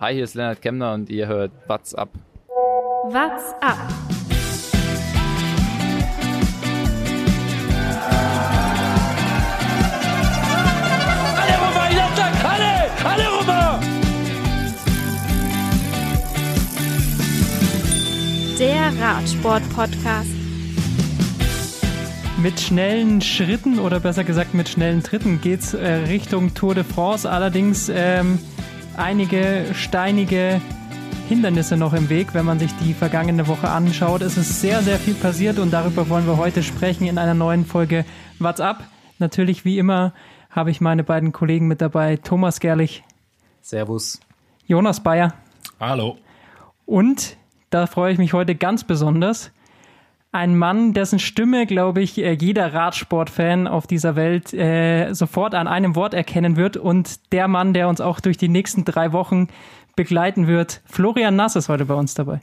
Hi, hier ist Lennart Kemner und ihr hört What's Up. What's Up? Alle rüber, Jatak, alle! Alle rüber! Der Radsport-Podcast. Mit schnellen Schritten oder besser gesagt mit schnellen Tritten geht's äh, Richtung Tour de France. Allerdings ähm, einige steinige Hindernisse noch im Weg, wenn man sich die vergangene Woche anschaut. Es ist sehr, sehr viel passiert und darüber wollen wir heute sprechen in einer neuen Folge What's Up. Natürlich wie immer habe ich meine beiden Kollegen mit dabei, Thomas Gerlich, Servus. Jonas Bayer Hallo. und, da freue ich mich heute ganz besonders, ein Mann, dessen Stimme, glaube ich, äh, jeder Radsportfan auf dieser Welt äh, sofort an einem Wort erkennen wird und der Mann, der uns auch durch die nächsten drei Wochen begleiten wird. Florian Nass ist heute bei uns dabei.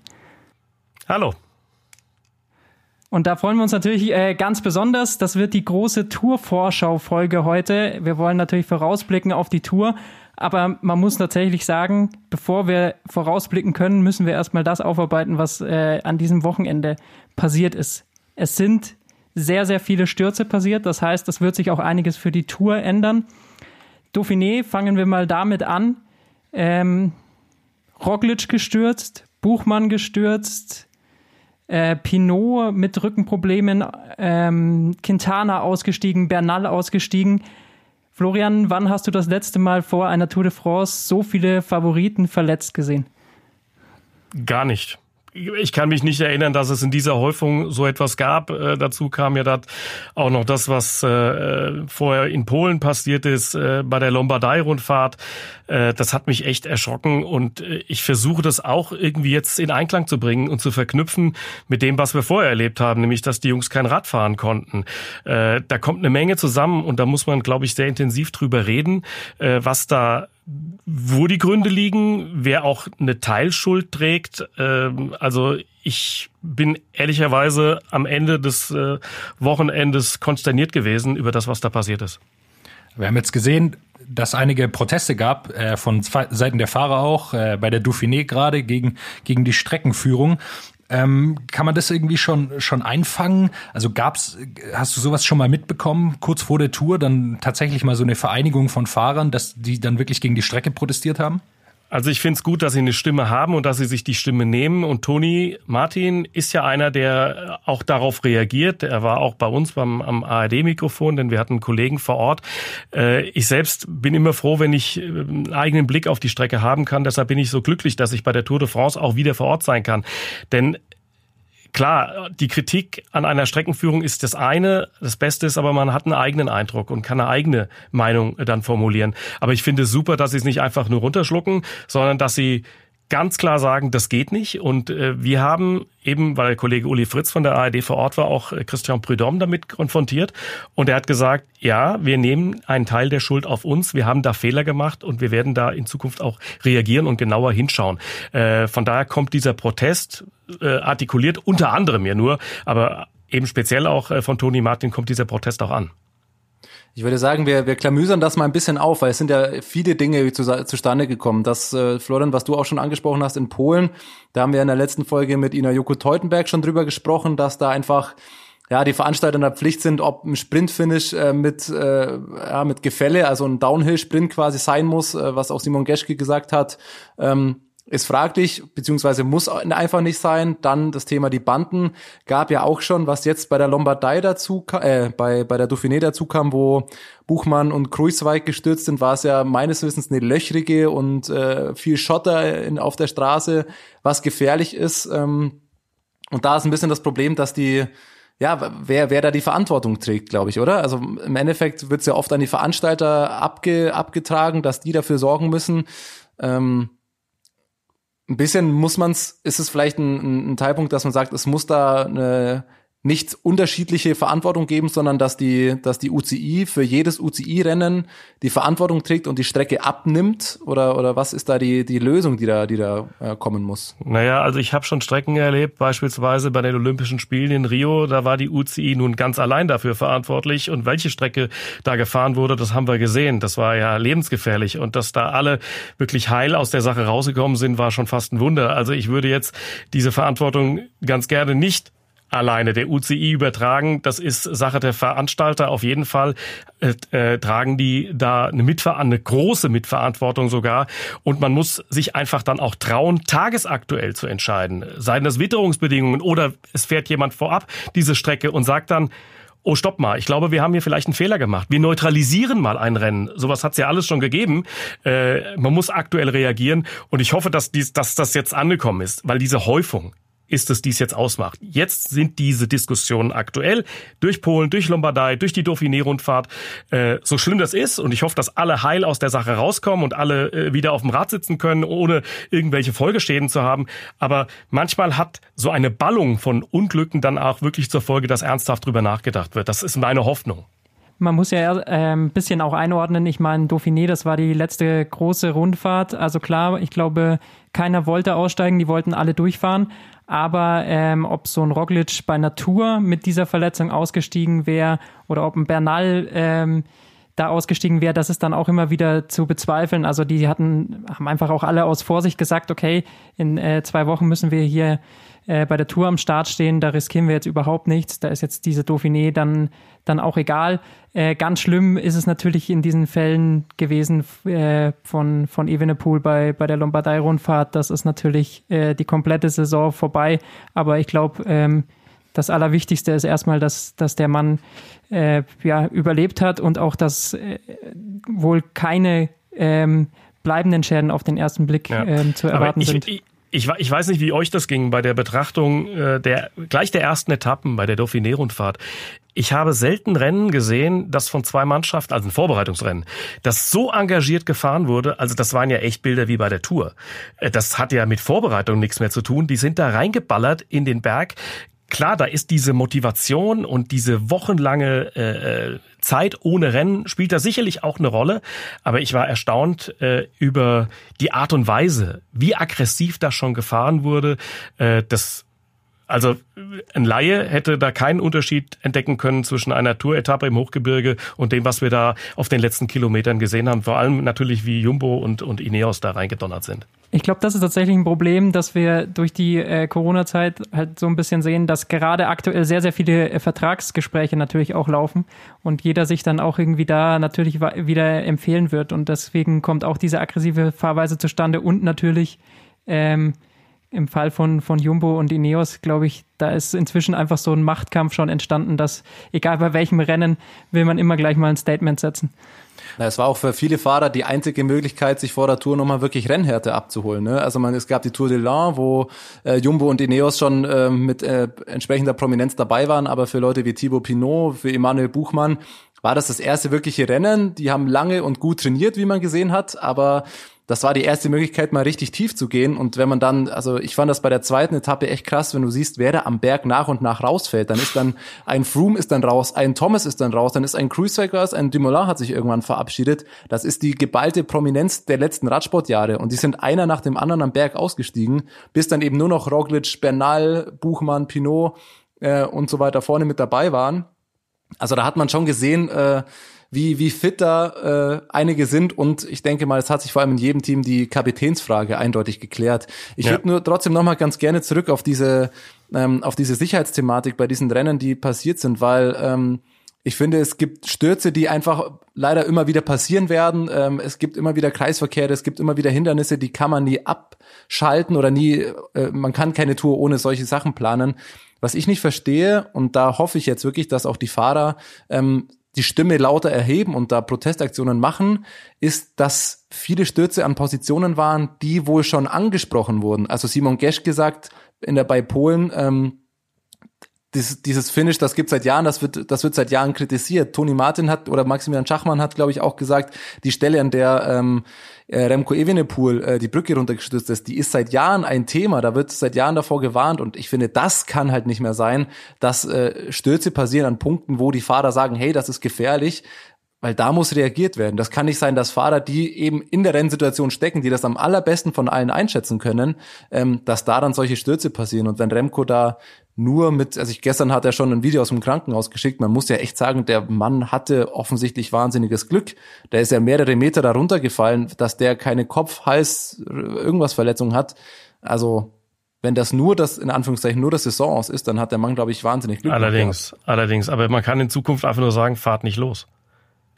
Hallo. Und da freuen wir uns natürlich äh, ganz besonders. Das wird die große Tour-Vorschau-Folge heute. Wir wollen natürlich vorausblicken auf die Tour. Aber man muss tatsächlich sagen, bevor wir vorausblicken können, müssen wir erstmal das aufarbeiten, was äh, an diesem Wochenende passiert ist. Es sind sehr, sehr viele Stürze passiert. Das heißt, es wird sich auch einiges für die Tour ändern. Dauphiné, fangen wir mal damit an. Ähm, Roglic gestürzt, Buchmann gestürzt, äh, Pinot mit Rückenproblemen, ähm, Quintana ausgestiegen, Bernal ausgestiegen. Florian, wann hast du das letzte Mal vor einer Tour de France so viele Favoriten verletzt gesehen? Gar nicht. Ich kann mich nicht erinnern, dass es in dieser Häufung so etwas gab. Äh, dazu kam ja dann auch noch das, was äh, vorher in Polen passiert ist äh, bei der Lombardei-Rundfahrt. Äh, das hat mich echt erschrocken und äh, ich versuche das auch irgendwie jetzt in Einklang zu bringen und zu verknüpfen mit dem, was wir vorher erlebt haben, nämlich dass die Jungs kein Rad fahren konnten. Äh, da kommt eine Menge zusammen und da muss man, glaube ich, sehr intensiv drüber reden, was da wo die Gründe liegen, wer auch eine Teilschuld trägt. Ähm, also ich bin ehrlicherweise am Ende des Wochenendes konsterniert gewesen über das, was da passiert ist. Wir haben jetzt gesehen, dass einige Proteste gab, äh, von Seiten der Fahrer auch, äh, bei der Dauphiné gerade, gegen, gegen die Streckenführung. Ähm, kann man das irgendwie schon, schon einfangen? Also gab's, hast du sowas schon mal mitbekommen, kurz vor der Tour, dann tatsächlich mal so eine Vereinigung von Fahrern, dass die dann wirklich gegen die Strecke protestiert haben? Also ich finde es gut, dass sie eine Stimme haben und dass sie sich die Stimme nehmen. Und Toni Martin ist ja einer, der auch darauf reagiert. Er war auch bei uns beim am ARD-Mikrofon, denn wir hatten einen Kollegen vor Ort. Äh, ich selbst bin immer froh, wenn ich äh, einen eigenen Blick auf die Strecke haben kann. Deshalb bin ich so glücklich, dass ich bei der Tour de France auch wieder vor Ort sein kann. Denn Klar, die Kritik an einer Streckenführung ist das eine. Das Beste ist aber, man hat einen eigenen Eindruck und kann eine eigene Meinung dann formulieren. Aber ich finde es super, dass sie es nicht einfach nur runterschlucken, sondern dass sie ganz klar sagen, das geht nicht. Und äh, wir haben eben, weil der Kollege Uli Fritz von der ARD vor Ort war, auch äh, Christian Prudhomme damit konfrontiert. Und er hat gesagt, ja, wir nehmen einen Teil der Schuld auf uns. Wir haben da Fehler gemacht und wir werden da in Zukunft auch reagieren und genauer hinschauen. Äh, von daher kommt dieser Protest äh, artikuliert, unter anderem ja nur, aber eben speziell auch äh, von Toni Martin kommt dieser Protest auch an. Ich würde sagen, wir, wir klamüsern das mal ein bisschen auf, weil es sind ja viele Dinge zu, zustande gekommen. Das, äh, Florian, was du auch schon angesprochen hast in Polen, da haben wir in der letzten Folge mit Ina Joko Teutenberg schon drüber gesprochen, dass da einfach ja, die Veranstalter in der Pflicht sind, ob ein Sprintfinish äh, mit, äh, ja, mit Gefälle, also ein Downhill-Sprint quasi sein muss, äh, was auch Simon Geschke gesagt hat. Ähm, ist fraglich, beziehungsweise muss einfach nicht sein. Dann das Thema die Banden gab ja auch schon, was jetzt bei der Lombardei dazu, äh, bei, bei der Dauphiné dazu kam, wo Buchmann und Kruiswijk gestürzt sind, war es ja meines Wissens eine löchrige und äh, viel Schotter in, auf der Straße, was gefährlich ist. Ähm, und da ist ein bisschen das Problem, dass die ja, wer, wer da die Verantwortung trägt, glaube ich, oder? Also im Endeffekt wird es ja oft an die Veranstalter abge, abgetragen, dass die dafür sorgen müssen. Ähm, ein bisschen muss man's, ist es vielleicht ein, ein Teilpunkt, dass man sagt, es muss da eine, nicht unterschiedliche Verantwortung geben, sondern dass die, dass die UCI für jedes UCI-Rennen die Verantwortung trägt und die Strecke abnimmt? Oder, oder was ist da die, die Lösung, die da, die da äh, kommen muss? Naja, also ich habe schon Strecken erlebt, beispielsweise bei den Olympischen Spielen in Rio, da war die UCI nun ganz allein dafür verantwortlich und welche Strecke da gefahren wurde, das haben wir gesehen. Das war ja lebensgefährlich und dass da alle wirklich heil aus der Sache rausgekommen sind, war schon fast ein Wunder. Also ich würde jetzt diese Verantwortung ganz gerne nicht alleine der UCI übertragen. Das ist Sache der Veranstalter. Auf jeden Fall äh, äh, tragen die da eine, Mitver eine große Mitverantwortung sogar. Und man muss sich einfach dann auch trauen, tagesaktuell zu entscheiden. Seien das Witterungsbedingungen oder es fährt jemand vorab diese Strecke und sagt dann, oh stopp mal, ich glaube, wir haben hier vielleicht einen Fehler gemacht. Wir neutralisieren mal ein Rennen. Sowas hat es ja alles schon gegeben. Äh, man muss aktuell reagieren und ich hoffe, dass, dies, dass das jetzt angekommen ist, weil diese Häufung ist es dies jetzt ausmacht. Jetzt sind diese Diskussionen aktuell durch Polen, durch Lombardei, durch die Dauphiné-Rundfahrt. Äh, so schlimm das ist und ich hoffe, dass alle heil aus der Sache rauskommen und alle äh, wieder auf dem Rad sitzen können, ohne irgendwelche Folgeschäden zu haben. Aber manchmal hat so eine Ballung von Unglücken dann auch wirklich zur Folge, dass ernsthaft drüber nachgedacht wird. Das ist meine Hoffnung. Man muss ja äh, ein bisschen auch einordnen. Ich meine, Dauphiné, das war die letzte große Rundfahrt. Also klar, ich glaube, keiner wollte aussteigen, die wollten alle durchfahren. Aber ähm, ob so ein Roglic bei Natur mit dieser Verletzung ausgestiegen wäre oder ob ein Bernal ähm, da ausgestiegen wäre, das ist dann auch immer wieder zu bezweifeln. Also die hatten, haben einfach auch alle aus Vorsicht gesagt, okay, in äh, zwei Wochen müssen wir hier äh, bei der Tour am Start stehen, da riskieren wir jetzt überhaupt nichts. Da ist jetzt diese Dauphiné dann, dann auch egal. Äh, ganz schlimm ist es natürlich in diesen Fällen gewesen äh, von, von Evenepoel bei, bei der Lombardei-Rundfahrt. Das ist natürlich äh, die komplette Saison vorbei. Aber ich glaube, ähm, das Allerwichtigste ist erstmal, dass, dass der Mann äh, ja, überlebt hat und auch, dass äh, wohl keine ähm, bleibenden Schäden auf den ersten Blick ja. ähm, zu erwarten ich, sind. Ich, ich, ich weiß nicht, wie euch das ging bei der Betrachtung äh, der gleich der ersten Etappen bei der Dauphiné-Rundfahrt. Ich habe selten Rennen gesehen, das von zwei Mannschaften, also ein Vorbereitungsrennen, das so engagiert gefahren wurde. Also das waren ja echt Bilder wie bei der Tour. Äh, das hat ja mit Vorbereitung nichts mehr zu tun. Die sind da reingeballert in den Berg, Klar, da ist diese Motivation und diese wochenlange äh, äh, Zeit ohne Rennen spielt da sicherlich auch eine Rolle. Aber ich war erstaunt äh, über die Art und Weise, wie aggressiv da schon gefahren wurde. Äh, das also ein Laie hätte da keinen Unterschied entdecken können zwischen einer Tour-Etappe im Hochgebirge und dem, was wir da auf den letzten Kilometern gesehen haben. Vor allem natürlich, wie Jumbo und, und Ineos da reingedonnert sind. Ich glaube, das ist tatsächlich ein Problem, dass wir durch die äh, Corona-Zeit halt so ein bisschen sehen, dass gerade aktuell sehr, sehr viele äh, Vertragsgespräche natürlich auch laufen und jeder sich dann auch irgendwie da natürlich wieder empfehlen wird. Und deswegen kommt auch diese aggressive Fahrweise zustande und natürlich ähm, im Fall von, von Jumbo und Ineos, glaube ich, da ist inzwischen einfach so ein Machtkampf schon entstanden, dass egal bei welchem Rennen will man immer gleich mal ein Statement setzen. Es war auch für viele Fahrer die einzige Möglichkeit, sich vor der Tour nochmal wirklich Rennhärte abzuholen. Ne? Also man, es gab die Tour de l'Ain, wo äh, Jumbo und Ineos schon äh, mit äh, entsprechender Prominenz dabei waren, aber für Leute wie Thibaut Pinot, für Emanuel Buchmann war das das erste wirkliche Rennen. Die haben lange und gut trainiert, wie man gesehen hat, aber das war die erste Möglichkeit, mal richtig tief zu gehen. Und wenn man dann, also ich fand das bei der zweiten Etappe echt krass, wenn du siehst, wer da am Berg nach und nach rausfällt. Dann ist dann ein Froome ist dann raus, ein Thomas ist dann raus, dann ist ein Cruisewegers, ein Dumoulin hat sich irgendwann verabschiedet. Das ist die geballte Prominenz der letzten Radsportjahre. Und die sind einer nach dem anderen am Berg ausgestiegen, bis dann eben nur noch Roglic, Bernal, Buchmann, Pinot äh, und so weiter vorne mit dabei waren. Also da hat man schon gesehen, äh, wie, wie fit da äh, einige sind. Und ich denke mal, es hat sich vor allem in jedem Team die Kapitänsfrage eindeutig geklärt. Ich ja. würde nur trotzdem noch mal ganz gerne zurück auf diese, ähm, auf diese Sicherheitsthematik bei diesen Rennen, die passiert sind, weil ähm, ich finde, es gibt Stürze, die einfach leider immer wieder passieren werden. Ähm, es gibt immer wieder Kreisverkehre, es gibt immer wieder Hindernisse, die kann man nie abschalten oder nie, äh, man kann keine Tour ohne solche Sachen planen. Was ich nicht verstehe, und da hoffe ich jetzt wirklich, dass auch die Fahrer ähm, die Stimme lauter erheben und da Protestaktionen machen, ist, dass viele Stürze an Positionen waren, die wohl schon angesprochen wurden. Also Simon Gesch gesagt in der bei Polen, ähm, dieses, dieses Finish, das gibt seit Jahren, das wird, das wird seit Jahren kritisiert. Toni Martin hat oder Maximilian Schachmann hat, glaube ich, auch gesagt, die Stelle, an der ähm, äh, Remco Evenepoel äh, die Brücke runtergestürzt ist, die ist seit Jahren ein Thema, da wird seit Jahren davor gewarnt und ich finde, das kann halt nicht mehr sein, dass äh, Stürze passieren an Punkten, wo die Fahrer sagen, hey, das ist gefährlich, weil da muss reagiert werden. Das kann nicht sein, dass Fahrer, die eben in der Rennsituation stecken, die das am allerbesten von allen einschätzen können, ähm, dass da dann solche Stürze passieren. Und wenn Remco da nur mit, also ich gestern hat er schon ein Video aus dem Krankenhaus geschickt, man muss ja echt sagen, der Mann hatte offensichtlich wahnsinniges Glück. Der ist ja mehrere Meter da runtergefallen, dass der keine Kopf, Hals, irgendwas Verletzung hat. Also wenn das nur das, in Anführungszeichen, nur das Saison aus ist, dann hat der Mann, glaube ich, wahnsinnig Glück. Allerdings, allerdings. Aber man kann in Zukunft einfach nur sagen, fahrt nicht los.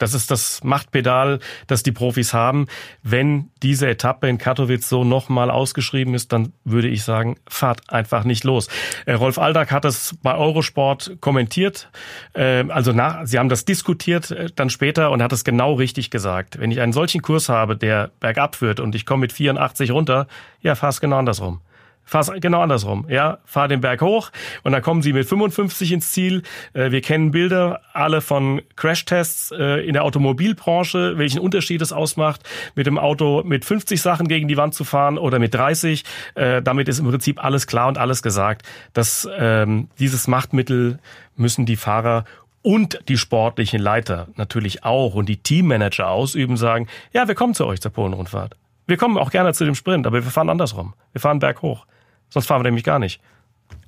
Das ist das Machtpedal, das die Profis haben. Wenn diese Etappe in Katowice so nochmal ausgeschrieben ist, dann würde ich sagen, fahrt einfach nicht los. Äh, Rolf Aldag hat es bei Eurosport kommentiert. Äh, also nach, sie haben das diskutiert äh, dann später und hat es genau richtig gesagt. Wenn ich einen solchen Kurs habe, der bergab führt und ich komme mit 84 runter, ja, fahr's genau andersrum. Fahr's genau andersrum. Ja, fahr den Berg hoch und dann kommen sie mit 55 ins Ziel. Äh, wir kennen Bilder alle von Crashtests äh, in der Automobilbranche, welchen Unterschied es ausmacht, mit dem Auto mit 50 Sachen gegen die Wand zu fahren oder mit 30. Äh, damit ist im Prinzip alles klar und alles gesagt. Dass ähm, dieses Machtmittel müssen die Fahrer und die sportlichen Leiter natürlich auch und die Teammanager ausüben, sagen, ja, wir kommen zu euch zur Polenrundfahrt. Wir kommen auch gerne zu dem Sprint, aber wir fahren andersrum. Wir fahren berghoch. Sonst fahren wir nämlich gar nicht.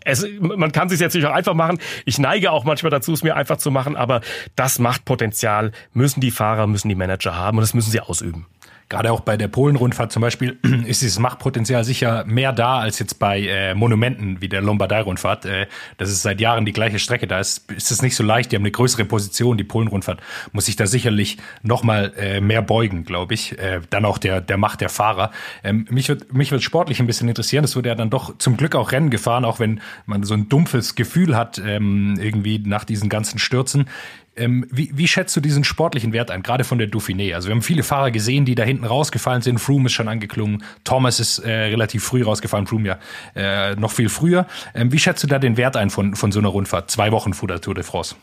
Es, man kann sich jetzt nicht auch einfach machen. Ich neige auch manchmal dazu, es mir einfach zu machen, aber das Machtpotenzial müssen die Fahrer, müssen die Manager haben und das müssen sie ausüben gerade auch bei der Polen-Rundfahrt zum Beispiel ist dieses Machtpotenzial sicher mehr da als jetzt bei äh, Monumenten wie der Lombardei-Rundfahrt. Äh, das ist seit Jahren die gleiche Strecke. Da ist, ist es nicht so leicht. Die haben eine größere Position. Die Polen-Rundfahrt muss sich da sicherlich noch mal äh, mehr beugen, glaube ich. Äh, dann auch der der Macht der Fahrer. Ähm, mich wird mich wird sportlich ein bisschen interessieren. Es wurde ja dann doch zum Glück auch Rennen gefahren, auch wenn man so ein dumpfes Gefühl hat ähm, irgendwie nach diesen ganzen Stürzen. Ähm, wie, wie schätzt du diesen sportlichen Wert ein, gerade von der Dauphiné? Also wir haben viele Fahrer gesehen, die da hinten rausgefallen sind. Froome ist schon angeklungen, Thomas ist äh, relativ früh rausgefallen, Froome ja äh, noch viel früher. Ähm, wie schätzt du da den Wert ein von, von so einer Rundfahrt? Zwei Wochen vor der Tour de France.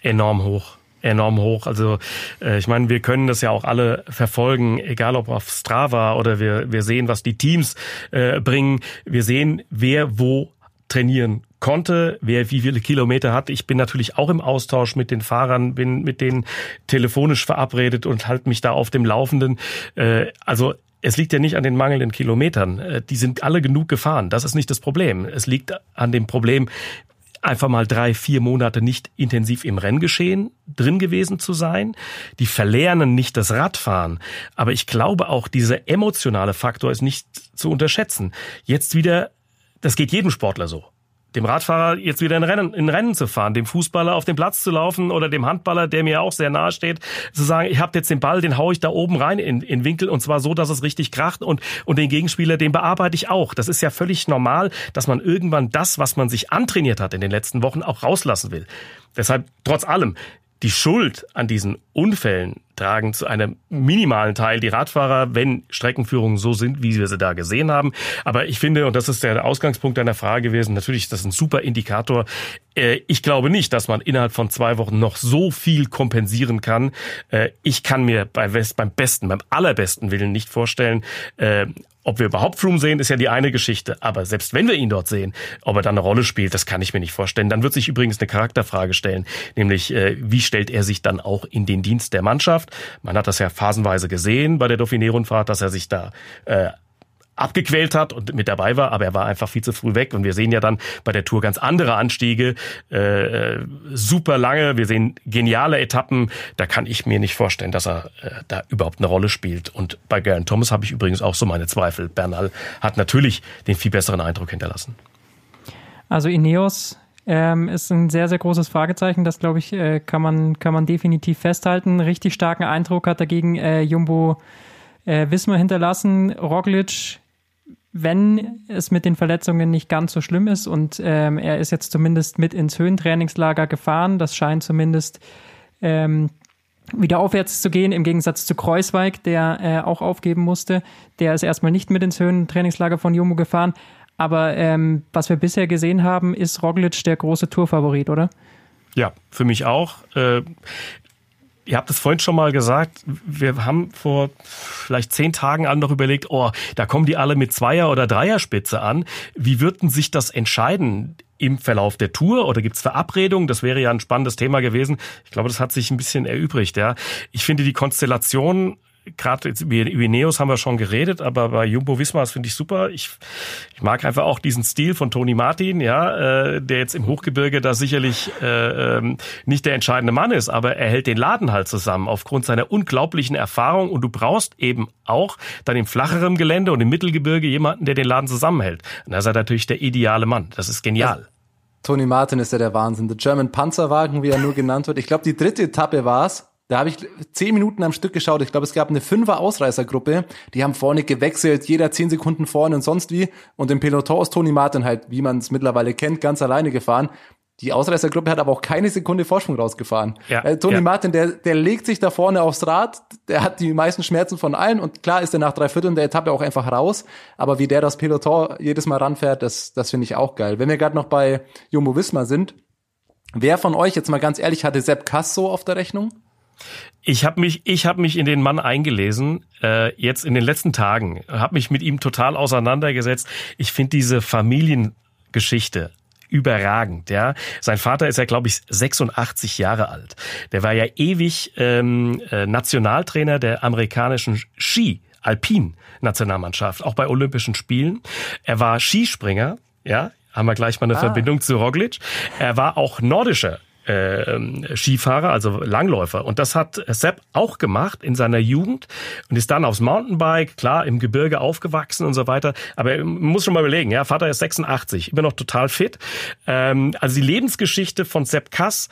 Enorm hoch enorm hoch. Also äh, ich meine, wir können das ja auch alle verfolgen, egal ob auf Strava oder wir, wir sehen, was die Teams äh, bringen. Wir sehen, wer wo trainieren konnte, wer wie viele Kilometer hat. Ich bin natürlich auch im Austausch mit den Fahrern, bin mit denen telefonisch verabredet und halte mich da auf dem Laufenden. Äh, also es liegt ja nicht an den mangelnden Kilometern. Äh, die sind alle genug gefahren. Das ist nicht das Problem. Es liegt an dem Problem, einfach mal drei, vier Monate nicht intensiv im Renngeschehen drin gewesen zu sein. Die verlernen nicht das Radfahren. Aber ich glaube auch, dieser emotionale Faktor ist nicht zu unterschätzen. Jetzt wieder, das geht jedem Sportler so dem Radfahrer jetzt wieder in Rennen, in Rennen zu fahren, dem Fußballer auf den Platz zu laufen oder dem Handballer, der mir auch sehr nahe steht, zu sagen, ich habe jetzt den Ball, den hau ich da oben rein in, in Winkel und zwar so, dass es richtig kracht und, und den Gegenspieler, den bearbeite ich auch. Das ist ja völlig normal, dass man irgendwann das, was man sich antrainiert hat in den letzten Wochen, auch rauslassen will. Deshalb, trotz allem, die Schuld an diesen Unfällen tragen zu einem minimalen Teil die Radfahrer, wenn Streckenführungen so sind, wie wir sie da gesehen haben. Aber ich finde, und das ist der Ausgangspunkt deiner Frage gewesen, natürlich ist das ein super Indikator. Äh, ich glaube nicht, dass man innerhalb von zwei Wochen noch so viel kompensieren kann. Äh, ich kann mir beim besten, beim allerbesten Willen nicht vorstellen, äh, ob wir überhaupt Froome sehen, ist ja die eine Geschichte. Aber selbst wenn wir ihn dort sehen, ob er dann eine Rolle spielt, das kann ich mir nicht vorstellen. Dann wird sich übrigens eine Charakterfrage stellen, nämlich wie stellt er sich dann auch in den Dienst der Mannschaft? Man hat das ja phasenweise gesehen bei der Dauphiné-Rundfahrt, dass er sich da äh, abgequält hat und mit dabei war, aber er war einfach viel zu früh weg. Und wir sehen ja dann bei der Tour ganz andere Anstiege, äh, super lange. Wir sehen geniale Etappen. Da kann ich mir nicht vorstellen, dass er äh, da überhaupt eine Rolle spielt. Und bei Garen Thomas habe ich übrigens auch so meine Zweifel. Bernal hat natürlich den viel besseren Eindruck hinterlassen. Also Ineos ähm, ist ein sehr, sehr großes Fragezeichen. Das, glaube ich, äh, kann, man, kann man definitiv festhalten. Richtig starken Eindruck hat dagegen äh, Jumbo äh, Wismar hinterlassen. Roglic, wenn es mit den Verletzungen nicht ganz so schlimm ist und ähm, er ist jetzt zumindest mit ins Höhentrainingslager gefahren, das scheint zumindest ähm, wieder aufwärts zu gehen, im Gegensatz zu Kreuzweig, der äh, auch aufgeben musste. Der ist erstmal nicht mit ins Höhentrainingslager von Jumbo gefahren. Aber ähm, was wir bisher gesehen haben, ist Roglic der große Tourfavorit, oder? Ja, für mich auch. Äh, ihr habt es vorhin schon mal gesagt, wir haben vor vielleicht zehn Tagen an noch überlegt, oh, da kommen die alle mit Zweier- oder Dreierspitze an. Wie würden sich das entscheiden? im Verlauf der Tour oder gibt's Verabredungen? Das wäre ja ein spannendes Thema gewesen. Ich glaube, das hat sich ein bisschen erübrigt. Ja, ich finde die Konstellation gerade über Ineos haben wir schon geredet, aber bei Jumbo Visma, das finde ich super. Ich, ich mag einfach auch diesen Stil von Toni Martin, ja, äh, der jetzt im Hochgebirge da sicherlich äh, ähm, nicht der entscheidende Mann ist, aber er hält den Laden halt zusammen aufgrund seiner unglaublichen Erfahrung und du brauchst eben auch dann im flacheren Gelände und im Mittelgebirge jemanden, der den Laden zusammenhält. Und da ist natürlich der ideale Mann. Das ist genial. Also, Toni Martin ist ja der Wahnsinn. Der German Panzerwagen, wie er nur genannt wird. Ich glaube, die dritte Etappe war's da habe ich zehn Minuten am Stück geschaut. Ich glaube, es gab eine fünfer Ausreißergruppe. Die haben vorne gewechselt, jeder zehn Sekunden vorne und sonst wie. Und im Peloton ist Toni Martin halt, wie man es mittlerweile kennt, ganz alleine gefahren. Die Ausreißergruppe hat aber auch keine Sekunde Vorsprung rausgefahren. Ja, äh, Toni ja. Martin, der, der legt sich da vorne aufs Rad, der hat die meisten Schmerzen von allen und klar ist er nach drei Vierteln der Etappe auch einfach raus. Aber wie der das Peloton jedes Mal ranfährt, das, das finde ich auch geil. Wenn wir gerade noch bei Jumbo Wismar sind, wer von euch jetzt mal ganz ehrlich hatte Sepp Kass so auf der Rechnung? Ich habe mich, ich habe mich in den Mann eingelesen. Äh, jetzt in den letzten Tagen habe mich mit ihm total auseinandergesetzt. Ich finde diese Familiengeschichte überragend. Ja, sein Vater ist ja, glaube ich, 86 Jahre alt. Der war ja ewig ähm, äh, Nationaltrainer der amerikanischen Ski Alpin Nationalmannschaft, auch bei Olympischen Spielen. Er war Skispringer. Ja, haben wir gleich mal eine ah. Verbindung zu Roglic. Er war auch nordischer äh, Skifahrer, also Langläufer. Und das hat Sepp auch gemacht in seiner Jugend und ist dann aufs Mountainbike, klar, im Gebirge aufgewachsen und so weiter. Aber man muss schon mal überlegen, ja, Vater ist 86, immer noch total fit. Ähm, also die Lebensgeschichte von Sepp Kass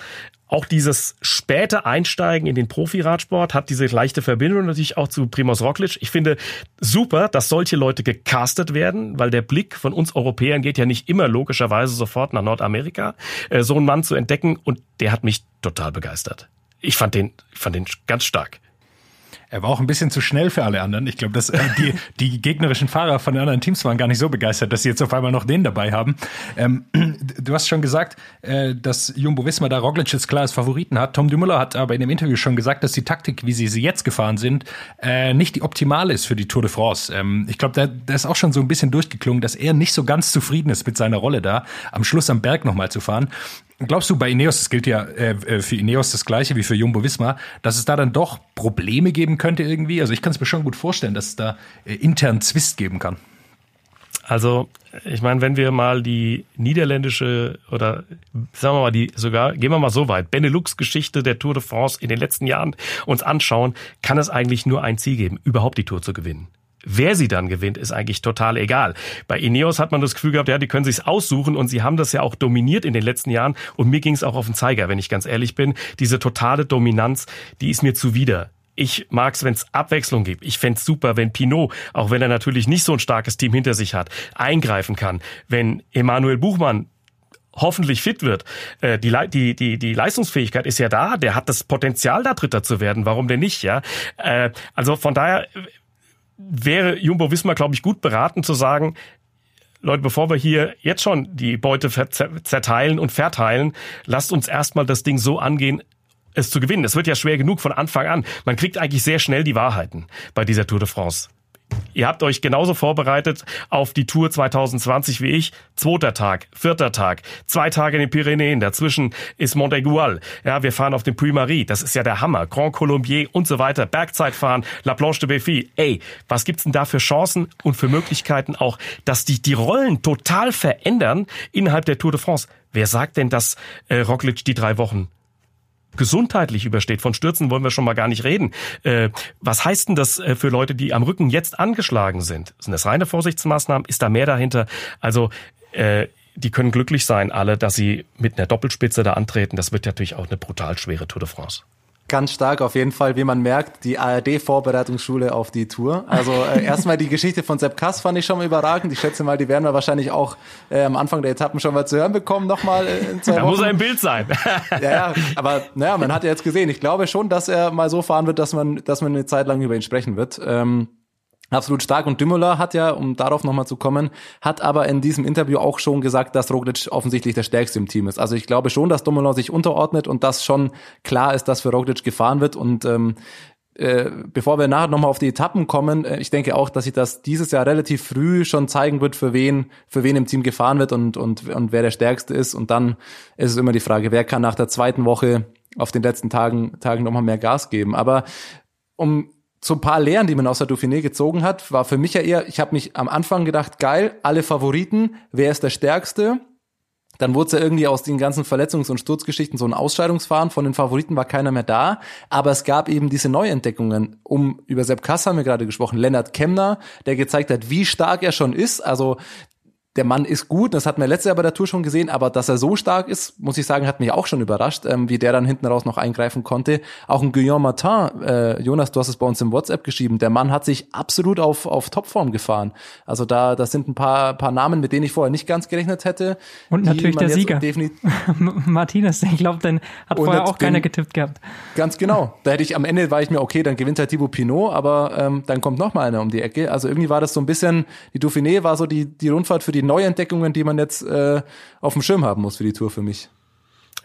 auch dieses späte Einsteigen in den Profiradsport hat diese leichte Verbindung natürlich auch zu Primoz Roglic. Ich finde super, dass solche Leute gecastet werden, weil der Blick von uns Europäern geht ja nicht immer logischerweise sofort nach Nordamerika, äh, so einen Mann zu entdecken und der hat mich total begeistert. Ich fand den, ich fand den ganz stark. Er war auch ein bisschen zu schnell für alle anderen. Ich glaube, dass äh, die, die gegnerischen Fahrer von den anderen Teams waren gar nicht so begeistert, dass sie jetzt auf einmal noch den dabei haben. Ähm, du hast schon gesagt, äh, dass Jumbo Wismar da Roglic jetzt klar als Favoriten hat. Tom Dumoulin hat aber in dem Interview schon gesagt, dass die Taktik, wie sie sie jetzt gefahren sind, äh, nicht die optimale ist für die Tour de France. Ähm, ich glaube, da, da ist auch schon so ein bisschen durchgeklungen, dass er nicht so ganz zufrieden ist mit seiner Rolle da, am Schluss am Berg nochmal zu fahren. Glaubst du bei Ineos, das gilt ja äh, äh, für Ineos das gleiche wie für Jumbo Visma, dass es da dann doch Probleme geben könnte irgendwie? Also ich kann es mir schon gut vorstellen, dass es da äh, intern Zwist geben kann. Also, ich meine, wenn wir mal die niederländische oder sagen wir mal die sogar, gehen wir mal so weit, Benelux-Geschichte der Tour de France in den letzten Jahren uns anschauen, kann es eigentlich nur ein Ziel geben, überhaupt die Tour zu gewinnen. Wer sie dann gewinnt, ist eigentlich total egal. Bei Ineos hat man das Gefühl gehabt, ja, die können sich's aussuchen und sie haben das ja auch dominiert in den letzten Jahren und mir ging's auch auf den Zeiger, wenn ich ganz ehrlich bin. Diese totale Dominanz, die ist mir zuwider. Ich mag's, wenn's Abwechslung gibt. Ich fände super, wenn Pinot, auch wenn er natürlich nicht so ein starkes Team hinter sich hat, eingreifen kann. Wenn Emanuel Buchmann hoffentlich fit wird. Äh, die, die, die, die Leistungsfähigkeit ist ja da, der hat das Potenzial, da Dritter zu werden. Warum denn nicht, ja? Äh, also von daher wäre Jumbo Wismar, glaube ich, gut beraten zu sagen, Leute, bevor wir hier jetzt schon die Beute zerteilen und verteilen, lasst uns erstmal das Ding so angehen, es zu gewinnen. Es wird ja schwer genug von Anfang an. Man kriegt eigentlich sehr schnell die Wahrheiten bei dieser Tour de France. Ihr habt euch genauso vorbereitet auf die Tour 2020 wie ich. Zweiter Tag, vierter Tag, zwei Tage in den Pyrenäen. Dazwischen ist Montegual. Ja, wir fahren auf den Puy-Marie. Das ist ja der Hammer. Grand Colombier und so weiter. Bergzeitfahren, La Planche de Béfi. Ey, was gibt's denn da für Chancen und für Möglichkeiten auch, dass die, die Rollen total verändern innerhalb der Tour de France? Wer sagt denn, dass äh, Roglic die drei Wochen gesundheitlich übersteht. Von Stürzen wollen wir schon mal gar nicht reden. Äh, was heißt denn das äh, für Leute, die am Rücken jetzt angeschlagen sind? Sind das reine Vorsichtsmaßnahmen? Ist da mehr dahinter? Also äh, die können glücklich sein, alle, dass sie mit einer Doppelspitze da antreten. Das wird natürlich auch eine brutal schwere Tour de France. Ganz stark auf jeden Fall, wie man merkt, die ARD-Vorbereitungsschule auf die Tour. Also äh, erstmal die Geschichte von Sepp Kass fand ich schon mal überragend. Ich schätze mal, die werden wir wahrscheinlich auch äh, am Anfang der Etappen schon mal zu hören bekommen, nochmal äh, in zwei Da Wochen. muss ein Bild sein. ja, ja, aber naja, man hat ja jetzt gesehen. Ich glaube schon, dass er mal so fahren wird, dass man, dass man eine Zeit lang über ihn sprechen wird. Ähm, absolut stark. Und Dümmeler hat ja, um darauf nochmal zu kommen, hat aber in diesem Interview auch schon gesagt, dass Roglic offensichtlich der stärkste im Team ist. Also ich glaube schon, dass Dumoulin sich unterordnet und dass schon klar ist, dass für Roglic gefahren wird. Und ähm, äh, bevor wir nachher nochmal auf die Etappen kommen, äh, ich denke auch, dass sich das dieses Jahr relativ früh schon zeigen wird, für wen, für wen im Team gefahren wird und, und, und wer der Stärkste ist. Und dann ist es immer die Frage, wer kann nach der zweiten Woche auf den letzten Tagen, Tagen nochmal mehr Gas geben. Aber um so ein paar Lehren, die man aus der Dauphiné gezogen hat, war für mich ja eher, ich habe mich am Anfang gedacht, geil, alle Favoriten, wer ist der Stärkste? Dann wurde es ja irgendwie aus den ganzen Verletzungs- und Sturzgeschichten so ein Ausscheidungsfahren. Von den Favoriten war keiner mehr da. Aber es gab eben diese Neuentdeckungen. Um, über Sepp Kass haben wir gerade gesprochen. Lennart Kemner, der gezeigt hat, wie stark er schon ist. Also der Mann ist gut, das hat man letztes Jahr bei der Tour schon gesehen, aber dass er so stark ist, muss ich sagen, hat mich auch schon überrascht, ähm, wie der dann hinten raus noch eingreifen konnte. Auch ein Guillaume Martin, äh, Jonas, du hast es bei uns im WhatsApp geschrieben, der Mann hat sich absolut auf, auf Topform gefahren. Also da, das sind ein paar, paar Namen, mit denen ich vorher nicht ganz gerechnet hätte. Und natürlich der Sieger. Martinez, ich glaube, den hat vorher auch keiner getippt gehabt. Ganz genau. Da hätte ich am Ende war ich mir, okay, dann gewinnt halt Thibaut Pinot, aber ähm, dann kommt noch mal einer um die Ecke. Also irgendwie war das so ein bisschen, die Dauphiné war so die, die Rundfahrt für die Neuentdeckungen, die man jetzt äh, auf dem Schirm haben muss für die Tour für mich.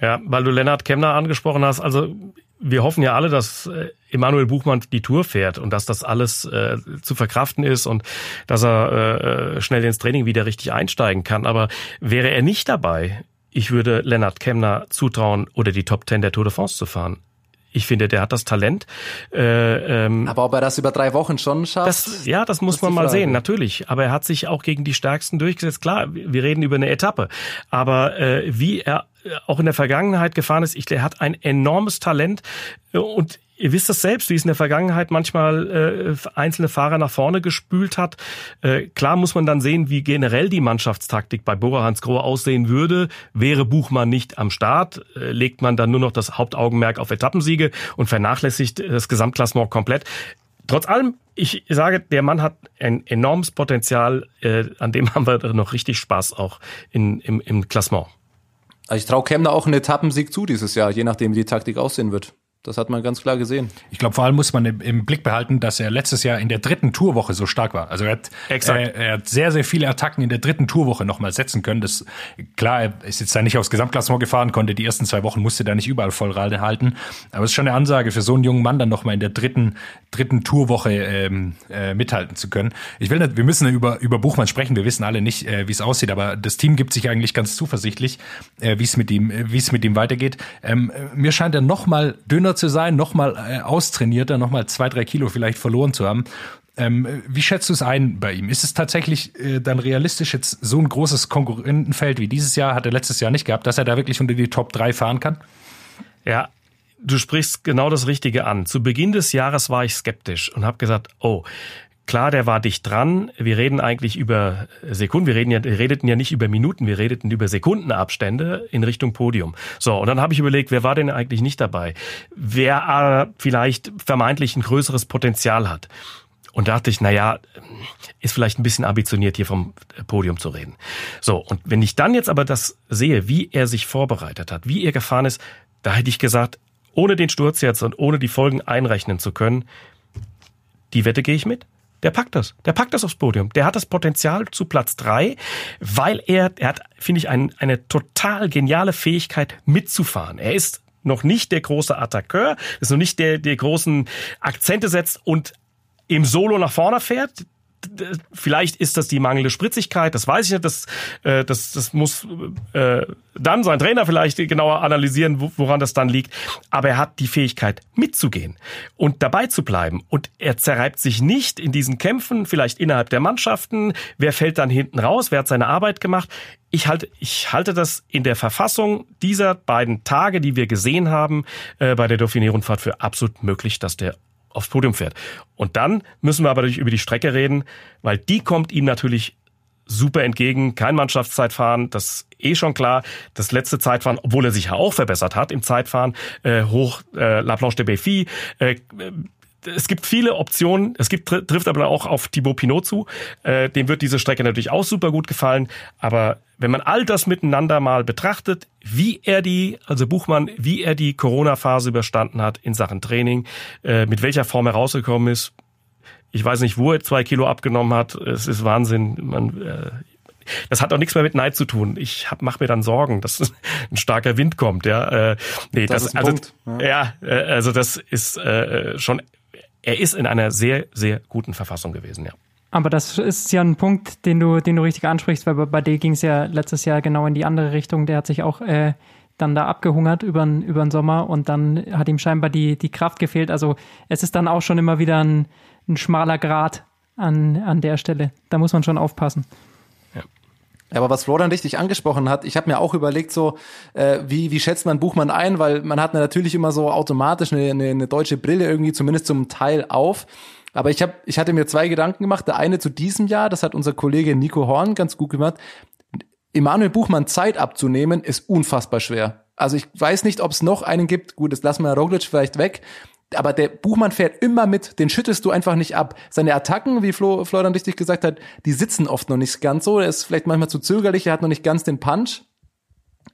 Ja, weil du Lennart Kemner angesprochen hast, also wir hoffen ja alle, dass äh, Emanuel Buchmann die Tour fährt und dass das alles äh, zu verkraften ist und dass er äh, schnell ins Training wieder richtig einsteigen kann. Aber wäre er nicht dabei, ich würde Lennart Kemner zutrauen, oder die Top Ten der Tour de France zu fahren. Ich finde, der hat das Talent. Äh, ähm, aber ob er das über drei Wochen schon schafft? Das, ja, das muss man mal sehen, natürlich. Aber er hat sich auch gegen die Stärksten durchgesetzt. Klar, wir reden über eine Etappe. Aber äh, wie er auch in der Vergangenheit gefahren ist, ich, er hat ein enormes Talent und Ihr wisst das selbst, wie es in der Vergangenheit manchmal äh, einzelne Fahrer nach vorne gespült hat. Äh, klar muss man dann sehen, wie generell die Mannschaftstaktik bei Bora Hansgrohe aussehen würde. Wäre Buchmann nicht am Start, äh, legt man dann nur noch das Hauptaugenmerk auf Etappensiege und vernachlässigt das Gesamtklassement komplett. Trotz allem, ich sage, der Mann hat ein enormes Potenzial, äh, an dem haben wir noch richtig Spaß auch in, im, im Klassement. Also ich traue Kemner auch einen Etappensieg zu dieses Jahr, je nachdem, wie die Taktik aussehen wird. Das hat man ganz klar gesehen. Ich glaube, vor allem muss man im, im, Blick behalten, dass er letztes Jahr in der dritten Tourwoche so stark war. Also er hat, er, er, hat sehr, sehr viele Attacken in der dritten Tourwoche nochmal setzen können. Das, klar, er ist jetzt da nicht aufs Gesamtklassement gefahren, konnte die ersten zwei Wochen, musste da nicht überall voll halten. Aber es ist schon eine Ansage für so einen jungen Mann, dann nochmal in der dritten, dritten Tourwoche ähm, äh, mithalten zu können. Ich will nicht, wir müssen über, über Buchmann sprechen. Wir wissen alle nicht, äh, wie es aussieht, aber das Team gibt sich eigentlich ganz zuversichtlich, äh, wie es mit ihm, wie es mit ihm weitergeht. Ähm, mir scheint er nochmal dünner zu sein, nochmal äh, austrainierter, nochmal zwei, drei Kilo vielleicht verloren zu haben. Ähm, wie schätzt du es ein bei ihm? Ist es tatsächlich äh, dann realistisch, jetzt so ein großes Konkurrentenfeld wie dieses Jahr, hat er letztes Jahr nicht gehabt, dass er da wirklich unter die Top 3 fahren kann? Ja, du sprichst genau das Richtige an. Zu Beginn des Jahres war ich skeptisch und habe gesagt, oh, Klar, der war dicht dran. Wir reden eigentlich über Sekunden. Wir, reden ja, redeten ja nicht über Minuten, wir redeten über Sekundenabstände in Richtung Podium. So, und dann habe ich überlegt, wer war denn eigentlich nicht dabei? Wer äh, vielleicht vermeintlich ein größeres Potenzial hat. Und dachte ich, na ja, ist vielleicht ein bisschen ambitioniert, hier vom Podium zu reden. So, und wenn ich dann jetzt aber das sehe, wie er sich vorbereitet hat, wie er gefahren ist, da hätte ich gesagt, ohne den Sturz jetzt und ohne die Folgen einrechnen zu können, die Wette gehe ich mit. Der packt das. Der packt das aufs Podium. Der hat das Potenzial zu Platz drei, weil er, er hat, finde ich, ein, eine total geniale Fähigkeit mitzufahren. Er ist noch nicht der große Attaqueur, ist noch nicht der, der großen Akzente setzt und im Solo nach vorne fährt vielleicht ist das die mangelnde Spritzigkeit, das weiß ich nicht, das, äh, das, das muss äh, dann sein Trainer vielleicht genauer analysieren, woran das dann liegt. Aber er hat die Fähigkeit mitzugehen und dabei zu bleiben. Und er zerreibt sich nicht in diesen Kämpfen, vielleicht innerhalb der Mannschaften. Wer fällt dann hinten raus? Wer hat seine Arbeit gemacht? Ich halte, ich halte das in der Verfassung dieser beiden Tage, die wir gesehen haben, äh, bei der Dauphiné-Rundfahrt für absolut möglich, dass der aufs Podium fährt. Und dann müssen wir aber natürlich über die Strecke reden, weil die kommt ihm natürlich super entgegen. Kein Mannschaftszeitfahren, das eh schon klar. Das letzte Zeitfahren, obwohl er sich ja auch verbessert hat im Zeitfahren, äh, hoch äh, La Planche de Béfi, äh, es gibt viele Optionen. Es gibt, trifft aber auch auf Thibaut Pinot zu. Äh, dem wird diese Strecke natürlich auch super gut gefallen. Aber wenn man all das miteinander mal betrachtet, wie er die, also Buchmann, wie er die Corona-Phase überstanden hat in Sachen Training, äh, mit welcher Form er rausgekommen ist, Ich weiß nicht, wo er zwei Kilo abgenommen hat. Es ist Wahnsinn. Man, äh, das hat auch nichts mehr mit Neid zu tun. Ich mache mir dann Sorgen, dass ein starker Wind kommt. Ja, äh, nee, das, das ist also. Ja, ja äh, also das ist äh, schon. Er ist in einer sehr, sehr guten Verfassung gewesen. Ja. Aber das ist ja ein Punkt, den du, den du richtig ansprichst, weil bei, bei dir ging es ja letztes Jahr genau in die andere Richtung. Der hat sich auch äh, dann da abgehungert über den Sommer und dann hat ihm scheinbar die, die Kraft gefehlt. Also es ist dann auch schon immer wieder ein, ein schmaler Grad an, an der Stelle. Da muss man schon aufpassen. Aber was Florian richtig angesprochen hat, ich habe mir auch überlegt, so äh, wie, wie schätzt man Buchmann ein, weil man hat natürlich immer so automatisch eine, eine, eine deutsche Brille irgendwie zumindest zum Teil auf. Aber ich, hab, ich hatte mir zwei Gedanken gemacht. Der eine zu diesem Jahr, das hat unser Kollege Nico Horn ganz gut gemacht. Emanuel Buchmann Zeit abzunehmen, ist unfassbar schwer. Also ich weiß nicht, ob es noch einen gibt. Gut, das lassen wir Roglic vielleicht weg aber der Buchmann fährt immer mit, den schüttest du einfach nicht ab. Seine Attacken, wie Flo, Florian richtig gesagt hat, die sitzen oft noch nicht ganz so. Er ist vielleicht manchmal zu zögerlich, er hat noch nicht ganz den Punch.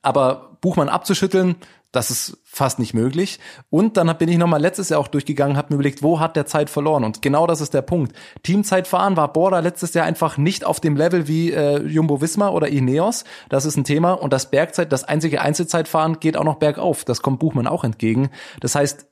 Aber Buchmann abzuschütteln, das ist fast nicht möglich. Und dann bin ich nochmal letztes Jahr auch durchgegangen, habe mir überlegt, wo hat der Zeit verloren? Und genau das ist der Punkt. Teamzeitfahren war Bora letztes Jahr einfach nicht auf dem Level wie äh, Jumbo Visma oder Ineos. Das ist ein Thema. Und das Bergzeit, das einzige Einzelzeitfahren geht auch noch bergauf. Das kommt Buchmann auch entgegen. Das heißt,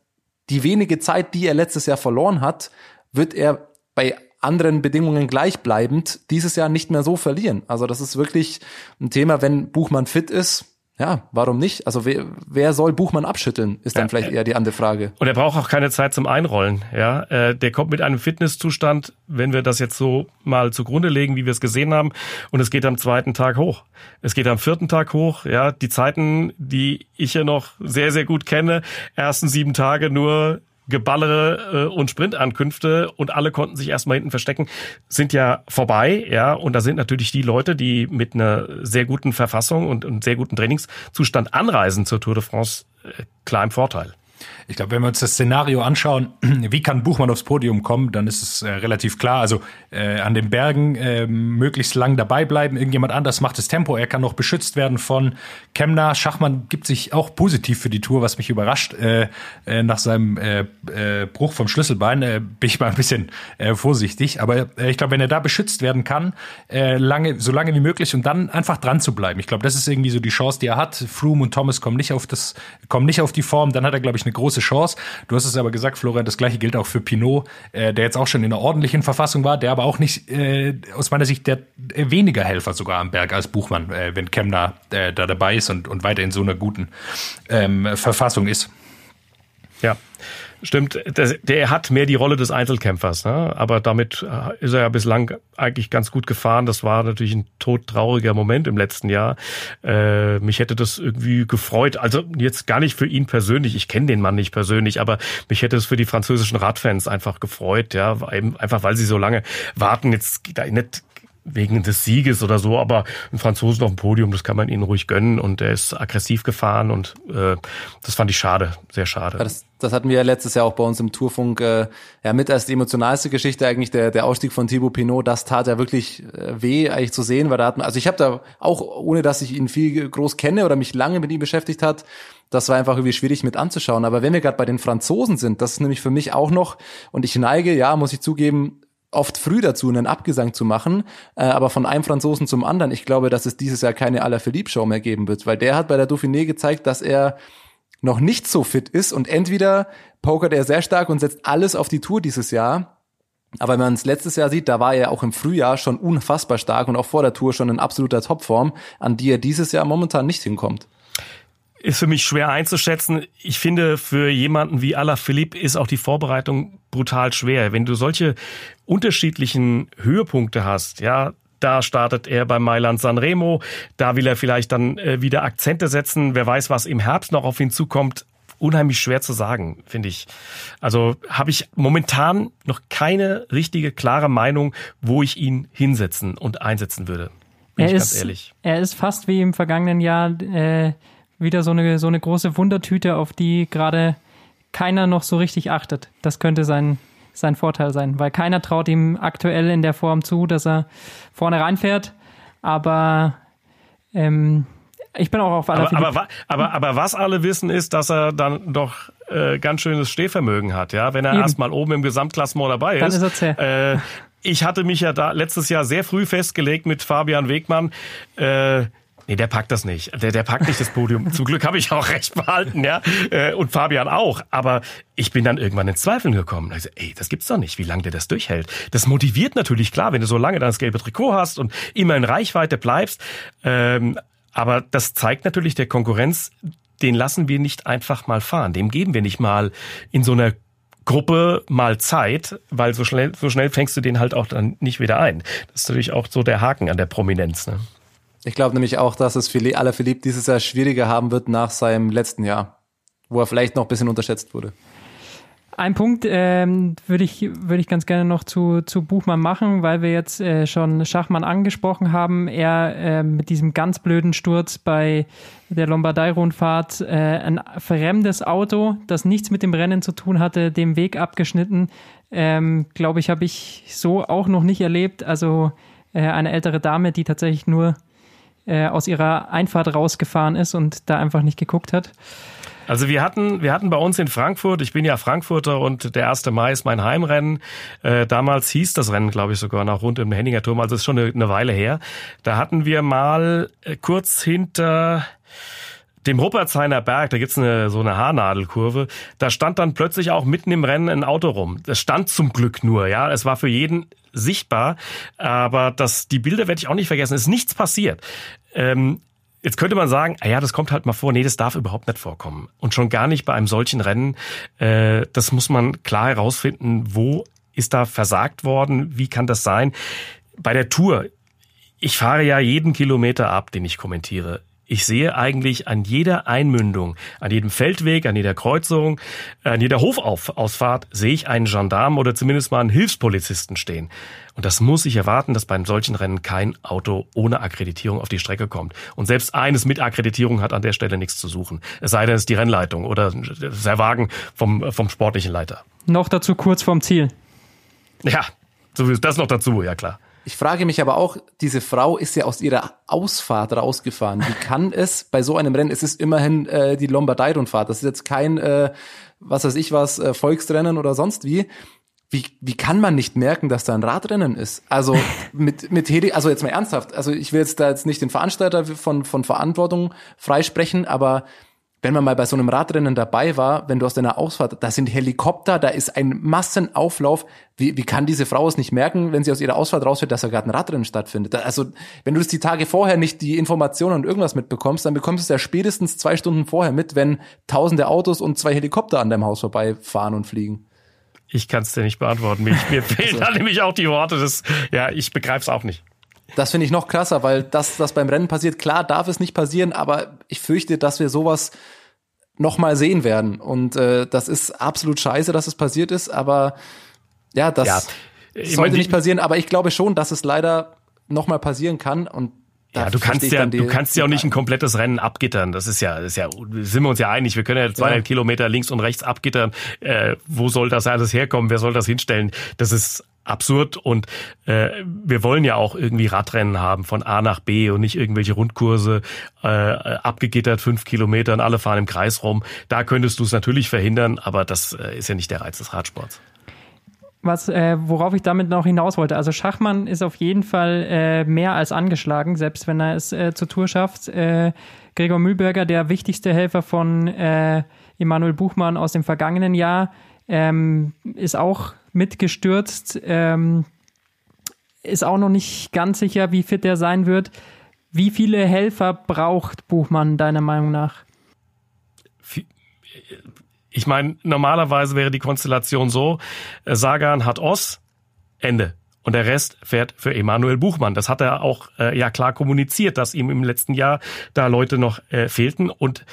die wenige Zeit, die er letztes Jahr verloren hat, wird er bei anderen Bedingungen gleichbleibend dieses Jahr nicht mehr so verlieren. Also das ist wirklich ein Thema, wenn Buchmann fit ist, ja, warum nicht? Also wer, wer soll Buchmann abschütteln, ist dann ja, vielleicht eher die andere Frage. Und er braucht auch keine Zeit zum Einrollen. Ja, äh, der kommt mit einem Fitnesszustand, wenn wir das jetzt so mal zugrunde legen, wie wir es gesehen haben, und es geht am zweiten Tag hoch. Es geht am vierten Tag hoch. Ja, die Zeiten, die ich ja noch sehr sehr gut kenne, ersten sieben Tage nur Geballere äh, und Sprintankünfte und alle konnten sich erstmal hinten verstecken, sind ja vorbei, ja, und da sind natürlich die Leute, die mit einer sehr guten Verfassung und einem sehr guten Trainingszustand anreisen zur Tour de France, äh, klar im Vorteil. Ich glaube, wenn wir uns das Szenario anschauen, wie kann Buchmann aufs Podium kommen, dann ist es äh, relativ klar. Also äh, an den Bergen äh, möglichst lang dabei bleiben. Irgendjemand anders macht das Tempo. Er kann noch beschützt werden von Kemner. Schachmann gibt sich auch positiv für die Tour, was mich überrascht. Äh, äh, nach seinem äh, äh, Bruch vom Schlüsselbein äh, bin ich mal ein bisschen äh, vorsichtig. Aber ich glaube, wenn er da beschützt werden kann, äh, lange, so lange wie möglich und dann einfach dran zu bleiben. Ich glaube, das ist irgendwie so die Chance, die er hat. Froome und Thomas kommen nicht auf das, kommen nicht auf die Form. Dann hat er, glaube ich, eine große Chance. Du hast es aber gesagt, Florian, das gleiche gilt auch für Pinot, äh, der jetzt auch schon in einer ordentlichen Verfassung war, der aber auch nicht, äh, aus meiner Sicht, der äh, weniger Helfer sogar am Berg als Buchmann, äh, wenn Kemner äh, da dabei ist und, und weiter in so einer guten ähm, Verfassung ist. Ja. Stimmt, der hat mehr die Rolle des Einzelkämpfers, ne? aber damit äh, ist er ja bislang eigentlich ganz gut gefahren. Das war natürlich ein todtrauriger Moment im letzten Jahr. Äh, mich hätte das irgendwie gefreut. Also jetzt gar nicht für ihn persönlich. Ich kenne den Mann nicht persönlich, aber mich hätte es für die französischen Radfans einfach gefreut, ja, einfach weil sie so lange warten. Jetzt nicht wegen des Sieges oder so, aber ein Franzosen auf dem Podium, das kann man ihnen ruhig gönnen und er ist aggressiv gefahren und äh, das fand ich schade, sehr schade. Das, das hatten wir ja letztes Jahr auch bei uns im Tourfunk, äh, ja mit als die emotionalste Geschichte eigentlich der, der Ausstieg von Thibaut Pinot, das tat ja wirklich äh, weh eigentlich zu sehen, weil da hat man, also ich habe da auch, ohne dass ich ihn viel groß kenne oder mich lange mit ihm beschäftigt hat, das war einfach irgendwie schwierig mit anzuschauen. Aber wenn wir gerade bei den Franzosen sind, das ist nämlich für mich auch noch, und ich neige, ja, muss ich zugeben, oft früh dazu, einen Abgesang zu machen, äh, aber von einem Franzosen zum anderen. Ich glaube, dass es dieses Jahr keine Alaphilippe-Show mehr geben wird, weil der hat bei der Dauphiné gezeigt, dass er noch nicht so fit ist und entweder pokert er sehr stark und setzt alles auf die Tour dieses Jahr, aber wenn man es letztes Jahr sieht, da war er auch im Frühjahr schon unfassbar stark und auch vor der Tour schon in absoluter Topform, an die er dieses Jahr momentan nicht hinkommt ist für mich schwer einzuschätzen. Ich finde, für jemanden wie Philipp ist auch die Vorbereitung brutal schwer. Wenn du solche unterschiedlichen Höhepunkte hast, ja, da startet er bei Mailand Sanremo, da will er vielleicht dann äh, wieder Akzente setzen. Wer weiß, was im Herbst noch auf ihn zukommt. Unheimlich schwer zu sagen, finde ich. Also habe ich momentan noch keine richtige, klare Meinung, wo ich ihn hinsetzen und einsetzen würde. Bin er ich ist, ganz ehrlich. Er ist fast wie im vergangenen Jahr äh, wieder so eine, so eine große Wundertüte, auf die gerade keiner noch so richtig achtet. Das könnte sein, sein Vorteil sein, weil keiner traut ihm aktuell in der Form zu, dass er vorne reinfährt. Aber ähm, Ich bin auch auf aber, aber, aber, aber was alle wissen ist, dass er dann doch äh, ganz schönes Stehvermögen hat, ja. Wenn er erstmal oben im Gesamtklassement dabei ist. Dann ist er zäh. Äh, ich hatte mich ja da letztes Jahr sehr früh festgelegt mit Fabian Wegmann. Äh, Nee, der packt das nicht. Der, der packt nicht das Podium. Zum Glück habe ich auch recht behalten, ja. Äh, und Fabian auch. Aber ich bin dann irgendwann in Zweifeln gekommen. Also, ey, das gibt's doch nicht, wie lange der das durchhält. Das motiviert natürlich klar, wenn du so lange das gelbe Trikot hast und immer in Reichweite bleibst. Ähm, aber das zeigt natürlich der Konkurrenz, den lassen wir nicht einfach mal fahren. Dem geben wir nicht mal in so einer Gruppe mal Zeit, weil so schnell, so schnell fängst du den halt auch dann nicht wieder ein. Das ist natürlich auch so der Haken an der Prominenz. Ne? Ich glaube nämlich auch, dass es aller Philipp dieses Jahr schwieriger haben wird nach seinem letzten Jahr, wo er vielleicht noch ein bisschen unterschätzt wurde. Ein Punkt ähm, würde ich, würde ich ganz gerne noch zu, zu Buchmann machen, weil wir jetzt äh, schon Schachmann angesprochen haben. Er äh, mit diesem ganz blöden Sturz bei der Lombardei-Rundfahrt äh, ein fremdes Auto, das nichts mit dem Rennen zu tun hatte, dem Weg abgeschnitten. Ähm, Glaube ich, habe ich so auch noch nicht erlebt. Also äh, eine ältere Dame, die tatsächlich nur äh, aus ihrer Einfahrt rausgefahren ist und da einfach nicht geguckt hat. Also wir hatten, wir hatten bei uns in Frankfurt, ich bin ja Frankfurter und der 1. Mai ist mein Heimrennen. Äh, damals hieß das Rennen, glaube ich, sogar noch rund im Henninger Turm, also ist schon eine, eine Weile her. Da hatten wir mal äh, kurz hinter dem Ruppertsheiner Berg, da gibt's eine, so eine Haarnadelkurve, da stand dann plötzlich auch mitten im Rennen ein Auto rum. Das stand zum Glück nur, ja. Es war für jeden sichtbar, aber das, die Bilder werde ich auch nicht vergessen. Es ist nichts passiert. Ähm, Jetzt könnte man sagen, ah ja, das kommt halt mal vor. Nee, das darf überhaupt nicht vorkommen. Und schon gar nicht bei einem solchen Rennen. Äh, das muss man klar herausfinden, wo ist da versagt worden, wie kann das sein. Bei der Tour, ich fahre ja jeden Kilometer ab, den ich kommentiere. Ich sehe eigentlich an jeder Einmündung, an jedem Feldweg, an jeder Kreuzung, an jeder Hofausfahrt sehe ich einen Gendarm oder zumindest mal einen Hilfspolizisten stehen. Und das muss ich erwarten, dass beim solchen Rennen kein Auto ohne Akkreditierung auf die Strecke kommt. Und selbst eines mit Akkreditierung hat an der Stelle nichts zu suchen. Es sei denn, es ist die Rennleitung oder der Wagen vom, vom sportlichen Leiter. Noch dazu kurz vorm Ziel. Ja, so das noch dazu, ja klar. Ich frage mich aber auch, diese Frau ist ja aus ihrer Ausfahrt rausgefahren. Wie kann es bei so einem Rennen, es ist immerhin äh, die Lombardei-Rundfahrt, das ist jetzt kein, äh, was weiß ich was, äh, Volksrennen oder sonst wie. Wie, wie kann man nicht merken, dass da ein Radrennen ist? Also mit, mit Hedi, also jetzt mal ernsthaft, also ich will jetzt da jetzt nicht den Veranstalter von, von Verantwortung freisprechen, aber wenn man mal bei so einem Radrennen dabei war, wenn du aus deiner Ausfahrt, da sind Helikopter, da ist ein Massenauflauf. Wie, wie kann diese Frau es nicht merken, wenn sie aus ihrer Ausfahrt rausfährt, dass da gerade ein Radrennen stattfindet? Also, wenn du das die Tage vorher nicht die Informationen und irgendwas mitbekommst, dann bekommst du es ja spätestens zwei Stunden vorher mit, wenn tausende Autos und zwei Helikopter an deinem Haus vorbeifahren und fliegen. Ich kann es dir nicht beantworten. Mir, mir fehlen da nämlich auch die Worte. Das, ja, ich begreife es auch nicht. Das finde ich noch krasser, weil das, was beim Rennen passiert, klar darf es nicht passieren, aber ich fürchte, dass wir sowas noch mal sehen werden. Und äh, das ist absolut scheiße, dass es passiert ist, aber ja, das ja, sollte meine, nicht passieren. Aber ich glaube schon, dass es leider noch mal passieren kann. Und ja, du kannst ja, die, du kannst ja auch nicht ein komplettes Rennen abgittern. Das ist ja, das ist ja, sind wir uns ja einig. Wir können ja 200 ja. Kilometer links und rechts abgittern. Äh, wo soll das alles herkommen? Wer soll das hinstellen? Das ist absurd und äh, wir wollen ja auch irgendwie Radrennen haben von A nach B und nicht irgendwelche Rundkurse äh, abgegittert fünf Kilometer und alle fahren im Kreis rum. Da könntest du es natürlich verhindern, aber das äh, ist ja nicht der Reiz des Radsports. Was, äh, worauf ich damit noch hinaus wollte. Also Schachmann ist auf jeden Fall äh, mehr als angeschlagen, selbst wenn er es äh, zur Tour schafft. Äh, Gregor Mühlberger, der wichtigste Helfer von äh, Emanuel Buchmann aus dem vergangenen Jahr, ähm, ist auch mitgestürzt. Ähm, ist auch noch nicht ganz sicher, wie fit er sein wird. Wie viele Helfer braucht Buchmann deiner Meinung nach? Ich meine, normalerweise wäre die Konstellation so, äh, Sagan hat Oss, Ende. Und der Rest fährt für Emanuel Buchmann. Das hat er auch äh, ja klar kommuniziert, dass ihm im letzten Jahr da Leute noch äh, fehlten. Und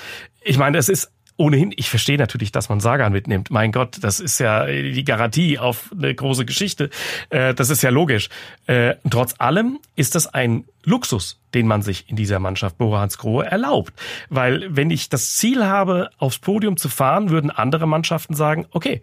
ich meine, es ist ohnehin, ich verstehe natürlich, dass man Sagan mitnimmt. Mein Gott, das ist ja die Garantie auf eine große Geschichte. Äh, das ist ja logisch. Äh, trotz allem ist das ein Luxus, den man sich in dieser Mannschaft Bora Hansgrohe erlaubt. Weil wenn ich das Ziel habe, aufs Podium zu fahren, würden andere Mannschaften sagen, okay,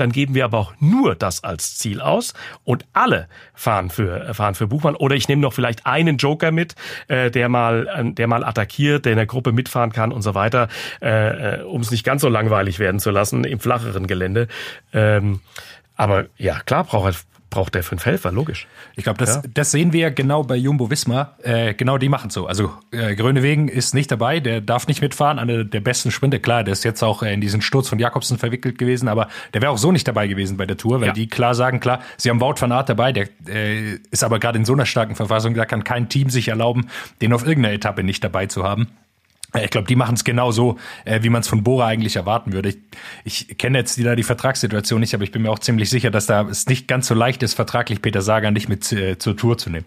dann geben wir aber auch nur das als Ziel aus und alle fahren für, fahren für Buchmann. Oder ich nehme noch vielleicht einen Joker mit, äh, der mal, äh, der mal attackiert, der in der Gruppe mitfahren kann und so weiter, äh, äh um es nicht ganz so langweilig werden zu lassen im flacheren Gelände. Ähm, aber ja, klar braucht braucht der fünf Helfer, logisch. Ich glaube, das, ja. das sehen wir genau bei Jumbo Wismar. Äh, genau die machen so. Also äh, Grönewegen ist nicht dabei, der darf nicht mitfahren, einer der besten Sprinter. Klar, der ist jetzt auch äh, in diesen Sturz von Jakobsen verwickelt gewesen, aber der wäre auch so nicht dabei gewesen bei der Tour, weil ja. die klar sagen, klar, sie haben Wout van Aert dabei, der äh, ist aber gerade in so einer starken Verfassung, da kann kein Team sich erlauben, den auf irgendeiner Etappe nicht dabei zu haben. Äh, ich glaube, die machen es genau so, äh, wie man es von Bora eigentlich erwarten würde. Ich, ich kenne jetzt wieder die Vertragssituation nicht, aber ich bin mir auch ziemlich sicher, dass da es nicht ganz so leicht ist, vertraglich Peter Sager nicht mit äh, zur Tour zu nehmen.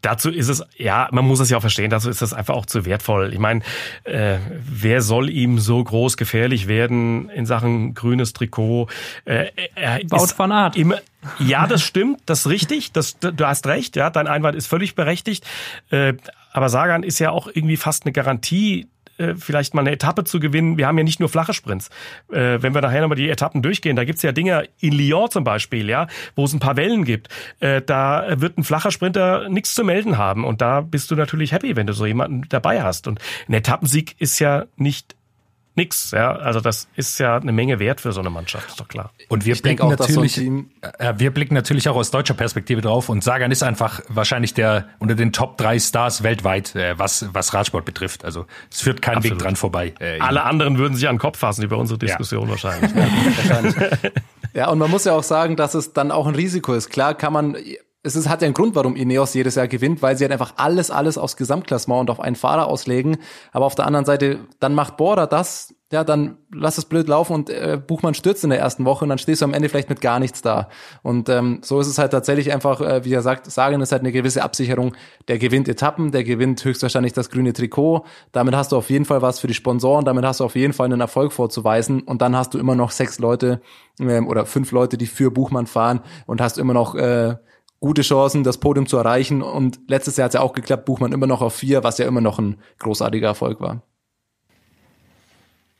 Dazu ist es, ja, man muss es ja auch verstehen, dazu ist das einfach auch zu wertvoll. Ich meine, äh, wer soll ihm so groß gefährlich werden in Sachen grünes Trikot? Äh, er Baut von Art. Immer, ja, das stimmt, das ist richtig, das, du hast recht, ja, dein Einwand ist völlig berechtigt. Äh, aber Sagan ist ja auch irgendwie fast eine Garantie, äh, vielleicht mal eine Etappe zu gewinnen. Wir haben ja nicht nur flache Sprints. Äh, wenn wir nachher nochmal die Etappen durchgehen, da gibt's ja Dinge in Lyon zum Beispiel, ja, wo es ein paar Wellen gibt. Äh, da wird ein flacher Sprinter nichts zu melden haben. Und da bist du natürlich happy, wenn du so jemanden dabei hast. Und ein Etappensieg ist ja nicht nix. Ja, also das ist ja eine Menge wert für so eine Mannschaft, ist doch klar. Und wir ich blicken auch, natürlich, so äh, wir blicken natürlich auch aus deutscher Perspektive drauf und Sagan ist einfach wahrscheinlich der unter den Top drei Stars weltweit, äh, was was Radsport betrifft. Also es führt kein Absolut. Weg dran vorbei. Äh, Alle anderen würden sich an den Kopf fassen über unsere Diskussion ja. wahrscheinlich. Ja, wahrscheinlich. ja, und man muss ja auch sagen, dass es dann auch ein Risiko ist. Klar kann man es ist, hat ja einen Grund, warum Ineos jedes Jahr gewinnt, weil sie halt einfach alles, alles aufs Gesamtklassement und auf einen Fahrer auslegen. Aber auf der anderen Seite, dann macht Border das, ja, dann lass es blöd laufen und äh, Buchmann stürzt in der ersten Woche und dann stehst du am Ende vielleicht mit gar nichts da. Und ähm, so ist es halt tatsächlich einfach, äh, wie er sagt, Sagen ist halt eine gewisse Absicherung. Der gewinnt Etappen, der gewinnt höchstwahrscheinlich das grüne Trikot. Damit hast du auf jeden Fall was für die Sponsoren, damit hast du auf jeden Fall einen Erfolg vorzuweisen und dann hast du immer noch sechs Leute ähm, oder fünf Leute, die für Buchmann fahren und hast immer noch äh, gute Chancen, das Podium zu erreichen. Und letztes Jahr hat es ja auch geklappt, Buchmann immer noch auf vier, was ja immer noch ein großartiger Erfolg war.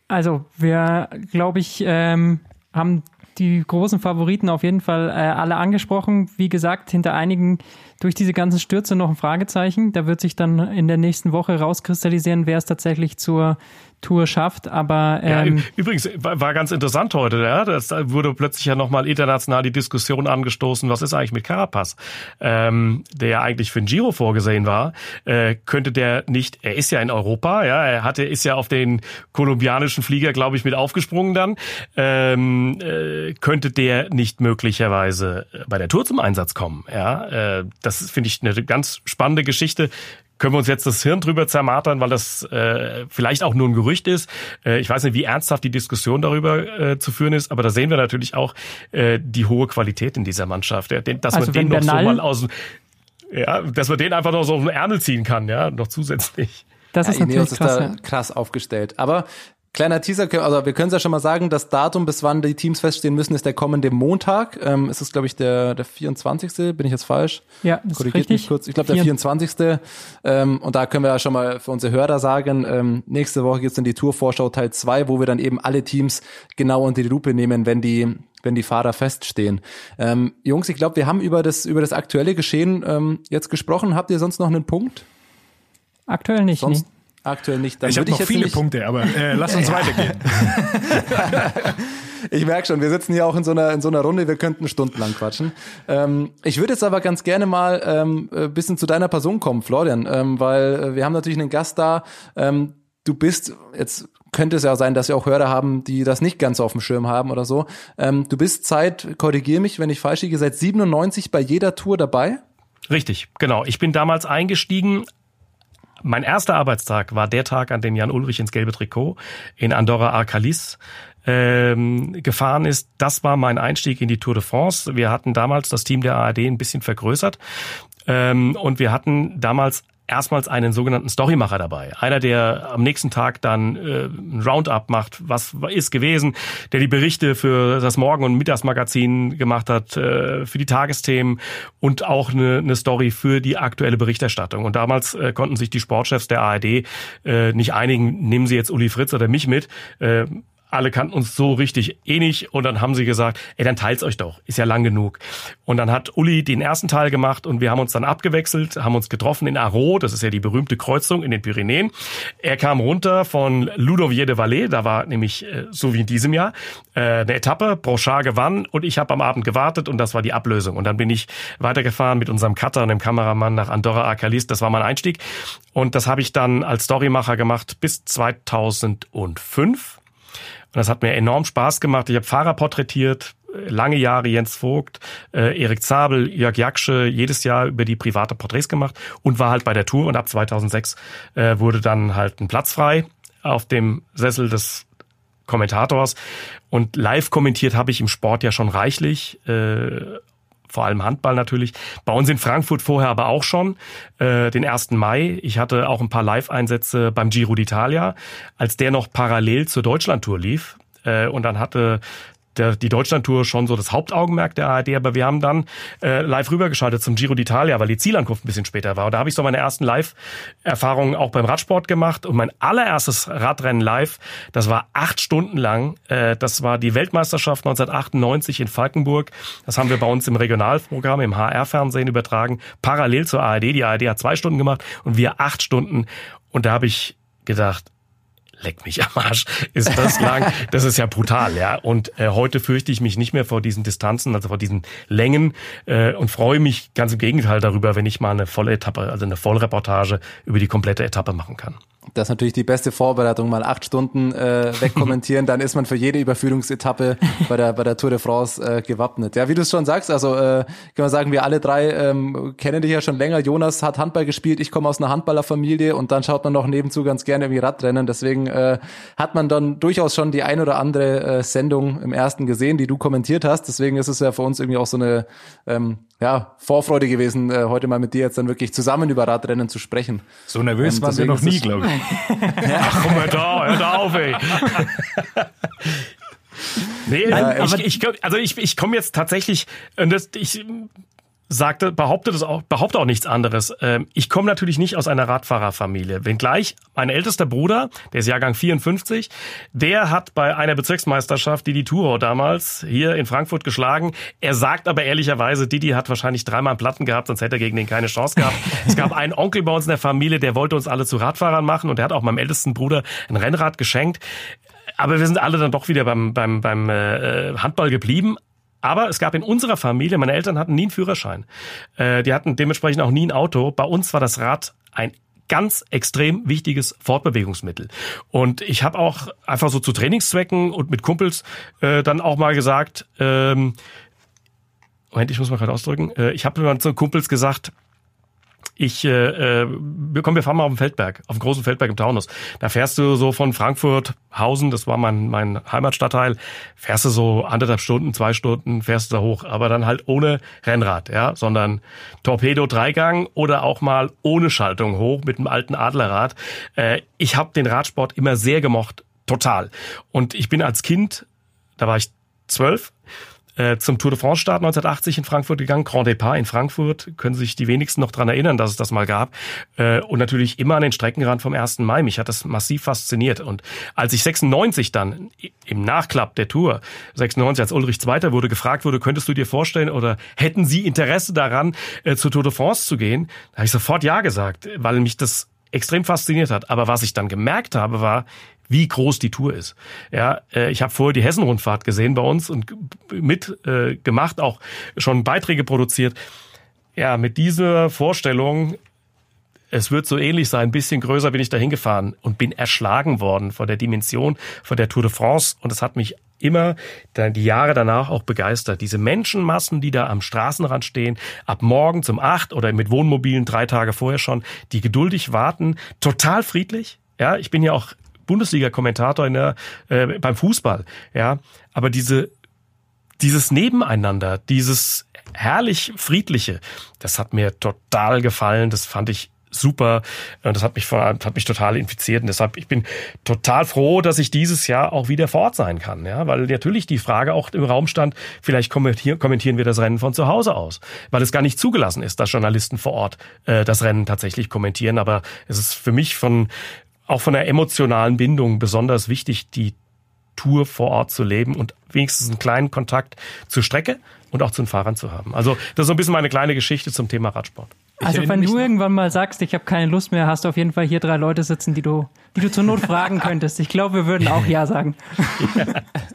Also wir, glaube ich, ähm, haben die großen Favoriten auf jeden Fall äh, alle angesprochen. Wie gesagt, hinter einigen durch diese ganzen Stürze noch ein Fragezeichen. Da wird sich dann in der nächsten Woche rauskristallisieren, wer es tatsächlich zur Tour schafft. Aber ähm, ja, übrigens war ganz interessant heute. Ja, das wurde plötzlich ja nochmal international die Diskussion angestoßen. Was ist eigentlich mit Carapaz, ähm, der ja eigentlich für den Giro vorgesehen war? Äh, könnte der nicht? Er ist ja in Europa. Ja, er hatte ist ja auf den kolumbianischen Flieger, glaube ich, mit aufgesprungen dann. Ähm, äh, könnte der nicht möglicherweise bei der Tour zum Einsatz kommen? Ja, äh, das finde ich eine ganz spannende Geschichte können wir uns jetzt das Hirn drüber zermartern, weil das äh, vielleicht auch nur ein Gerücht ist. Äh, ich weiß nicht, wie ernsthaft die Diskussion darüber äh, zu führen ist, aber da sehen wir natürlich auch äh, die hohe Qualität in dieser Mannschaft. Ja, dass also man den noch Bernal so mal aus ja, dass man den einfach noch so auf den Ärmel ziehen kann, ja, noch zusätzlich. Das ist ja, natürlich krass, ist da krass aufgestellt. Aber Kleiner Teaser, also wir können es ja schon mal sagen, das Datum, bis wann die Teams feststehen müssen, ist der kommende Montag. Ähm, es ist, glaube ich, der, der 24. Bin ich jetzt falsch? Ja, das Korrigiert ist richtig. mich kurz. Ich glaube, der 24. Ähm, und da können wir ja schon mal für unsere Hörer sagen, ähm, nächste Woche geht's in die Tourvorschau Teil 2, wo wir dann eben alle Teams genau unter die Lupe nehmen, wenn die wenn die Fahrer feststehen. Ähm, Jungs, ich glaube, wir haben über das über das aktuelle Geschehen ähm, jetzt gesprochen. Habt ihr sonst noch einen Punkt? Aktuell nicht. Sonst, nee. Aktuell nicht. Dann ich habe noch viele nämlich, Punkte, aber äh, lass uns weitergehen. ich merke schon, wir sitzen hier auch in so einer in so einer Runde, wir könnten stundenlang quatschen. Ähm, ich würde jetzt aber ganz gerne mal ähm, ein bisschen zu deiner Person kommen, Florian, ähm, weil äh, wir haben natürlich einen Gast da. Ähm, du bist jetzt könnte es ja sein, dass wir auch Hörer haben, die das nicht ganz auf dem Schirm haben oder so. Ähm, du bist seit, korrigiere mich, wenn ich falsch liege, seit 97 bei jeder Tour dabei. Richtig, genau. Ich bin damals eingestiegen mein erster Arbeitstag war der Tag, an dem Jan Ulrich ins gelbe Trikot in Andorra Arcalis ähm, gefahren ist. Das war mein Einstieg in die Tour de France. Wir hatten damals das Team der ARD ein bisschen vergrößert ähm, und wir hatten damals erstmals einen sogenannten Storymacher dabei. Einer, der am nächsten Tag dann äh, ein Roundup macht, was ist gewesen, der die Berichte für das Morgen- und Mittagsmagazin gemacht hat, äh, für die Tagesthemen und auch eine, eine Story für die aktuelle Berichterstattung. Und damals äh, konnten sich die Sportchefs der ARD äh, nicht einigen, nehmen sie jetzt Uli Fritz oder mich mit. Äh, alle kannten uns so richtig eh nicht und dann haben sie gesagt, ey, dann teilt's euch doch, ist ja lang genug. Und dann hat Uli den ersten Teil gemacht und wir haben uns dann abgewechselt, haben uns getroffen in Aro, das ist ja die berühmte Kreuzung in den Pyrenäen. Er kam runter von Ludovier de Vallée, da war nämlich, äh, so wie in diesem Jahr, äh, eine Etappe, Brochard gewann und ich habe am Abend gewartet und das war die Ablösung. Und dann bin ich weitergefahren mit unserem Cutter und dem Kameramann nach Andorra Arcalis, das war mein Einstieg. Und das habe ich dann als Storymacher gemacht bis 2005. Und das hat mir enorm Spaß gemacht. Ich habe Fahrer porträtiert, lange Jahre Jens Vogt, äh, Erik Zabel, Jörg Jaksche, jedes Jahr über die private Porträts gemacht und war halt bei der Tour und ab 2006 äh, wurde dann halt ein Platz frei auf dem Sessel des Kommentators und live kommentiert habe ich im Sport ja schon reichlich. Äh, vor allem Handball natürlich. Bei uns in Frankfurt vorher aber auch schon, äh, den 1. Mai. Ich hatte auch ein paar Live-Einsätze beim Giro d'Italia, als der noch parallel zur Deutschlandtour lief. Äh, und dann hatte der, die Deutschlandtour schon so das Hauptaugenmerk der ARD, aber wir haben dann äh, live rübergeschaltet zum Giro d'Italia, weil die Zielankunft ein bisschen später war. Und da habe ich so meine ersten Live-Erfahrungen auch beim Radsport gemacht. Und mein allererstes Radrennen live, das war acht Stunden lang. Äh, das war die Weltmeisterschaft 1998 in Falkenburg. Das haben wir bei uns im Regionalprogramm, im HR-Fernsehen übertragen, parallel zur ARD. Die ARD hat zwei Stunden gemacht und wir acht Stunden. Und da habe ich gedacht, leck mich am Arsch, ist das lang. Das ist ja brutal, ja. Und äh, heute fürchte ich mich nicht mehr vor diesen Distanzen, also vor diesen Längen äh, und freue mich ganz im Gegenteil darüber, wenn ich mal eine volle Etappe, also eine Vollreportage über die komplette Etappe machen kann. Das ist natürlich die beste Vorbereitung, mal acht Stunden äh, wegkommentieren, dann ist man für jede Überführungsetappe bei der, bei der Tour de France äh, gewappnet. Ja, wie du es schon sagst, also äh, kann man sagen, wir alle drei ähm, kennen dich ja schon länger. Jonas hat Handball gespielt, ich komme aus einer Handballerfamilie und dann schaut man noch nebenzu ganz gerne irgendwie Radrennen. Deswegen äh, hat man dann durchaus schon die ein oder andere äh, Sendung im ersten gesehen, die du kommentiert hast. Deswegen ist es ja für uns irgendwie auch so eine ähm, ja, Vorfreude gewesen, äh, heute mal mit dir jetzt dann wirklich zusammen über Radrennen zu sprechen. So nervös ähm, waren wir noch nie, glaube ich. Ach, komm, hör da, hör da auf, ey. Nee, ja, ich, ich, also ich, ich komme jetzt tatsächlich, das, ich sagte, behauptet es auch, behaupte auch nichts anderes. Ähm, ich komme natürlich nicht aus einer Radfahrerfamilie. Wenngleich mein ältester Bruder, der ist Jahrgang 54, der hat bei einer Bezirksmeisterschaft Didi Turo damals hier in Frankfurt geschlagen. Er sagt aber ehrlicherweise, Didi hat wahrscheinlich dreimal Platten gehabt, sonst hätte er gegen den keine Chance gehabt. es gab einen Onkel bei uns in der Familie, der wollte uns alle zu Radfahrern machen und der hat auch meinem ältesten Bruder ein Rennrad geschenkt. Aber wir sind alle dann doch wieder beim, beim, beim äh, Handball geblieben. Aber es gab in unserer Familie, meine Eltern hatten nie einen Führerschein. Äh, die hatten dementsprechend auch nie ein Auto. Bei uns war das Rad ein ganz extrem wichtiges Fortbewegungsmittel. Und ich habe auch einfach so zu Trainingszwecken und mit Kumpels äh, dann auch mal gesagt, ähm, Moment, ich muss mal gerade ausdrücken, äh, ich habe mal zu Kumpels gesagt, ich, äh, äh, komm, wir fahren mal auf den Feldberg, auf den großen Feldberg im Taunus. Da fährst du so von Frankfurt, Hausen, das war mein, mein Heimatstadtteil, fährst du so anderthalb Stunden, zwei Stunden, fährst du da hoch, aber dann halt ohne Rennrad, ja, sondern Torpedo-Dreigang oder auch mal ohne Schaltung hoch mit einem alten Adlerrad. Äh, ich habe den Radsport immer sehr gemocht, total. Und ich bin als Kind, da war ich zwölf, äh, zum Tour de France Start 1980 in Frankfurt gegangen, Grand Depart in Frankfurt, können sich die wenigsten noch dran erinnern, dass es das mal gab. Äh, und natürlich immer an den Streckenrand vom 1. Mai. Mich hat das massiv fasziniert. Und als ich 96 dann im Nachklapp der Tour, 96 als Ulrich Zweiter wurde, gefragt wurde, könntest du dir vorstellen oder hätten Sie Interesse daran, äh, zur Tour de France zu gehen, da habe ich sofort Ja gesagt, weil mich das extrem fasziniert hat. Aber was ich dann gemerkt habe, war, wie groß die Tour ist. Ja, äh, ich habe vorher die Hessenrundfahrt gesehen bei uns und mit äh, gemacht, auch schon Beiträge produziert. Ja, mit dieser Vorstellung, es wird so ähnlich sein, ein bisschen größer bin ich da hingefahren und bin erschlagen worden vor der Dimension, vor der Tour de France und es hat mich immer die Jahre danach auch begeistert. Diese Menschenmassen, die da am Straßenrand stehen, ab morgen zum acht oder mit Wohnmobilen drei Tage vorher schon, die geduldig warten, total friedlich. Ja, ich bin ja auch Bundesliga-Kommentator in der, äh, beim Fußball, ja. Aber diese, dieses Nebeneinander, dieses herrlich friedliche, das hat mir total gefallen. Das fand ich super und das hat mich hat mich total infiziert und deshalb ich bin total froh, dass ich dieses Jahr auch wieder vor Ort sein kann, ja, weil natürlich die Frage auch im Raum stand, vielleicht kommentieren, kommentieren wir das Rennen von zu Hause aus, weil es gar nicht zugelassen ist, dass Journalisten vor Ort äh, das Rennen tatsächlich kommentieren, aber es ist für mich von auch von der emotionalen Bindung besonders wichtig, die Tour vor Ort zu leben und wenigstens einen kleinen Kontakt zur Strecke und auch zu den Fahrern zu haben. Also das ist so ein bisschen meine kleine Geschichte zum Thema Radsport. Also wenn du irgendwann mal sagst, ich habe keine Lust mehr, hast du auf jeden Fall hier drei Leute sitzen, die du, die du zur Not fragen könntest. Ich glaube, wir würden auch ja sagen. Ja.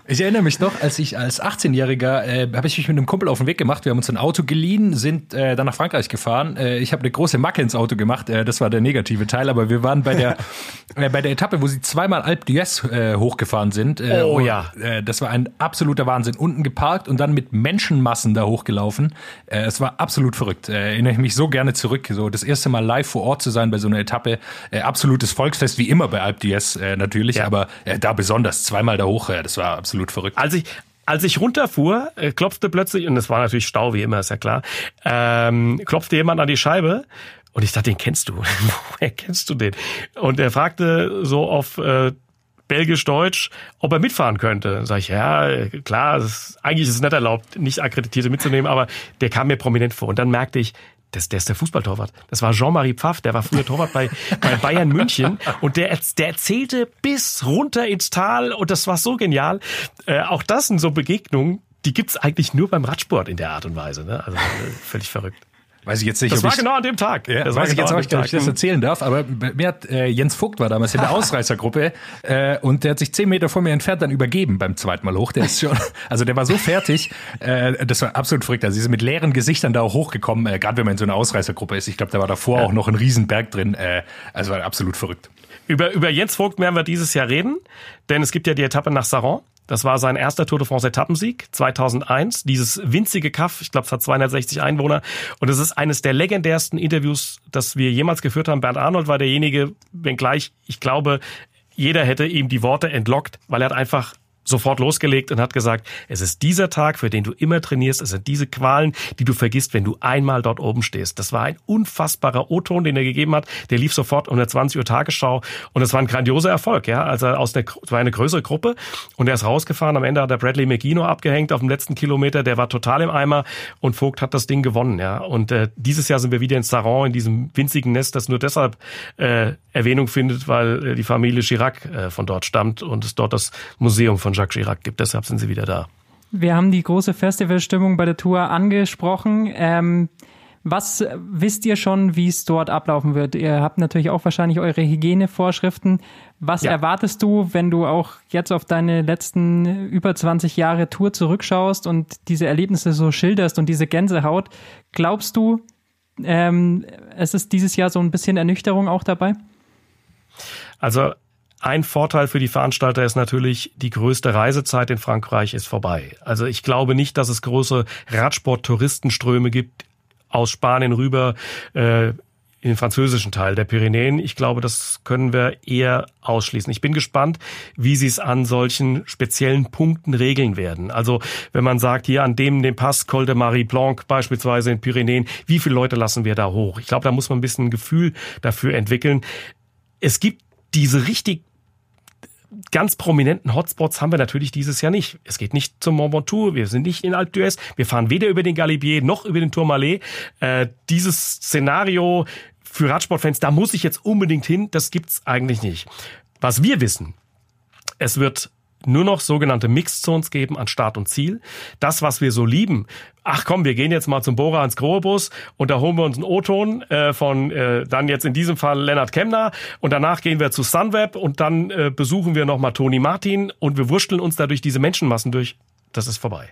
Ich erinnere mich noch, als ich als 18-Jähriger äh, habe ich mich mit einem Kumpel auf den Weg gemacht. Wir haben uns ein Auto geliehen, sind äh, dann nach Frankreich gefahren. Äh, ich habe eine große Macke ins Auto gemacht. Äh, das war der negative Teil, aber wir waren bei der äh, bei der Etappe, wo sie zweimal Alp d'Huez äh, hochgefahren sind. Oh ja. Äh, das war ein absoluter Wahnsinn. Unten geparkt und dann mit Menschenmassen da hochgelaufen. Es war absolut verrückt. Erinnere ich mich so gerne zurück. So das erste Mal live vor Ort zu sein bei so einer Etappe. Äh, absolutes Volksfest, wie immer bei Alp d'Huez äh, natürlich, Ja. aber äh, da besonders zweimal da hoch. Das war absolut verrückt. Als ich, als ich runterfuhr, äh, klopfte plötzlich, und es war natürlich Stau, wie immer, ist ja klar, ähm, klopfte jemand an die Scheibe. Und ich dachte, den kennst du. Woher kennst du den? Und er fragte so auf äh, Belgisch-Deutsch, ob er mitfahren könnte. Sag ich, ja, klar, ist, eigentlich ist es nicht erlaubt, nicht Akkreditierte mitzunehmen, aber der kam mir prominent vor. Und dann merkte ich, das, der ist der Fußballtorwart. Das war Jean-Marie Pfaff, der war früher Torwart bei, bei Bayern München und der, der erzählte bis runter ins Tal und das war so genial. Äh, auch das sind so Begegnungen, die gibt's eigentlich nur beim Radsport in der Art und Weise. Ne? Also äh, völlig verrückt. Weiß ich jetzt nicht, Das ob war ich, genau an dem Tag. Ja, das weiß ich jetzt nicht, ob ich das Tag. erzählen darf, aber mir hat äh, Jens Vogt war damals in der Ausreißergruppe äh, und der hat sich zehn Meter vor mir entfernt dann übergeben beim zweiten Mal hoch. Der ist schon, also der war so fertig, äh, das war absolut verrückt. Also sie sind mit leeren Gesichtern da auch hochgekommen, äh, gerade wenn man in so einer Ausreißergruppe ist. Ich glaube, da war davor auch noch ein Riesenberg drin. Äh, also war absolut verrückt. Über, über Jens Vogt werden wir dieses Jahr reden, denn es gibt ja die Etappe nach Saron. Das war sein erster Tour de France Etappensieg 2001. Dieses winzige Kaff, ich glaube, es hat 260 Einwohner. Und es ist eines der legendärsten Interviews, das wir jemals geführt haben. Bernd Arnold war derjenige, wenngleich, ich glaube, jeder hätte ihm die Worte entlockt, weil er hat einfach sofort losgelegt und hat gesagt, es ist dieser Tag, für den du immer trainierst, es sind diese Qualen, die du vergisst, wenn du einmal dort oben stehst. Das war ein unfassbarer O-Ton, den er gegeben hat. Der lief sofort um 20 Uhr Tagesschau und es war ein grandioser Erfolg, ja. Also aus der, es war eine größere Gruppe und er ist rausgefahren. Am Ende hat der Bradley McGino abgehängt auf dem letzten Kilometer. Der war total im Eimer und Vogt hat das Ding gewonnen, ja. Und äh, dieses Jahr sind wir wieder in Saron, in diesem winzigen Nest, das nur deshalb äh, Erwähnung findet, weil äh, die Familie Chirac äh, von dort stammt und es dort das Museum von Jacques Chirac gibt. Deshalb sind sie wieder da. Wir haben die große Festivalstimmung bei der Tour angesprochen. Ähm, was wisst ihr schon, wie es dort ablaufen wird? Ihr habt natürlich auch wahrscheinlich eure Hygienevorschriften. Was Ja. erwartest du, wenn du auch jetzt auf deine letzten über 20 Jahre Tour zurückschaust und diese Erlebnisse so schilderst und diese Gänsehaut? Glaubst du, ähm, es ist dieses Jahr so ein bisschen Ernüchterung auch dabei? Also ein Vorteil für die Veranstalter ist natürlich, die größte Reisezeit in Frankreich ist vorbei. Also ich glaube nicht, dass es große Radsport-Touristenströme gibt aus Spanien rüber äh, in den französischen Teil der Pyrenäen. Ich glaube, das können wir eher ausschließen. Ich bin gespannt, wie sie es an solchen speziellen Punkten regeln werden. Also wenn man sagt, hier an dem, dem Pass Col de Marie Blanc beispielsweise in Pyrenäen, wie viele Leute lassen wir da hoch? Ich glaube, da muss man ein bisschen ein Gefühl dafür entwickeln. Es gibt diese richtig ganz prominenten Hotspots haben wir natürlich dieses Jahr nicht. Es geht nicht zum Mont Ventoux, wir sind nicht in Alpe d'Huez, wir fahren weder über den Galibier noch über den Tourmalet. Äh, dieses Szenario für Radsportfans, da muss ich jetzt unbedingt hin, das gibt's eigentlich nicht. Was wir wissen, es wird nur noch sogenannte Mixed Zones geben an Start und Ziel. Das, was wir so lieben. Ach komm, wir gehen jetzt mal zum Bora ans Großbus und da holen wir uns einen O-Ton äh, von äh, dann jetzt in diesem Fall Lennart Kemner und danach gehen wir zu Sunweb und dann äh, besuchen wir nochmal Toni Martin und wir wursteln uns da durch diese Menschenmassen durch. Das ist vorbei.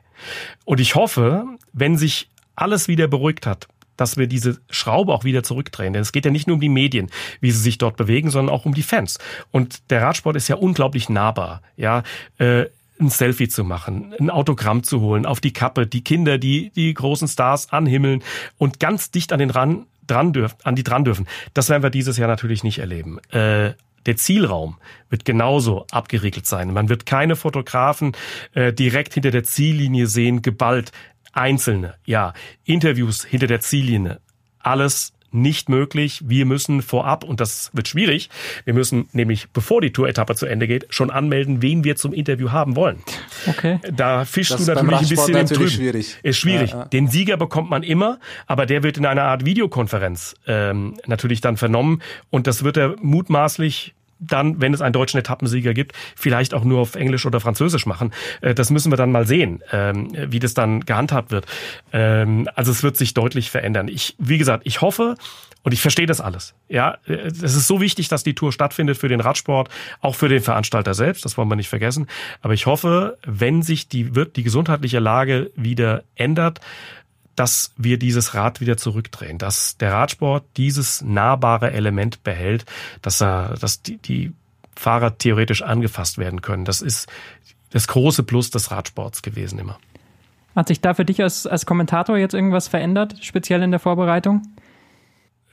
Und ich hoffe, wenn sich alles wieder beruhigt hat, dass wir diese Schraube auch wieder zurückdrehen. Denn es geht ja nicht nur um die Medien, wie sie sich dort bewegen, sondern auch um die Fans. Und der Radsport ist ja unglaublich nahbar. Ja, äh, ein Selfie zu machen, ein Autogramm zu holen, auf die Kappe, die Kinder, die die großen Stars anhimmeln und ganz dicht an den ran, dran dürfen, an die dran dürfen. Das werden wir dieses Jahr natürlich nicht erleben. Äh, der Zielraum wird genauso abgeriegelt sein. Man wird keine Fotografen äh, direkt hinter der Ziellinie sehen, geballt. Einzelne, ja. Interviews hinter der Ziellinie. Alles nicht möglich. Wir müssen vorab, und das wird schwierig, wir müssen nämlich, bevor die Tour-Etappe zu Ende geht, schon anmelden, wen wir zum Interview haben wollen. Okay. Da fischst Das du natürlich ein bisschen im natürlich Trüben. schwierig. Ist schwierig. Ja, ja. Den Sieger bekommt man immer, aber der wird in einer Art Videokonferenz ähm, natürlich dann vernommen und das wird er mutmaßlich dann, wenn es einen deutschen Etappensieger gibt, vielleicht auch nur auf Englisch oder Französisch machen. Äh, das müssen wir dann mal sehen, ähm, wie das dann gehandhabt wird. Ähm, also es wird sich deutlich verändern. Ich, wie gesagt, ich hoffe, und ich verstehe das alles. Ja, es ist so wichtig, dass die Tour stattfindet für den Radsport, auch für den Veranstalter selbst. Das wollen wir nicht vergessen. Aber ich hoffe, wenn sich die, wird die gesundheitliche Lage wieder ändert, dass wir dieses Rad wieder zurückdrehen, dass der Radsport dieses nahbare Element behält, dass er, dass die, die Fahrer theoretisch angefasst werden können. Das ist das große Plus des Radsports gewesen immer. Hat sich da für dich als, als Kommentator jetzt irgendwas verändert, speziell in der Vorbereitung?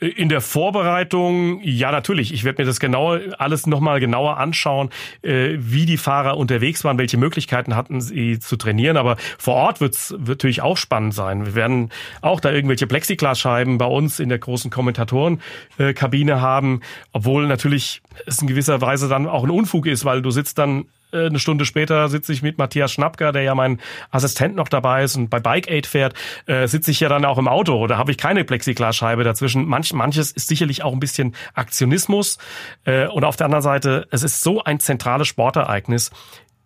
In der Vorbereitung, ja natürlich. Ich werde mir das genau alles nochmal genauer anschauen, äh, wie die Fahrer unterwegs waren, welche Möglichkeiten hatten sie zu trainieren. Aber vor Ort wird's wird natürlich auch spannend sein. Wir werden auch da irgendwelche Plexiglasscheiben bei uns in der großen Kommentatorenkabine haben, obwohl natürlich es in gewisser Weise dann auch ein Unfug ist, weil du sitzt dann eine Stunde später sitze ich mit Matthias Schnappker, der ja mein Assistent noch dabei ist und bei Bike Aid fährt, äh, sitze ich ja dann auch im Auto oder habe ich keine Plexiglasscheibe dazwischen. Manch, manches ist sicherlich auch ein bisschen Aktionismus. Äh, und auf der anderen Seite, es ist so ein zentrales Sportereignis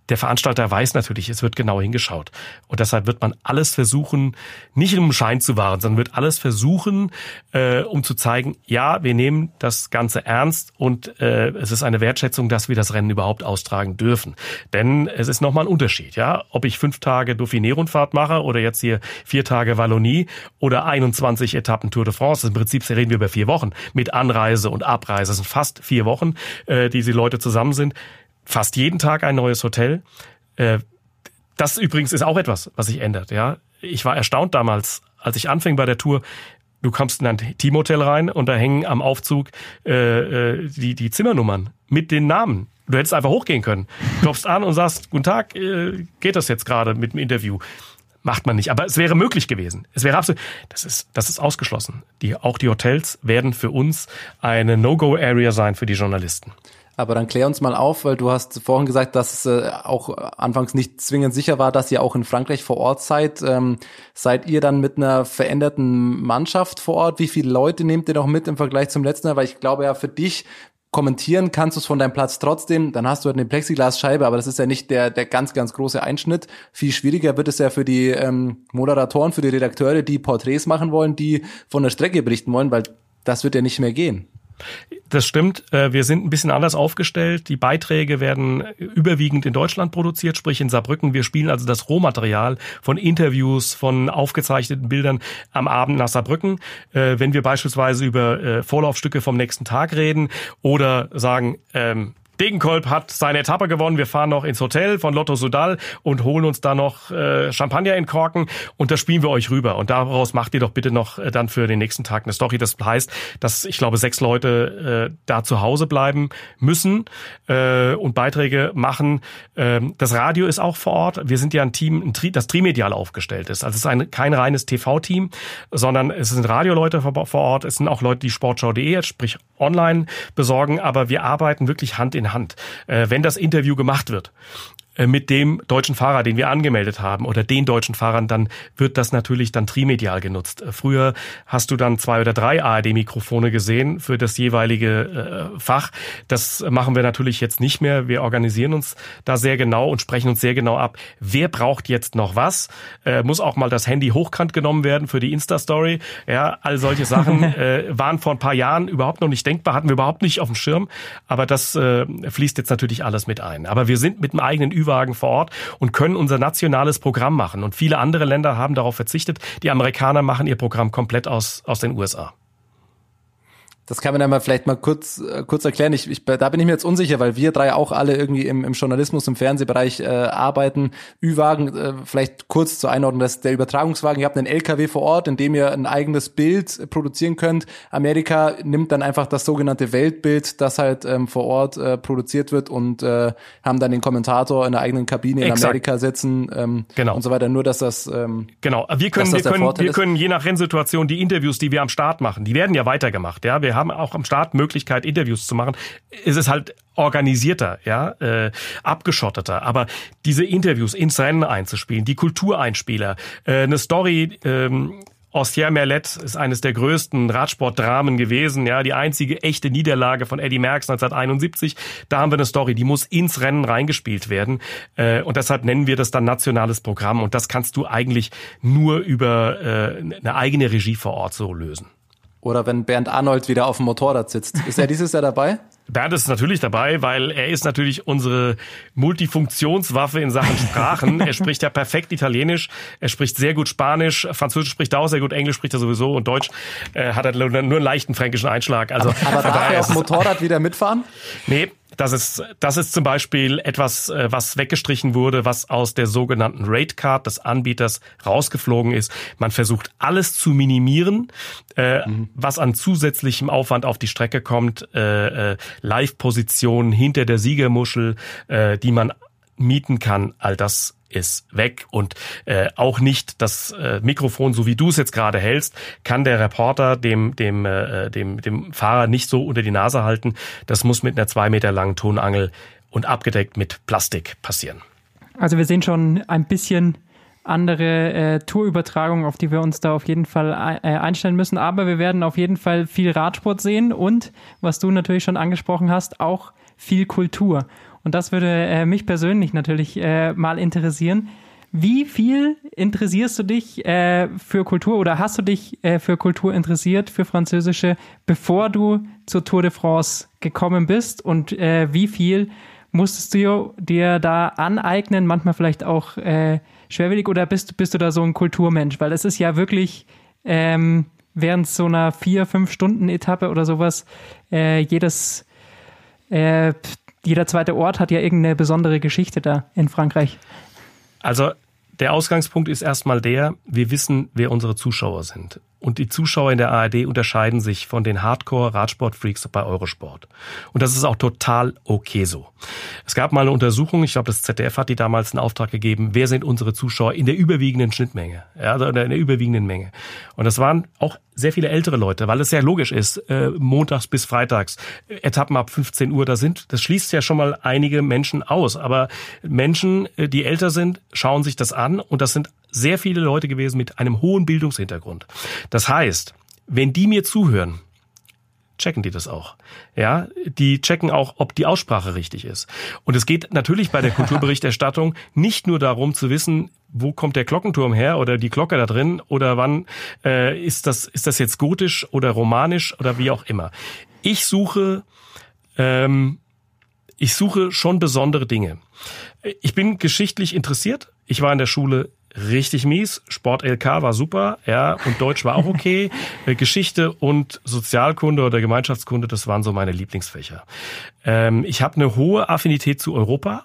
der Veranstalter weiß natürlich, es wird genau hingeschaut. Und deshalb wird man alles versuchen, nicht um Schein zu wahren, sondern wird alles versuchen, äh, um zu zeigen, ja, wir nehmen das Ganze ernst und äh, es ist eine Wertschätzung, dass wir das Rennen überhaupt austragen dürfen. Denn es ist nochmal ein Unterschied, ja, ob ich fünf Tage Dauphiné-Rundfahrt mache oder jetzt hier vier Tage Wallonie oder 21 Etappen Tour de France. Im Prinzip reden wir über vier Wochen mit Anreise und Abreise. Es sind fast vier Wochen, äh, die die Leute zusammen sind fast jeden Tag ein neues Hotel. Äh, das übrigens ist auch etwas, was sich ändert. Ja, ich war erstaunt damals, als ich anfing bei der Tour. Du kommst in ein Teamhotel rein und da hängen am Aufzug äh, äh, die, die Zimmernummern mit den Namen. Du hättest einfach hochgehen können. Klopfst an und sagst, guten Tag, äh, geht das jetzt gerade mit dem Interview? Macht man nicht. Aber es wäre möglich gewesen. Es wäre absolut, das ist, das ist ausgeschlossen. Die, auch die Hotels werden für uns eine No-Go-Area sein für die Journalisten. Aber dann klär uns mal auf, weil du hast vorhin gesagt, dass es äh, auch anfangs nicht zwingend sicher war, dass ihr auch in Frankreich vor Ort seid. Ähm, seid ihr dann mit einer veränderten Mannschaft vor Ort? Wie viele Leute nehmt ihr noch mit im Vergleich zum letzten Jahr? Weil ich glaube ja, für dich kommentieren kannst du es von deinem Platz trotzdem, dann hast du halt eine Plexiglasscheibe, aber das ist ja nicht der, der ganz, ganz große Einschnitt. Viel schwieriger wird es ja für die ähm, Moderatoren, für die Redakteure, die Porträts machen wollen, die von der Strecke berichten wollen, weil das wird ja nicht mehr gehen. Das stimmt. Äh, wir sind ein bisschen anders aufgestellt. Die Beiträge werden überwiegend in Deutschland produziert, sprich in Saarbrücken. Wir spielen also das Rohmaterial von Interviews, von aufgezeichneten Bildern am Abend nach Saarbrücken. Äh, wenn wir beispielsweise über äh, Vorlaufstücke vom nächsten Tag reden oder sagen, ähm, Degenkolb hat seine Etappe gewonnen. Wir fahren noch ins Hotel von Lotto Sudal und holen uns da noch äh, Champagner in Korken und das spielen wir euch rüber. Und daraus macht ihr doch bitte noch äh, dann für den nächsten Tag eine Story. Das heißt, dass ich glaube, sechs Leute äh, da zu Hause bleiben müssen äh, und Beiträge machen. Ähm, das Radio ist auch vor Ort. Wir sind ja ein Team, ein Tri das trimedial aufgestellt ist. Also es ist ein, kein reines TV-Team, sondern es sind Radioleute vor, vor Ort. Es sind auch Leute, die sportschau.de, sprich online besorgen. Aber wir arbeiten wirklich Hand in in Hand. Äh, wenn das Interview gemacht wird, mit dem deutschen Fahrer, den wir angemeldet haben oder den deutschen Fahrern, dann wird das natürlich dann trimedial genutzt. Äh, früher hast du dann zwei oder drei ARD-Mikrofone gesehen für das jeweilige äh, Fach. Das machen wir natürlich jetzt nicht mehr. Wir organisieren uns da sehr genau und sprechen uns sehr genau ab. Wer braucht jetzt noch was? Äh, muss auch mal das Handy hochkant genommen werden für die Insta-Story. Ja, all solche Sachen äh, waren vor ein paar Jahren überhaupt noch nicht denkbar, hatten wir überhaupt nicht auf dem Schirm. Aber das äh, fließt jetzt natürlich alles mit ein. Aber wir sind mit dem eigenen Ü-Wagen vor Ort und können unser nationales Programm machen. Und viele andere Länder haben darauf verzichtet. Die Amerikaner machen ihr Programm komplett aus, aus den USA. Das kann man dann mal vielleicht mal kurz, äh, kurz erklären. Ich, ich, da bin ich mir jetzt unsicher, weil wir drei auch alle irgendwie im, im Journalismus, im Fernsehbereich äh, arbeiten. Ü-Wagen, äh, vielleicht kurz zur Einordnung, das ist der Übertragungswagen. Ihr habt einen LKW vor Ort, in dem ihr ein eigenes Bild produzieren könnt. Amerika nimmt dann einfach das sogenannte Weltbild, das halt ähm, vor Ort äh, produziert wird und äh, haben dann den Kommentator in der eigenen Kabine in Exakt. Amerika sitzen ähm, genau. und so weiter. Nur, dass das ähm, Genau, wir können, wir, können, wir können je nach Rennsituation die Interviews, die wir am Start machen, die werden ja weitergemacht. Ja, wir wir haben auch am Start Möglichkeit, Interviews zu machen. Es ist halt organisierter, ja, äh, abgeschotteter. Aber diese Interviews ins Rennen einzuspielen, die Kultureinspieler, äh, eine Story ähm, Austria Merlet ist eines der größten Radsportdramen gewesen, ja, die einzige echte Niederlage von Eddie Merckx 1971. Da haben wir eine Story, die muss ins Rennen reingespielt werden äh, und deshalb nennen wir das dann nationales Programm und das kannst du eigentlich nur über äh, eine eigene Regie vor Ort so lösen. Oder wenn Bernd Arnold wieder auf dem Motorrad sitzt. Ist er dieses Jahr dabei? Bernd ist natürlich dabei, weil er ist natürlich unsere Multifunktionswaffe in Sachen Sprachen. er spricht ja perfekt Italienisch, er spricht sehr gut Spanisch, Französisch spricht er auch sehr gut, Englisch spricht er sowieso und Deutsch äh, hat er nur einen leichten fränkischen Einschlag. Also, aber, aber darf er auf dem Motorrad wieder mitfahren? Nee, das ist, das ist zum Beispiel etwas, äh, was weggestrichen wurde, was aus der sogenannten Rate Card des Anbieters rausgeflogen ist. Man versucht alles zu minimieren, äh, mhm. was an zusätzlichem Aufwand auf die Strecke kommt. Äh, äh, Live-Positionen hinter der Siegermuschel, die man mieten kann. All das ist weg und äh, auch nicht das äh, Mikrofon, so wie du es jetzt gerade hältst, kann der Reporter dem dem äh, dem dem Fahrer nicht so unter die Nase halten. Das muss mit einer zwei Meter langen Tonangel und abgedeckt mit Plastik passieren. Also wir sehen schon ein bisschen andere äh, Tourübertragungen, auf die wir uns da auf jeden Fall äh, einstellen müssen. Aber wir werden auf jeden Fall viel Radsport sehen und, was du natürlich schon angesprochen hast, auch viel Kultur. Und das würde äh, mich persönlich natürlich äh, mal interessieren. Wie viel interessierst du dich äh, für Kultur oder hast du dich äh, für Kultur interessiert, für französische, bevor du zur Tour de France gekommen bist? Und äh, wie viel musstest du dir da aneignen, manchmal vielleicht auch äh, schwerwillig oder bist, bist du da so ein Kulturmensch? Weil es ist ja wirklich ähm, während so einer vier, fünf Stunden Etappe oder sowas äh, jedes äh, jeder zweite Ort hat ja irgendeine besondere Geschichte da in Frankreich. Also der Ausgangspunkt ist erstmal der, wir wissen, wer unsere Zuschauer sind. Und die Zuschauer in der ARD unterscheiden sich von den Hardcore-Radsport-Freaks bei Eurosport. Und das ist auch total okay so. Es gab mal eine Untersuchung, ich glaube, das ZDF hat die damals einen Auftrag gegeben, wer sind unsere Zuschauer in der überwiegenden Schnittmenge, ja, also in der überwiegenden Menge. Und das waren auch sehr viele ältere Leute, weil es sehr logisch ist, äh, montags bis freitags, Etappen ab 15 Uhr da sind. Das schließt ja schon mal einige Menschen aus. Aber Menschen, äh, die älter sind, schauen sich das an und das sind sehr viele Leute gewesen mit einem hohen Bildungshintergrund. Das heißt, wenn die mir zuhören, checken die das auch. Ja, die checken auch, ob die Aussprache richtig ist. Und es geht natürlich bei der Kulturberichterstattung nicht nur darum zu wissen, wo kommt der Glockenturm her oder die Glocke da drin oder wann äh, ist das ist das jetzt gotisch oder romanisch oder wie auch immer. Ich suche ähm, ich suche schon besondere Dinge. Ich bin geschichtlich interessiert. Ich war in der Schule richtig mies. Sport LK war super, ja, und Deutsch war auch okay. Äh, Geschichte und Sozialkunde oder Gemeinschaftskunde, das waren so meine Lieblingsfächer. Ähm, ich habe eine hohe Affinität zu Europa.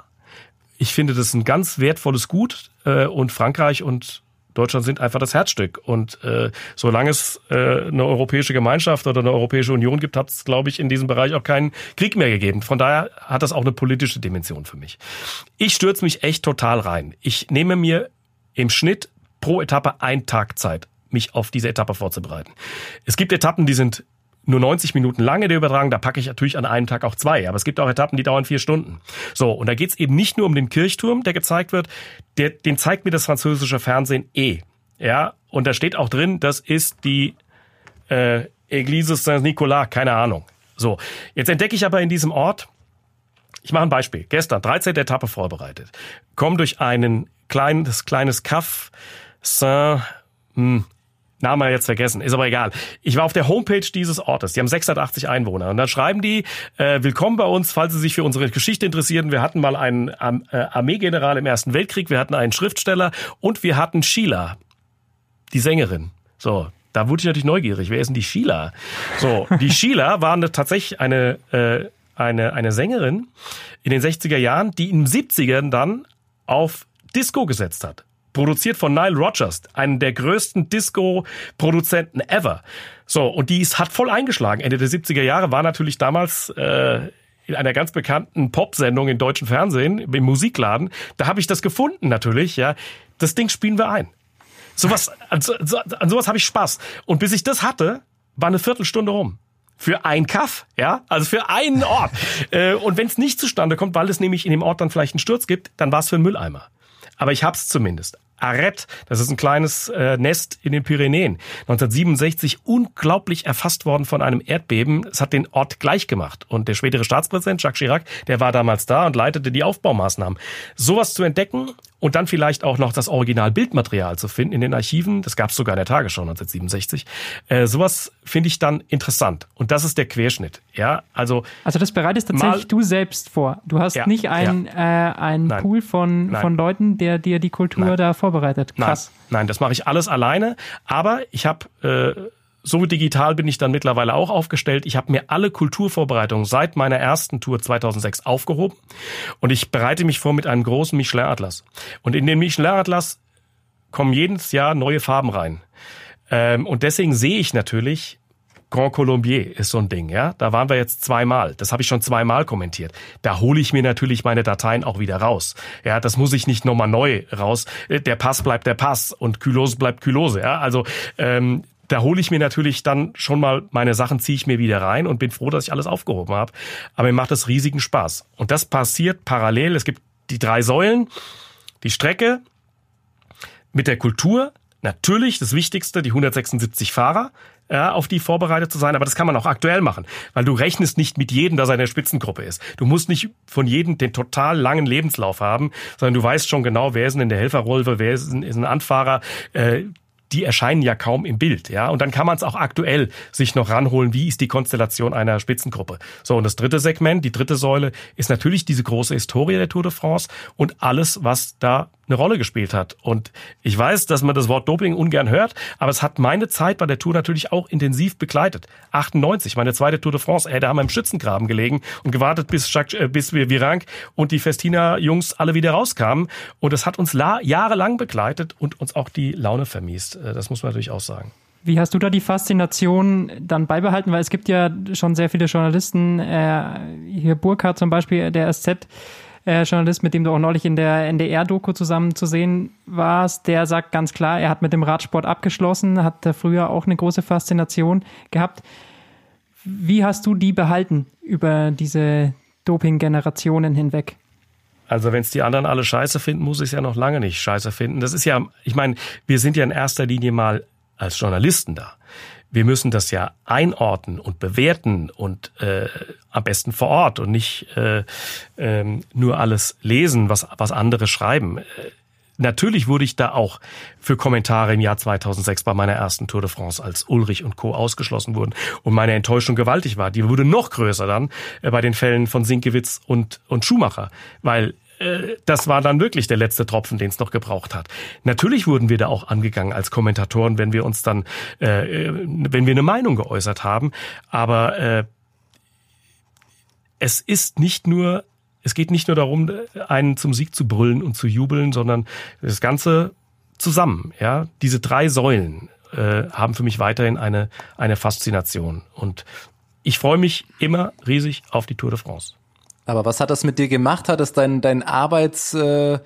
Ich finde das ein ganz wertvolles Gut äh, und Frankreich und Deutschland sind einfach das Herzstück. Und äh, solange es äh, eine europäische Gemeinschaft oder eine Europäische Union gibt, hat es, glaube ich, in diesem Bereich auch keinen Krieg mehr gegeben. Von daher hat das auch eine politische Dimension für mich. Ich stürze mich echt total rein. Ich nehme mir im Schnitt pro Etappe ein Tag Zeit, mich auf diese Etappe vorzubereiten. Es gibt Etappen, die sind nur 90 Minuten lange der Übertragung, da packe ich natürlich an einem Tag auch zwei. Aber es gibt auch Etappen, die dauern vier Stunden. So, und da geht's eben nicht nur um den Kirchturm, der gezeigt wird, der, den zeigt mir das französische Fernsehen eh. Ja, und da steht auch drin, das ist die äh, Église Saint-Nicolas, keine Ahnung. So, jetzt entdecke ich aber in diesem Ort, ich mache ein Beispiel, gestern, 13. Etappe vorbereitet, komme durch einen kleines, kleines Kaff, Saint, hm, Name jetzt vergessen, ist aber egal. Ich war auf der Homepage dieses Ortes, die haben 680 Einwohner und dann schreiben die, äh, willkommen bei uns, falls Sie sich für unsere Geschichte interessieren. Wir hatten mal einen Arm äh, Armeegeneral im Ersten Weltkrieg, wir hatten einen Schriftsteller und wir hatten Sheila, die Sängerin. So, da wurde ich natürlich neugierig. Wer ist denn die Sheila? So, die Sheila war eine, tatsächlich eine, äh, eine, eine Sängerin in den 60er Jahren, die in den 70ern dann auf Disco gesetzt hat. Produziert von Nile Rodgers, einem der größten Disco-Produzenten ever. So, und die hat voll eingeschlagen. Ende der 70er Jahre war natürlich damals äh, in einer ganz bekannten Pop-Sendung im deutschen Fernsehen, im Musikladen. Da habe ich das gefunden natürlich, ja. Das Ding spielen wir ein. Sowas, an, an sowas habe ich Spaß. Und bis ich das hatte, war eine Viertelstunde rum für ein Kaff, ja, also für einen Ort. Äh, und wenn es nicht zustande kommt, weil es nämlich in dem Ort dann vielleicht einen Sturz gibt, dann war es für einen Mülleimer. Aber ich hab's zumindest. Arret, das ist ein kleines äh, Nest in den Pyrenäen. 1967 unglaublich erfasst worden von einem Erdbeben. Es hat den Ort gleich gemacht. Und der spätere Staatspräsident Jacques Chirac, der war damals da und leitete die Aufbaumaßnahmen. Sowas zu entdecken und dann vielleicht auch noch das Original-Bildmaterial zu finden in den Archiven, das gab es sogar in der Tagesschau 1967. Äh, sowas finde ich dann interessant. Und das ist der Querschnitt. Ja, also also das bereitest tatsächlich mal, du selbst vor. Du hast ja, nicht einen ja. äh, einen Pool von von Leuten, der dir die Kultur Nein. da vorbereitet. Krass. Nein, Nein das mache ich alles alleine. Aber ich habe äh, so digital bin ich dann mittlerweile auch aufgestellt. Ich habe mir alle Kulturvorbereitungen seit meiner ersten Tour 2006 aufgehoben und ich bereite mich vor mit einem großen Michelin-Atlas. Und in den Michelin-Atlas kommen jedes Jahr neue Farben rein. Ähm, und deswegen sehe ich natürlich, Grand Colombier ist so ein Ding, ja. Da waren wir jetzt zweimal. Das habe ich schon zweimal kommentiert. Da hole ich mir natürlich meine Dateien auch wieder raus. Ja, das muss ich nicht nochmal neu raus. Äh, der Pass bleibt der Pass und Kylose bleibt Kylose, ja. Also ähm, da hole ich mir natürlich dann schon mal meine Sachen, ziehe ich mir wieder rein und bin froh, dass ich alles aufgehoben habe. Aber mir macht das riesigen Spaß. Und das passiert parallel. Es gibt die drei Säulen, die Strecke mit der Kultur, natürlich das Wichtigste, die 176 Fahrer, ja, auf die vorbereitet zu sein, aber das kann man auch aktuell machen, weil du rechnest nicht mit jedem, dass er in der Spitzengruppe ist. Du musst nicht von jedem den total langen Lebenslauf haben, sondern du weißt schon genau, wer ist denn in der Helferrolle, wer ist ein, Anfahrer. Äh, die erscheinen ja kaum im Bild, ja. Und dann kann man es auch aktuell sich noch ranholen, wie ist die Konstellation einer Spitzengruppe. So, und das dritte Segment, die dritte Säule, ist natürlich diese große Historie der Tour de France und alles, was da eine Rolle gespielt hat. Und ich weiß, dass man das Wort Doping ungern hört, aber es hat meine Zeit bei der Tour natürlich auch intensiv begleitet. 98, meine zweite Tour de France, ey, da haben wir im Schützengraben gelegen und gewartet, bis, Jacques, äh, bis wir Virank und die Festina-Jungs alle wieder rauskamen. Und es hat uns jahrelang begleitet und uns auch die Laune vermiest. Äh, das muss man natürlich auch sagen. Wie hast du da die Faszination dann beibehalten? Weil es gibt ja schon sehr viele Journalisten, äh, hier Burkhardt zum Beispiel, der SZ, äh, Journalist, mit dem du auch neulich in der NDR-Doku zusammen zu sehen warst, der sagt ganz klar, er hat mit dem Radsport abgeschlossen, hat da früher auch eine große Faszination gehabt. Wie hast du die behalten über diese Doping-Generationen hinweg? Also wenn es die anderen alle scheiße finden, muss ich es ja noch lange nicht scheiße finden. Das ist ja, ich meine, wir sind ja in erster Linie mal als Journalisten da. Wir müssen das ja einordnen und bewerten und äh, am besten vor Ort und nicht äh, äh, nur alles lesen, was, was andere schreiben. Äh, natürlich wurde ich da auch für Kommentare im Jahr 2006 bei meiner ersten Tour de France, als Ulrich und Co. ausgeschlossen wurden und meine Enttäuschung gewaltig war. Die wurde noch größer dann äh, bei den Fällen von Sinkewitz und, und Schumacher, weil das war dann wirklich der letzte Tropfen, den es noch gebraucht hat. Natürlich wurden wir da auch angegangen als Kommentatoren, wenn wir uns dann, äh, äh, wenn wir eine Meinung geäußert haben. Aber äh, es ist nicht nur, es geht nicht nur darum, einen zum Sieg zu brüllen und zu jubeln, sondern das Ganze zusammen. Ja, diese drei Säulen äh, haben für mich weiterhin eine eine Faszination und ich freue mich immer riesig auf die Tour de France. Aber was hat das mit dir gemacht? Hat es dein, dein Arbeits, äh,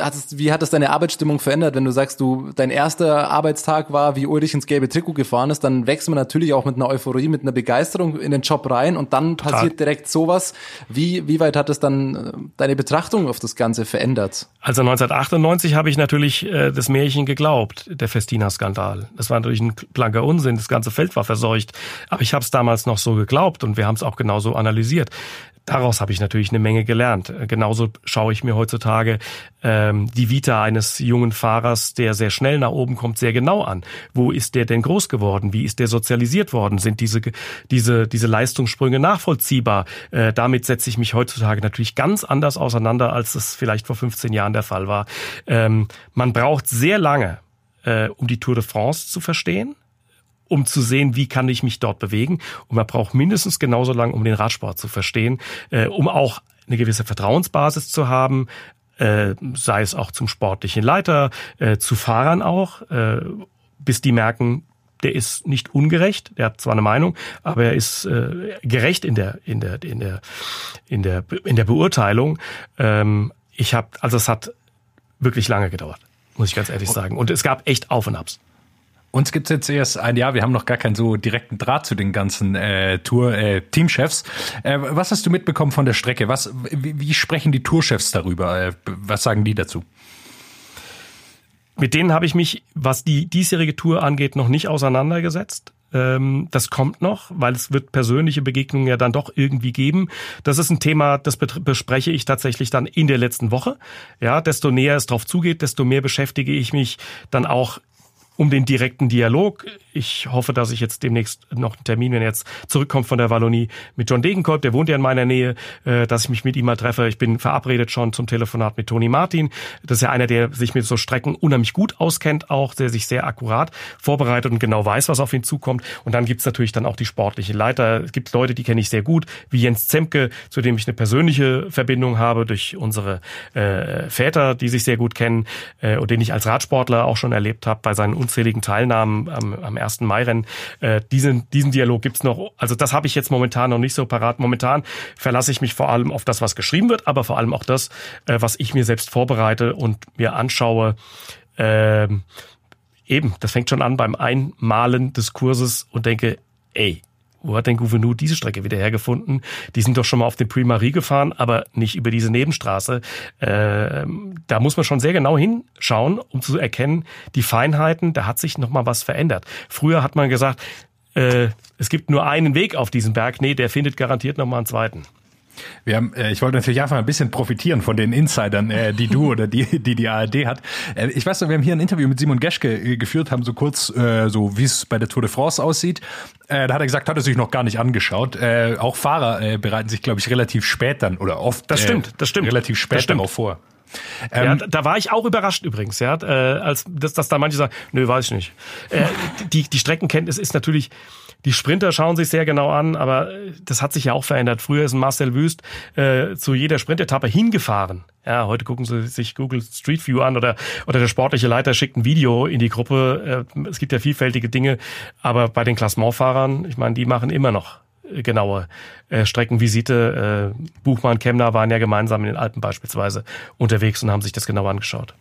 hat es, wie hat es deine Arbeitsstimmung verändert, wenn du sagst, du dein erster Arbeitstag war, wie Ulrich ins gelbe Trikot gefahren ist, dann wächst man natürlich auch mit einer Euphorie, mit einer Begeisterung in den Job rein und dann Total. passiert direkt sowas. Wie, wie weit hat es dann äh, deine Betrachtung auf das Ganze verändert? Also 1998 habe ich natürlich äh, das Märchen geglaubt, der Festina-Skandal. Das war natürlich ein blanker Unsinn, das ganze Feld war verseucht. Aber ich habe es damals noch so geglaubt und wir haben es auch genauso analysiert. Daraus habe ich natürlich eine Menge gelernt. Genauso schaue ich mir heutzutage ähm, die Vita eines jungen Fahrers, der sehr schnell nach oben kommt, sehr genau an. Wo ist der denn groß geworden? Wie ist der sozialisiert worden? Sind diese, diese, diese Leistungssprünge nachvollziehbar? Äh, damit setze ich mich heutzutage natürlich ganz anders auseinander, als es vielleicht vor 15 Jahren der Fall war. Ähm, man braucht sehr lange, äh, um die Tour de France zu verstehen um zu sehen, wie kann ich mich dort bewegen. Und man braucht mindestens genauso lang, um den Radsport zu verstehen, äh, um auch eine gewisse Vertrauensbasis zu haben, äh, sei es auch zum sportlichen Leiter, äh, zu Fahrern auch, äh, bis die merken, der ist nicht ungerecht, der hat zwar eine Meinung, aber er ist äh, gerecht in der in der in der in der in der Beurteilung. Ähm, ich habe also es hat wirklich lange gedauert, muss ich ganz ehrlich sagen, und es gab echt Auf und Abs. Uns gibt's jetzt erst ein Jahr, wir haben noch gar keinen so direkten Draht zu den ganzen äh, Tour-Teamchefs. Äh, äh, was hast du mitbekommen von der Strecke? Was, wie, wie sprechen die Tourchefs darüber? Äh, was sagen die dazu? mit denen habe ich mich, was die diesjährige Tour angeht, noch nicht auseinandergesetzt. Ähm, das kommt noch, weil es wird persönliche Begegnungen ja dann doch irgendwie geben. Das ist ein Thema, das bespreche ich tatsächlich dann in der letzten Woche. Ja, desto näher es drauf zugeht, desto mehr beschäftige ich mich dann auch um den direkten Dialog. Ich hoffe, dass ich jetzt demnächst noch einen Termin, wenn er jetzt zurückkommt von der Wallonie, mit John Degenkolb, der wohnt ja in meiner Nähe, äh, dass ich mich mit ihm mal treffe. Ich bin verabredet schon zum Telefonat mit Toni Martin. Das ist ja einer, der sich mit so Strecken unheimlich gut auskennt, auch der sich sehr akkurat vorbereitet und genau weiß, was auf ihn zukommt. Und dann gibt's natürlich dann auch die sportlichen Leiter. Es gibt Leute, die kenne ich sehr gut, wie Jens Zemke, zu dem ich eine persönliche Verbindung habe durch unsere äh, Väter, die sich sehr gut kennen äh, und den ich als Radsportler auch schon erlebt habe bei seinen unzähligen Teilnahmen am, am 1. Mai-Rennen. Äh, diesen, diesen Dialog gibt's noch. Also das habe ich jetzt momentan noch nicht so parat. Momentan verlasse ich mich vor allem auf das, was geschrieben wird, aber vor allem auch das, äh, was ich mir selbst vorbereite und mir anschaue. Äh, eben, das fängt schon an beim Einmalen des Kurses und denke, ey, wo hat denn Gouverneur diese Strecke wieder hergefunden? Die sind doch schon mal auf den Prix-Marie gefahren, aber nicht über diese Nebenstraße. Äh, da muss man schon sehr genau hinschauen, um zu erkennen, die Feinheiten, da hat sich noch mal was verändert. Früher hat man gesagt, äh, es gibt nur einen Weg auf diesen Berg. Nee, der findet garantiert noch mal einen zweiten. Wir haben, äh, ich wollte natürlich einfach ein bisschen profitieren von den Insidern, äh, die du oder die, die die ARD hat. Äh, ich weiß noch, wir haben hier ein Interview mit Simon Geschke äh, geführt, haben so kurz äh, so, wie es bei der Tour de France aussieht. Äh, da hat er gesagt, hat er sich noch gar nicht angeschaut. Äh, auch Fahrer äh, bereiten sich, glaube ich, relativ spät dann oder oft. Das stimmt, das stimmt. Relativ spät stimmt. darauf vor. Ähm, ja, da war ich auch überrascht übrigens, ja, äh, als dass, dass da manche sagen, nö, weiß ich nicht. Äh, die, die Streckenkenntnis ist natürlich, die Sprinter schauen sich sehr genau an, aber das hat sich ja auch verändert. Früher ist ein Marcel Wüst äh, zu jeder Sprintetappe hingefahren. Ja, heute gucken sie sich Google Street View an oder, oder der sportliche Leiter schickt ein Video in die Gruppe. Äh, es gibt ja vielfältige Dinge, aber bei den Klassementfahrern, ich meine, die machen immer noch genaue äh, Streckenvisite. Äh, Buchmann, Kemner waren ja gemeinsam in den Alpen beispielsweise unterwegs und haben sich das genau angeschaut.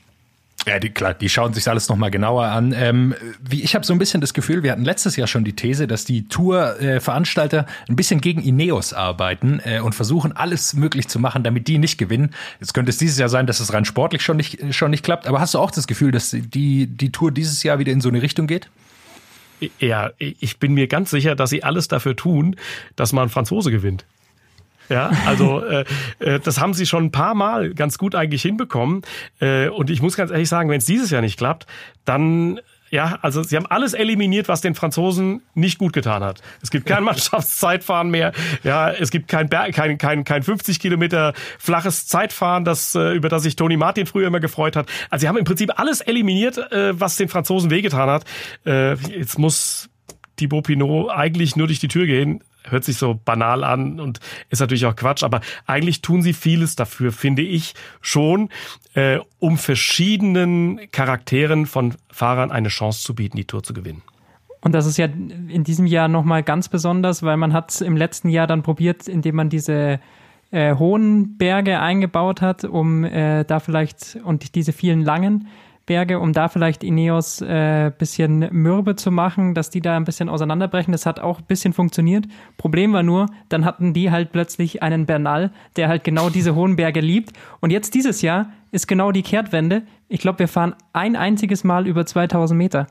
Ja, die, klar, die schauen sich alles nochmal genauer an. Ähm, wie ich habe so ein bisschen das Gefühl, wir hatten letztes Jahr schon die These, dass die Tour-Veranstalter äh, ein bisschen gegen Ineos arbeiten äh, und versuchen, alles möglich zu machen, damit die nicht gewinnen. Jetzt könnte es dieses Jahr sein, dass es rein sportlich schon nicht, schon nicht klappt. Aber hast du auch das Gefühl, dass die, die Tour dieses Jahr wieder in so eine Richtung geht? Ja, ich bin mir ganz sicher, dass sie alles dafür tun, dass man Franzose gewinnt. Ja, also äh, äh, das haben sie schon ein paar Mal ganz gut eigentlich hinbekommen. Äh, und ich muss ganz ehrlich sagen, wenn es dieses Jahr nicht klappt, dann ja, also sie haben alles eliminiert, was den Franzosen nicht gut getan hat. Es gibt kein Mannschaftszeitfahren mehr. Ja, es gibt kein, Berg, kein, kein, kein 50 Kilometer flaches Zeitfahren, das, äh, über das sich Toni Martin früher immer gefreut hat. Also sie haben im Prinzip alles eliminiert, äh, was den Franzosen wehgetan hat. Jetzt muss Thibaut Pinot eigentlich nur durch die Tür gehen hört sich so banal an und ist natürlich auch Quatsch, aber eigentlich tun sie vieles dafür, finde ich schon, äh, um verschiedenen Charakteren von Fahrern eine Chance zu bieten, die Tour zu gewinnen. Und das ist ja in diesem Jahr nochmal ganz besonders, weil man hat es im letzten Jahr dann probiert, indem man diese äh, hohen Berge eingebaut hat, um äh, da vielleicht und diese vielen langen Berge, um da vielleicht Ineos äh, bisschen mürbe zu machen, dass die da ein bisschen auseinanderbrechen. Das hat auch ein bisschen funktioniert. Problem war nur, dann hatten die halt plötzlich einen Bernal, der halt genau diese hohen Berge liebt. Und jetzt dieses Jahr ist genau die Kehrtwende. Ich glaube, wir fahren ein einziges Mal über 2000 Meter.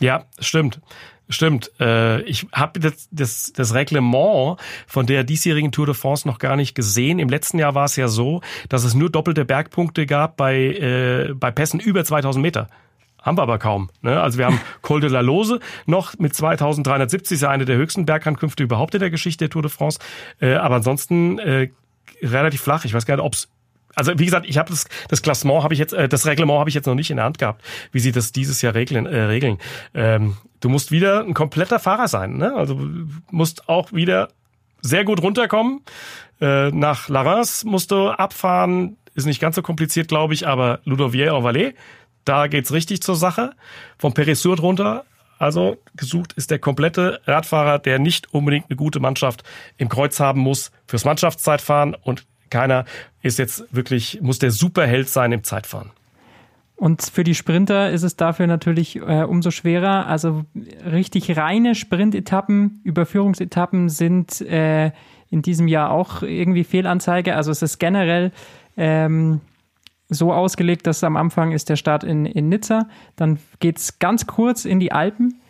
Ja, stimmt. Stimmt. Äh, ich habe das, das, das Reglement von der diesjährigen Tour de France noch gar nicht gesehen. Im letzten Jahr war es ja so, dass es nur doppelte Bergpunkte gab bei, äh, bei Pässen über 2000 Meter. Haben wir aber kaum. Ne? Also wir haben Col de la Lose noch mit 2370, ist ja eine der höchsten Bergankünfte überhaupt in der Geschichte der Tour de France. Äh, aber ansonsten äh, relativ flach. Ich weiß gar nicht, ob es also wie gesagt, ich habe das, das Klassement habe ich jetzt, äh, das Reglement habe ich jetzt noch nicht in der Hand gehabt, wie sie das dieses Jahr regeln. Äh, regeln. Ähm, du musst wieder ein kompletter Fahrer sein, ne? Also musst auch wieder sehr gut runterkommen. Äh, nach Larens musst du abfahren, ist nicht ganz so kompliziert, glaube ich, aber Ludovier en Valais, da geht's richtig zur Sache. Vom Peresur runter also gesucht ist der komplette Radfahrer, der nicht unbedingt eine gute Mannschaft im Kreuz haben muss fürs Mannschaftszeitfahren und keiner ist jetzt wirklich, muss der Superheld sein im Zeitfahren. Und für die Sprinter ist es dafür natürlich äh, umso schwerer. Also richtig reine Sprintetappen, Überführungsetappen sind äh, in diesem Jahr auch irgendwie Fehlanzeige. Also es ist generell ähm, so ausgelegt, dass am Anfang ist der Start in, in Nizza, dann geht es ganz kurz in die Alpen,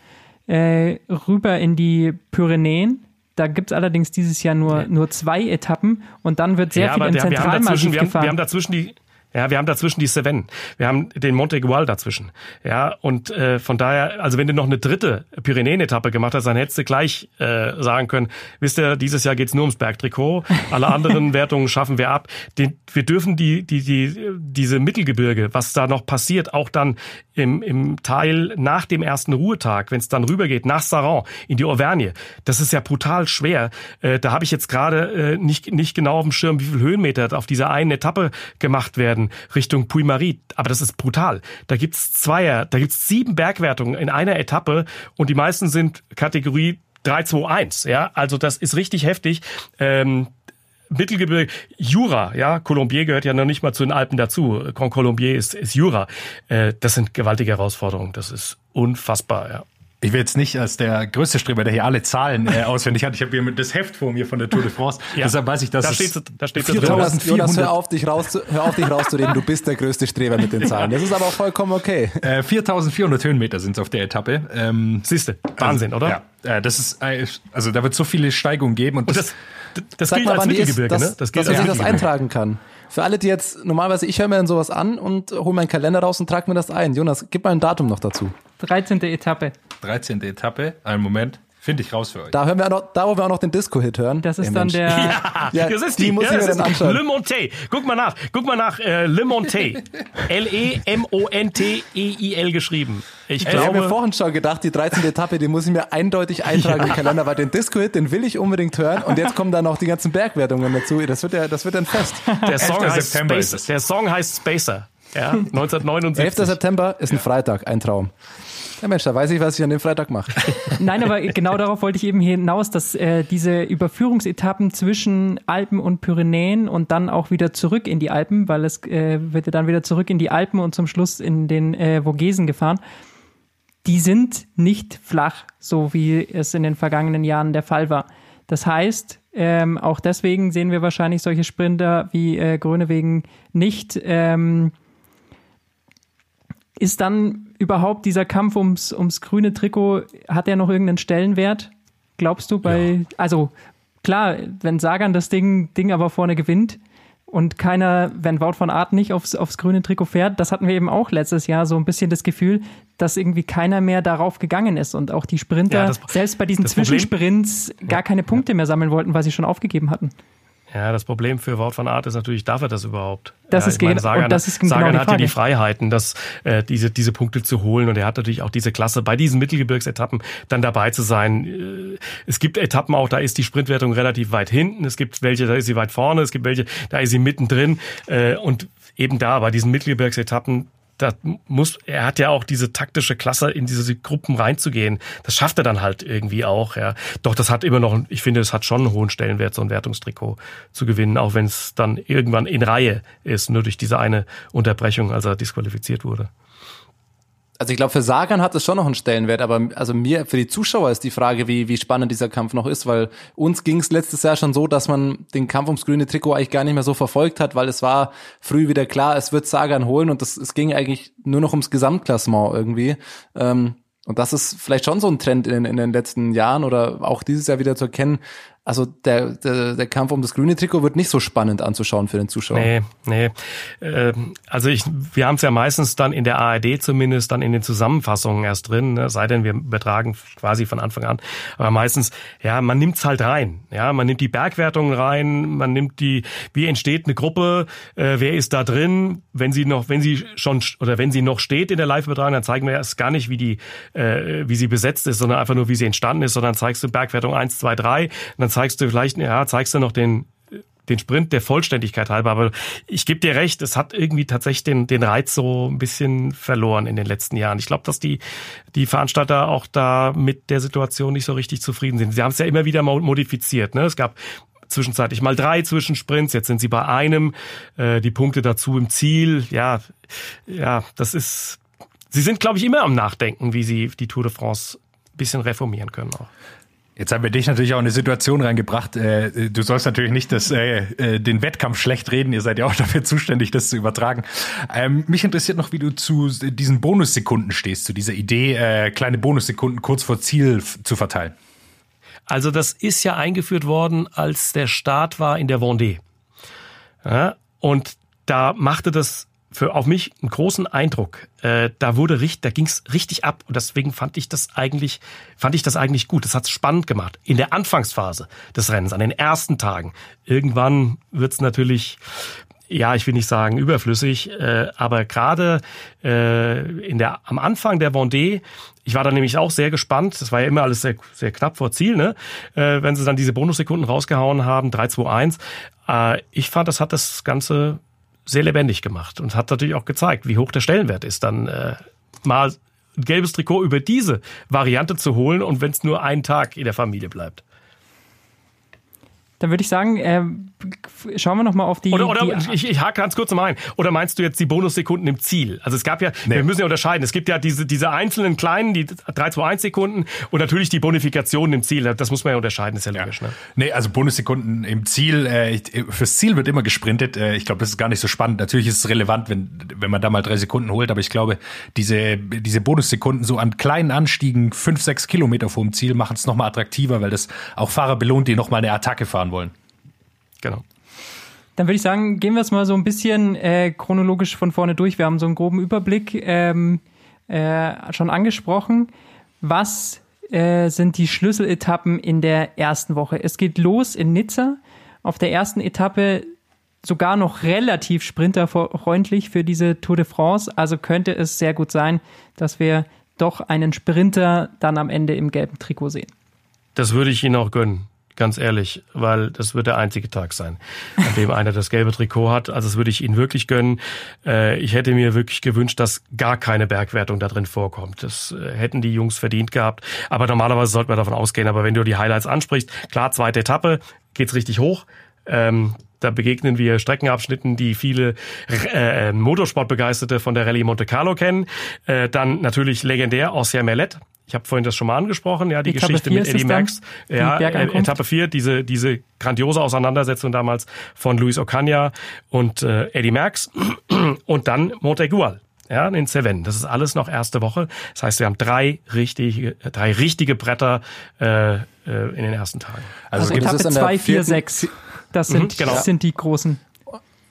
äh, rüber in die Pyrenäen. Da gibt es allerdings dieses Jahr nur, nur zwei Etappen und dann wird sehr Ja, viel im der, Zentralmassiv wir, haben, gefahren. wir haben dazwischen die ja, wir haben dazwischen die Cevennes. Wir haben den Monte Igual dazwischen. Ja, und äh, von daher, also wenn du noch eine dritte Pyrenäen-Etappe gemacht hast, dann hättest du gleich äh, sagen können, wisst ihr, dieses Jahr geht's nur ums Bergtrikot. Alle anderen Wertungen schaffen wir ab. Den, wir dürfen die, die, die, diese Mittelgebirge, was da noch passiert, auch dann im, im Teil nach dem ersten Ruhetag, wenn es dann rübergeht, nach Saran, in die Auvergne, das ist ja brutal schwer. Äh, da habe ich jetzt gerade äh, nicht, nicht genau auf dem Schirm, wie viel Höhenmeter auf dieser einen Etappe gemacht werden Richtung Puy-Marie. Aber das ist brutal. Da gibt's Zweier, da gibt's sieben Bergwertungen in einer Etappe und die meisten sind Kategorie 3, 2, 1. Ja, also das ist richtig heftig. Ähm, Mittelgebirge, Jura, ja, Colombier gehört ja noch nicht mal zu den Alpen dazu. Grand Colombier ist, ist Jura. Äh, das sind gewaltige Herausforderungen. Das ist unfassbar, ja. Ich will jetzt nicht als der größte Streber, der hier alle Zahlen äh, auswendig hat. Ich habe hier das Heft vor mir von der Tour de France. Ja. Deshalb weiß ich, dass Da es steht, da steht drin. Jonas, 4400 Jonas, hör auf, dich raus, hör auf, dich rauszureden. Du bist der größte Streber mit den Zahlen. Das ist aber auch vollkommen okay. äh, 4400 Höhenmeter sind es auf der Etappe. Ähm, Siehste, Wahnsinn, oder? Ja, äh, das ist, äh, also da wird so viele Steigungen geben und, Und das, das, das Sag gilt mal, als wann die ist, Mittelgebirge, dass, ne? Das gilt dass man als sich das Mittelgebirge. eintragen kann. Für alle, die jetzt, normalerweise, ich höre mir dann sowas an und hole meinen Kalender raus und trage mir das ein. Jonas, gib mal ein Datum noch dazu. 13. Etappe. 13. Etappe. Einen Moment, finde ich raus für euch. Da hören wir auch noch, da wo wir auch noch den Disco-Hit hören. Das ist Ey, dann Mensch. der. Ja, Ja, das ist die die, muss ja, ich mir das dann ist anschauen. Le Monte. Guck mal nach, guck mal nach, äh, Le Monte. L-E-M-O-N-T-E-I-L geschrieben. Ich Ich habe mir vorhin schon gedacht, die 13. Etappe, die muss ich mir eindeutig eintragen im Kalender, weil den Disco-Hit, den will ich unbedingt hören. Und jetzt kommen da noch die ganzen Bergwertungen dazu. Das wird ja, das wird ein Fest. der Song 11. heißt September Spacer. Der Song heißt Spacer. Ja, 11. 1979. September ist ein Freitag, ein Traum. Ja Mensch, da weiß ich, was ich an dem Freitag mache. Nein, aber genau darauf wollte ich eben hinaus, dass äh, diese Überführungsetappen zwischen Alpen und Pyrenäen und dann auch wieder zurück in die Alpen, weil es äh, wird ja dann wieder zurück in die Alpen und zum Schluss in den äh, Vogesen gefahren, die sind nicht flach, so wie es in den vergangenen Jahren der Fall war. Das heißt, ähm, auch deswegen sehen wir wahrscheinlich solche Sprinter wie äh, Grönewegen nicht. Ähm, ist dann überhaupt dieser Kampf ums, ums grüne Trikot, hat der noch irgendeinen Stellenwert? Glaubst du bei, also klar, wenn Sagan das Ding, Ding aber vorne gewinnt und keiner, wenn Wout von Art nicht aufs, aufs grüne Trikot fährt, das hatten wir eben auch letztes Jahr so ein bisschen das Gefühl, dass irgendwie keiner mehr darauf gegangen ist und auch die Sprinter, Ja, das- selbst bei diesen das Problem- Zwischensprints, gar keine Punkte mehr sammeln wollten, weil sie schon aufgegeben hatten. Ja, das Problem für Wout van Aert ist natürlich, darf er das überhaupt? Das ja, ist meine, Sagan, und das ist genau Sagan die hat ja die. Freiheiten, das, äh, diese, diese Punkte zu holen und er hat natürlich auch diese Klasse, bei diesen Mittelgebirgsetappen dann dabei zu sein. Äh, Es gibt Etappen auch, da ist die Sprintwertung relativ weit hinten, es gibt welche, da ist sie weit vorne, es gibt welche, da ist sie mittendrin äh, und eben da bei diesen Mittelgebirgsetappen da muss, er hat ja auch diese taktische Klasse, in diese Gruppen reinzugehen. Das schafft er dann halt irgendwie auch, ja. Doch das hat immer noch, ich finde, es hat schon einen hohen Stellenwert, so ein Wertungstrikot zu gewinnen, auch wenn es dann irgendwann in Reihe ist, nur durch diese eine Unterbrechung, als er disqualifiziert wurde. Also ich glaube, für Sagan hat es schon noch einen Stellenwert, aber also mir, für die Zuschauer ist die Frage, wie, wie spannend dieser Kampf noch ist, weil uns ging es letztes Jahr schon so, dass man den Kampf ums grüne Trikot eigentlich gar nicht mehr so verfolgt hat, weil es war früh wieder klar, es wird Sagan holen und das, es ging eigentlich nur noch ums Gesamtklassement irgendwie. Ähm, und das ist vielleicht schon so ein Trend in, in den letzten Jahren oder auch dieses Jahr wieder zu erkennen. Also der, der, der Kampf um das grüne Trikot wird nicht so spannend anzuschauen für den Zuschauer. Nee, nee. Ähm, also ich, wir haben es ja meistens dann in der ARD zumindest dann in den Zusammenfassungen erst drin, ne? sei denn wir übertragen quasi von Anfang an. Aber meistens, ja, man nimmt's halt rein. Ja, man nimmt die Bergwertungen rein, man nimmt die, wie entsteht eine Gruppe, äh, wer ist da drin, wenn sie noch, wenn sie schon oder wenn sie noch steht in der Live-Übertragung, dann zeigen wir erst gar nicht, wie die, äh, wie sie besetzt ist, sondern einfach nur, wie sie entstanden ist, sondern zeigst du Bergwertung 1, 2, 3 und dann zeigst du vielleicht, ja, zeigst du noch den den Sprint der Vollständigkeit halber, aber ich gebe dir recht, es hat irgendwie tatsächlich den, den Reiz so ein bisschen verloren in den letzten Jahren. Ich glaube, dass die, die Veranstalter auch da mit der Situation nicht so richtig zufrieden sind. Sie haben es ja immer wieder mo- modifiziert. Ne? Es gab zwischenzeitlich mal drei Zwischensprints, jetzt sind sie bei einem, äh, die Punkte dazu im Ziel. Ja, ja, das ist. Sie sind, glaube ich, immer am Nachdenken, wie sie die Tour de France bisschen reformieren können auch. Jetzt haben wir dich natürlich auch in eine Situation reingebracht. Äh, du sollst natürlich nicht das, äh, äh, den Wettkampf schlecht reden. Ihr seid ja auch dafür zuständig, das zu übertragen. Ähm, mich interessiert noch, wie du zu diesen Bonussekunden stehst, zu dieser Idee, äh, kleine Bonussekunden kurz vor Ziel zu verteilen. Also das ist ja eingeführt worden, als der Start war in der Vendée. Ja, und da machte das für auf mich einen großen Eindruck. Äh, da wurde richtig, da ging's richtig ab und deswegen fand ich das eigentlich, fand ich das eigentlich gut. Das hat's spannend gemacht in der Anfangsphase des Rennens, an den ersten Tagen. Irgendwann wird's natürlich ja, ich will nicht sagen überflüssig, äh, aber gerade äh, in der am Anfang der Vendée, ich war da nämlich auch sehr gespannt, das war ja immer alles sehr, sehr knapp vor Ziel, ne? Äh, wenn sie dann diese Bonussekunden rausgehauen haben, 3, 2, 1. Äh, ich fand, das hat das Ganze sehr lebendig gemacht und hat natürlich auch gezeigt, wie hoch der Stellenwert ist, dann äh, mal ein gelbes Trikot über diese Variante zu holen und wenn es nur einen Tag in der Familie bleibt. Dann würde ich sagen, äh, schauen wir noch mal auf die. Oder, oder die, ich, ich hake ganz kurz mal ein. Oder meinst du jetzt die Bonussekunden im Ziel? Also es gab ja, nee. wir müssen ja unterscheiden. Es gibt ja diese, diese einzelnen kleinen, die 3, 2, 1 Sekunden und natürlich die Bonifikationen im Ziel. Das muss man ja unterscheiden, ist ja logisch. Ja. Ne? Nee, also Bonussekunden im Ziel. Äh, fürs Ziel wird immer gesprintet. Äh, ich glaube, das ist gar nicht so spannend. Natürlich ist es relevant, wenn, wenn man da mal drei Sekunden holt, aber ich glaube, diese, diese Bonussekunden so an kleinen Anstiegen, fünf, sechs Kilometer vor dem Ziel, machen es nochmal attraktiver, weil das auch Fahrer belohnt, die nochmal eine Attacke fahren wollen. Genau. Dann würde ich sagen, gehen wir es mal so ein bisschen äh, chronologisch von vorne durch. Wir haben so einen groben Überblick ähm, äh, schon angesprochen. Was äh, sind die Schlüsseletappen in der ersten Woche? Es geht los in Nizza. Auf der ersten Etappe sogar noch relativ sprinterfreundlich für diese Tour de France. Also könnte es sehr gut sein, dass wir doch einen Sprinter dann am Ende im gelben Trikot sehen. Das würde ich Ihnen auch gönnen ganz ehrlich, weil das wird der einzige Tag sein, an dem einer das gelbe Trikot hat. Also das würde ich Ihnen wirklich gönnen. Äh, ich hätte mir wirklich gewünscht, dass gar keine Bergwertung da drin vorkommt. Das äh, hätten die Jungs verdient gehabt. Aber normalerweise sollte man davon ausgehen. Aber wenn du die Highlights ansprichst, klar, zweite Etappe, geht's richtig hoch. Ähm, da begegnen wir Streckenabschnitten, die viele äh, Motorsportbegeisterte von der Rallye Monte Carlo kennen. Äh, dann natürlich legendär Ancien Mellet, ich habe vorhin das schon mal angesprochen, ja, die Etappe Geschichte mit Eddie Merckx. Ja, äh, Etappe 4, diese, diese grandiose Auseinandersetzung damals von Luis Ocaña und äh, Eddie Merckx. Und dann Montegual. Ja, in Seven. Das ist alles noch erste Woche. Das heißt, wir haben drei richtige, drei richtige Bretter äh, äh, in den ersten Tagen. Also, also Etappe 2, 4, 6. Das sind, mhm, genau. das sind die großen.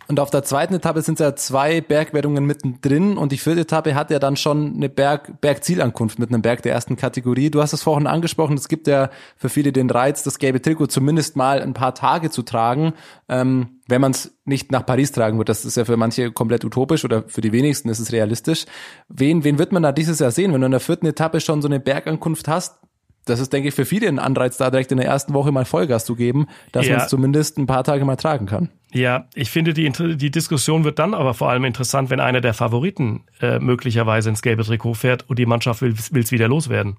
Und auf der zweiten Etappe sind ja zwei Bergwertungen mittendrin und die vierte Etappe hat ja dann schon eine Berg, Bergzielankunft mit einem Berg der ersten Kategorie. Du hast es vorhin angesprochen, es gibt ja für viele den Reiz, das gelbe Trikot zumindest mal ein paar Tage zu tragen, ähm, wenn man es nicht nach Paris tragen wird. Das ist ja für manche komplett utopisch oder für die wenigsten ist es realistisch. Wen, wen wird man da dieses Jahr sehen, wenn du in der vierten Etappe schon so eine Bergankunft hast? Das ist, denke ich, für viele ein Anreiz, da direkt in der ersten Woche mal Vollgas zu geben, dass ja. man es zumindest ein paar Tage mal tragen kann. Ja, ich finde, die, die Diskussion wird dann aber vor allem interessant, wenn einer der Favoriten äh, möglicherweise ins gelbe Trikot fährt und die Mannschaft will es wieder loswerden.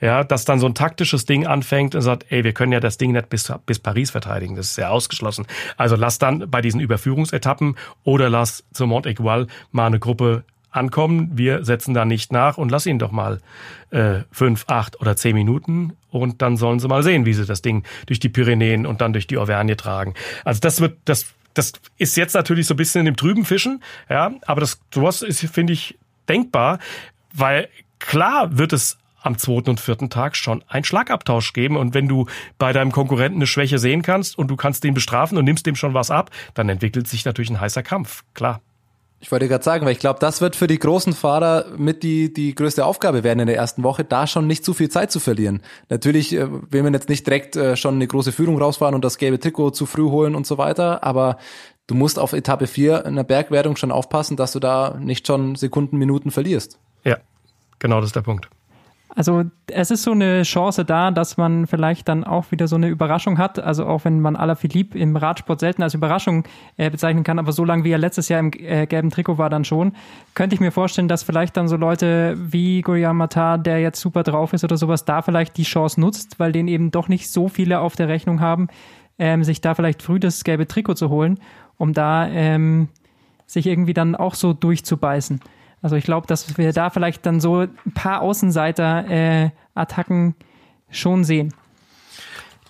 Ja, dass dann so ein taktisches Ding anfängt und sagt, ey, wir können ja das Ding nicht bis, bis Paris verteidigen, das ist ja ausgeschlossen. Also lass dann bei diesen Überführungsetappen oder lass zum Mont Egual mal eine Gruppe ankommen. Wir setzen da nicht nach und lass ihn doch mal äh, fünf, acht oder zehn Minuten und dann sollen sie mal sehen, wie sie das Ding durch die Pyrenäen und dann durch die Auvergne tragen. Also das wird, das, das ist jetzt natürlich so ein bisschen in dem trüben Fischen, ja, aber das sowas ist, finde ich, denkbar, weil klar wird es am zweiten und vierten Tag schon einen Schlagabtausch geben. Und wenn du bei deinem Konkurrenten eine Schwäche sehen kannst und du kannst den bestrafen und nimmst dem schon was ab, dann entwickelt sich natürlich ein heißer Kampf. Klar. Ich wollte gerade sagen, weil ich glaube, das wird für die großen Fahrer mit die, die größte Aufgabe werden in der ersten Woche, da schon nicht zu viel Zeit zu verlieren. Natürlich äh, will man jetzt nicht direkt äh, schon eine große Führung rausfahren und das gelbe Trikot zu früh holen und so weiter, aber du musst auf Etappe 4 in der Bergwertung schon aufpassen, dass du da nicht schon Sekunden, Minuten verlierst. Ja, genau das ist der Punkt. Also es ist so eine Chance da, dass man vielleicht dann auch wieder so eine Überraschung hat. Also auch wenn man Alaphilippe im Radsport selten als Überraschung äh, bezeichnen kann, aber so lange wie er letztes Jahr im äh, gelben Trikot war dann schon, könnte ich mir vorstellen, dass vielleicht dann so Leute wie Goya Matar, der jetzt super drauf ist oder sowas, da vielleicht die Chance nutzt, weil den eben doch nicht so viele auf der Rechnung haben, ähm, sich da vielleicht früh das gelbe Trikot zu holen, um da ähm, sich irgendwie dann auch so durchzubeißen. Also ich glaube, dass wir da vielleicht dann so ein paar Außenseiter-Attacken äh, schon sehen.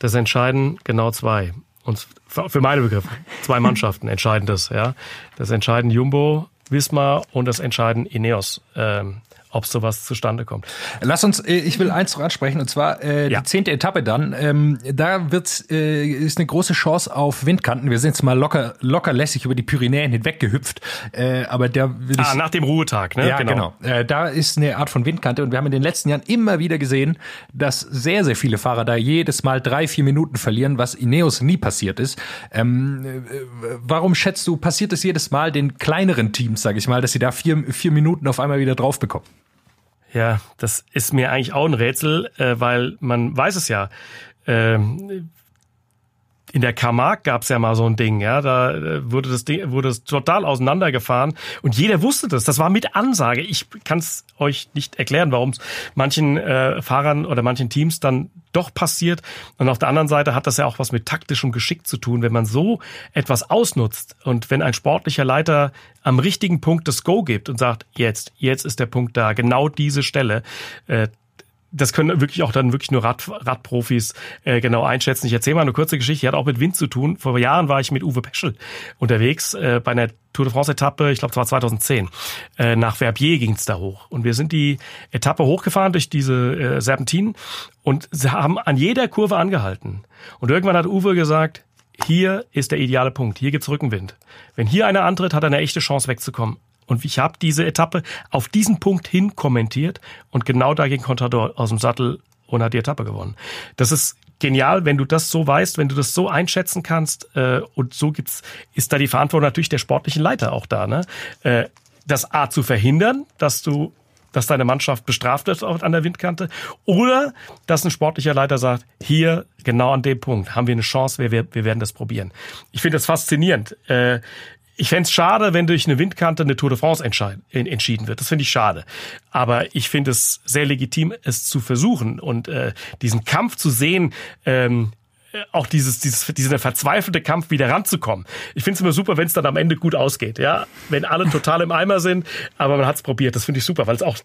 Das entscheiden genau zwei. Und für meine Begriffe, zwei Mannschaften entscheiden das, ja. Das entscheiden Jumbo, Wismar und das entscheiden Ineos. Ähm, ob sowas zustande kommt. Lass uns, äh, ich will eins noch ansprechen, und zwar äh, ja. die zehnte Etappe dann. Ähm, da wird äh, ist eine große Chance auf Windkanten. Wir sind jetzt mal locker, locker lässig über die Pyrenäen hinweg gehüpft. Äh, aber der will Ah, nach dem Ruhetag, ne? Ja, genau. genau. Äh, da ist eine Art von Windkante und wir haben in den letzten Jahren immer wieder gesehen, dass sehr, sehr viele Fahrer da jedes Mal drei, vier Minuten verlieren, was Ineos nie passiert ist. Ähm, äh, warum schätzt du, passiert es jedes Mal den kleineren Teams, sage ich mal, dass sie da vier, vier Minuten auf einmal wieder drauf bekommen? Ja, das ist mir eigentlich auch ein Rätsel, äh, weil man weiß es ja. Ähm, in der Camargue gab's ja mal so ein Ding, ja, da äh, wurde das Ding, wurde es total auseinandergefahren und jeder wusste das. Das war mit Ansage. Ich kann es euch nicht erklären, warum es manchen äh, Fahrern oder manchen Teams dann doch passiert. Und auf der anderen Seite hat das ja auch was mit taktischem Geschick zu tun, wenn man so etwas ausnutzt und wenn ein sportlicher Leiter am richtigen Punkt das Go gibt und sagt, jetzt, jetzt ist der Punkt da, genau diese Stelle, äh, das können wirklich auch dann wirklich nur Rad, Radprofis äh, genau einschätzen. Ich erzähle mal eine kurze Geschichte, die hat auch mit Wind zu tun. Vor Jahren war ich mit Uwe Peschel unterwegs äh, bei einer Tour de France-Etappe, ich glaube, es war 2010. Äh, nach Verbier ging es da hoch. Und wir sind die Etappe hochgefahren durch diese äh, Serpentinen und sie haben an jeder Kurve angehalten. Und irgendwann hat Uwe gesagt, hier ist der ideale Punkt, hier gibt's Rückenwind. Wenn hier einer antritt, hat er eine echte Chance wegzukommen. Und ich habe diese Etappe auf diesen Punkt hin kommentiert und genau da ging Contador aus dem Sattel und hat die Etappe gewonnen. Das ist genial, wenn du das so weißt, wenn du das so einschätzen kannst äh, und so gibt's ist da die Verantwortung natürlich der sportlichen Leiter auch da, ne? Äh, das A zu verhindern, dass du dass deine Mannschaft bestraft wird an der Windkante oder dass ein sportlicher Leiter sagt, hier genau an dem Punkt haben wir eine Chance, wir, wir, wir werden das probieren. Ich finde das faszinierend. Äh, ich fände schade, wenn durch eine Windkante eine Tour de France entschieden wird. Das finde ich schade. Aber ich finde es sehr legitim, es zu versuchen und äh, diesen Kampf zu sehen, ähm, auch dieses, dieses, dieser verzweifelte Kampf wieder ranzukommen. Ich finde es immer super, wenn es dann am Ende gut ausgeht. Ja, wenn alle total im Eimer sind, aber man hat es probiert. Das finde ich super, weil es auch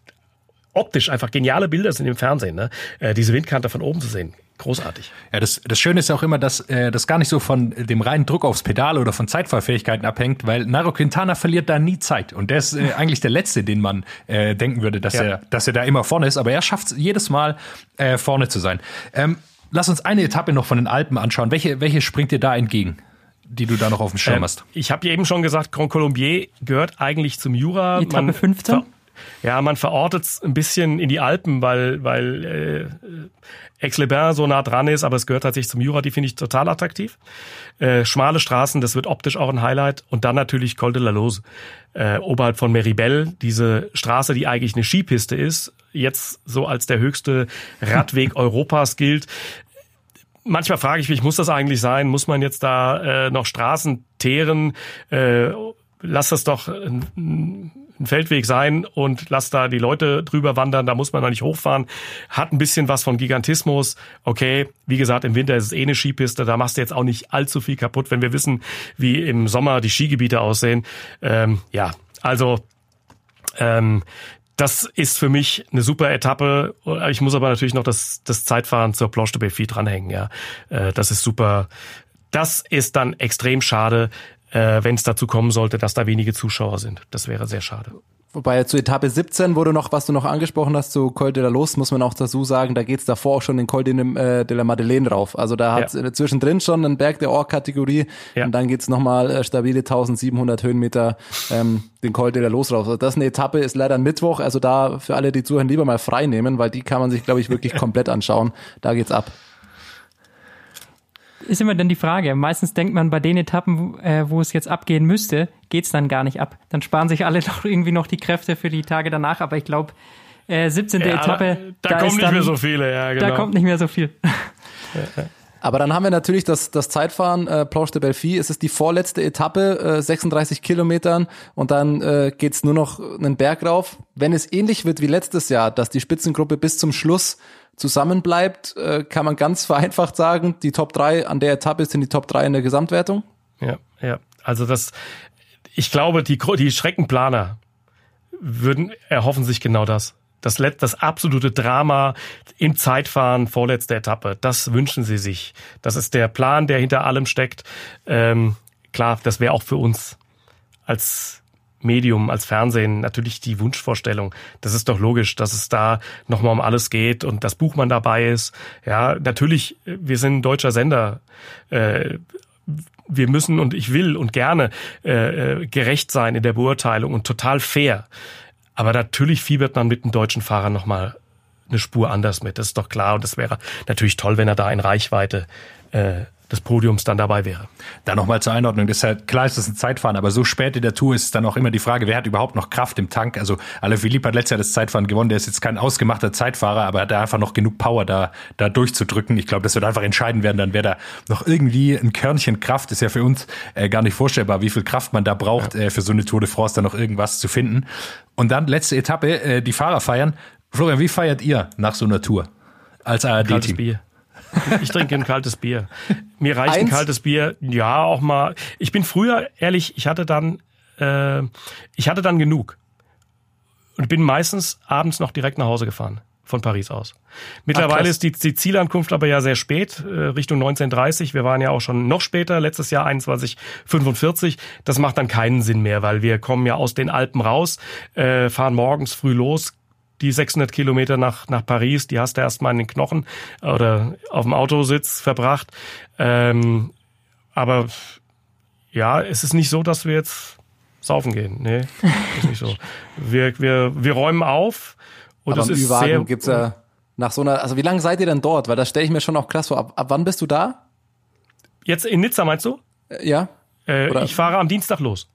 optisch einfach geniale Bilder sind im Fernsehen. Ne? Äh, diese Windkante von oben zu sehen großartig. Ja, das, das Schöne ist ja auch immer, dass äh, das gar nicht so von dem reinen Druck aufs Pedal oder von Zeitfahrfähigkeiten abhängt, weil Nairo Quintana verliert da nie Zeit. Und der ist äh, eigentlich der Letzte, den man äh, denken würde, dass, ja. er, dass er da immer vorne ist. Aber er schafft es jedes Mal, äh, vorne zu sein. Ähm, lass uns eine Etappe noch von den Alpen anschauen. Welche, welche springt dir da entgegen? die du da noch auf dem Schirm ähm, hast? Ich habe eben schon gesagt, Grand Colombier gehört eigentlich zum Jura. Etappe man 15? Ja, man verortet es ein bisschen in die Alpen, weil, weil äh, Aix-les-Bains so nah dran ist, aber es gehört tatsächlich zum Jura, die finde ich total attraktiv. Äh, schmale Straßen, das wird optisch auch ein Highlight. Und dann natürlich Col de la Lose, äh, oberhalb von Meribel, diese Straße, die eigentlich eine Skipiste ist, jetzt so als der höchste Radweg Europas gilt manchmal frage ich mich, muss das eigentlich sein? Muss man jetzt da äh, noch Straßen teeren? Äh, lass das doch ein, ein Feldweg sein und lass da die Leute drüber wandern, da muss man da nicht hochfahren. Hat ein bisschen was von Gigantismus. Okay, wie gesagt, im Winter ist es eh eine Skipiste, da machst du jetzt auch nicht allzu viel kaputt, wenn wir wissen, wie im Sommer die Skigebiete aussehen. Ähm, ja, also ähm, das ist für mich eine super Etappe. Ich muss aber natürlich noch das, das Zeitfahren zur Planche de Belfi dranhängen. Ja, äh, das ist super. Das ist dann extrem schade, äh, wenn es dazu kommen sollte, dass da wenige Zuschauer sind. Das wäre sehr schade. Wobei zu Etappe 17 wurde noch, was du noch angesprochen hast, zu Col de la Los, muss man auch dazu sagen, da geht's davor auch schon den Col de, äh, de la Madeleine rauf. Also da hat ja. zwischendrin schon einen Berg der Or-Kategorie ja. und dann geht's nochmal äh, stabile 1700 Höhenmeter ähm, den Col de la Los rauf. Also das eine Etappe ist leider ein Mittwoch, also da für alle, die zuhören, lieber mal frei nehmen, weil die kann man sich, glaube ich, wirklich komplett anschauen. Da geht's ab ist immer dann die Frage. Meistens denkt man bei den Etappen, äh, wo es jetzt abgehen müsste, geht's dann gar nicht ab. Dann sparen sich alle doch irgendwie noch die Kräfte für die Tage danach. Aber ich glaube, äh, 17. Ja, Etappe. Da, da kommen nicht dann, mehr so viele, ja, genau. Da kommt nicht mehr so viel. Aber dann haben wir natürlich das, das Zeitfahren äh, Planche de Belfi. Es ist die vorletzte Etappe, äh, 36 Kilometern und dann äh, geht's nur noch einen Berg rauf. Wenn es ähnlich wird wie letztes Jahr, dass die Spitzengruppe bis zum Schluss zusammenbleibt, äh, kann man ganz vereinfacht sagen, die Top 3 an der Etappe sind die Top 3 in der Gesamtwertung? Ja, ja. Also das, ich glaube, die, die Schreckenplaner würden, erhoffen sich genau das. das, das absolute Drama im Zeitfahren, vorletzte Etappe, das wünschen sie sich. Das ist der Plan, der hinter allem steckt. Ähm, klar, das wäre auch für uns als Medium, als Fernsehen natürlich die Wunschvorstellung. Das ist doch logisch, dass es da nochmal um alles geht und das Buchmann dabei ist. Ja, natürlich, wir sind ein deutscher Sender. Äh, wir müssen und ich will und gerne äh, gerecht sein in der Beurteilung und total fair. Aber natürlich fiebert man mit dem deutschen Fahrer nochmal eine Spur anders mit. Das ist doch klar. Und das wäre natürlich toll, wenn er da in Reichweite äh, des Podiums dann dabei wäre. Da nochmal zur Einordnung, das ist halt, klar ist das ein Zeitfahren, aber so spät in der Tour ist dann auch immer die Frage, wer hat überhaupt noch Kraft im Tank? Also Alaphilippe hat letztes Jahr das Zeitfahren gewonnen, der ist jetzt kein ausgemachter Zeitfahrer, aber hat da einfach noch genug Power da, da durchzudrücken. Ich glaube, das wird einfach entscheiden werden, dann wer da noch irgendwie ein Körnchen Kraft, ist ja für uns äh, gar nicht vorstellbar, wie viel Kraft man da braucht, ja. äh, für so eine Tour de France da noch irgendwas zu finden. Und dann letzte Etappe, äh, die Fahrer feiern. Florian, wie feiert ihr nach so einer Tour als ARD-Team? Ich trinke ein kaltes Bier. Mir reicht Eins? ein kaltes Bier. Ja, auch mal. Ich bin früher, ehrlich, ich hatte dann, äh, ich hatte dann genug. Und bin meistens abends noch direkt nach Hause gefahren. Von Paris aus. Mittlerweile Ach, ist die, die, Zielankunft aber ja sehr spät, äh, Richtung 1930. Wir waren ja auch schon noch später, letztes Jahr 2145. Das macht dann keinen Sinn mehr, weil wir kommen ja aus den Alpen raus, äh, fahren morgens früh los, die 600 Kilometer nach, nach Paris, die hast du erstmal in den Knochen oder auf dem Autositz verbracht. Ähm, aber ja, es ist nicht so, dass wir jetzt saufen gehen. Nee, ist nicht so. Wir, wir, wir räumen auf und aber das ist Ü-Wagen sehr... gibt's ja nach so einer, also wie lange seid ihr denn dort? Weil das stelle ich mir schon auch krass vor. Ab, ab wann bist du da? Jetzt in Nizza meinst du? Äh, ja. Äh, ich fahre am Dienstag los.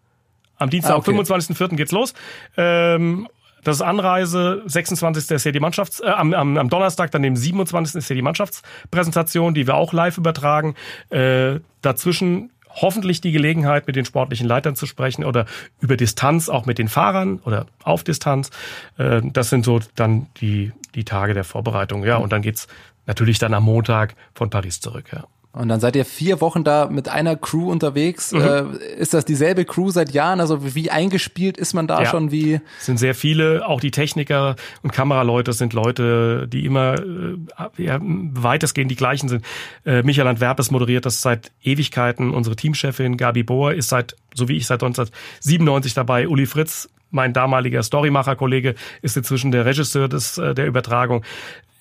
Am Dienstag, ah, okay. am 25.04. geht's los. Ähm, das ist Anreise, 26. ist ja die Mannschafts, äh, am, am, am Donnerstag, dann dem 27. ist ja die Mannschaftspräsentation, die wir auch live übertragen. Äh, dazwischen hoffentlich die Gelegenheit, mit den sportlichen Leitern zu sprechen oder über Distanz auch mit den Fahrern oder auf Distanz. Äh, das sind so dann die, die Tage der Vorbereitung. Ja, und dann geht's natürlich dann am Montag von Paris zurück. Ja. Und dann seid ihr vier Wochen da mit einer Crew unterwegs. Mhm. Äh, ist das dieselbe Crew seit Jahren? Also wie eingespielt ist man da ja. schon? Wie es sind sehr viele, auch die Techniker und Kameraleute sind Leute, die immer äh, ja, weitestgehend die gleichen sind. Äh, Michael Antwerpes moderiert das seit Ewigkeiten. Unsere Teamchefin Gabi Bohr ist seit, so wie ich, seit 1997 dabei. Uli Fritz mein damaliger Storymacher-Kollege ist inzwischen der Regisseur des, äh, der Übertragung.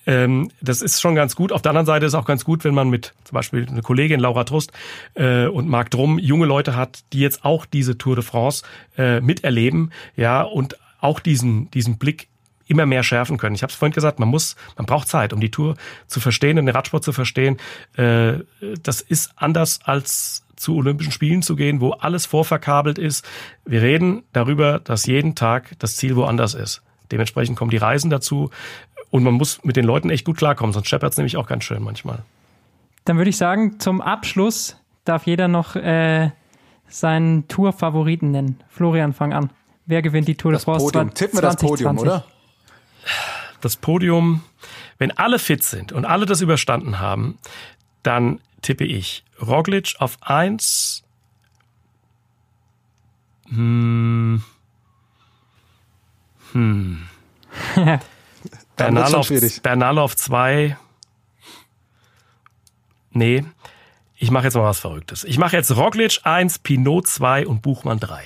Ähm, das ist schon ganz gut. Auf der anderen Seite ist auch ganz gut, wenn man mit zum Beispiel eine Kollegin Laura Trust äh, und Marc Drum junge Leute hat, die jetzt auch diese Tour de France äh, miterleben, ja, und auch diesen, diesen Blick immer mehr schärfen können. Ich habe es vorhin gesagt, man muss, man braucht Zeit, um die Tour zu verstehen und den Radsport zu verstehen. Äh, das ist anders als zu Olympischen Spielen zu gehen, wo alles vorverkabelt ist. Wir reden darüber, dass jeden Tag das Ziel woanders ist. Dementsprechend kommen die Reisen dazu. Und man muss mit den Leuten echt gut klarkommen, sonst scheppert es nämlich auch ganz schön manchmal. Dann würde ich sagen, zum Abschluss darf jeder noch äh, seinen Tour-Favoriten nennen. Florian, fang an. Wer gewinnt die Tour das de France? Podium. Tippen wir das Podium, oder? Das Podium, wenn alle fit sind und alle das überstanden haben, dann tippe ich Roglic auf eins. Hm. Hm. Bernal auf, Bernal auf zwei. Nee, ich mache jetzt mal was Verrücktes. Ich mache jetzt Roglic 1, Pinot 2 und Buchmann 3.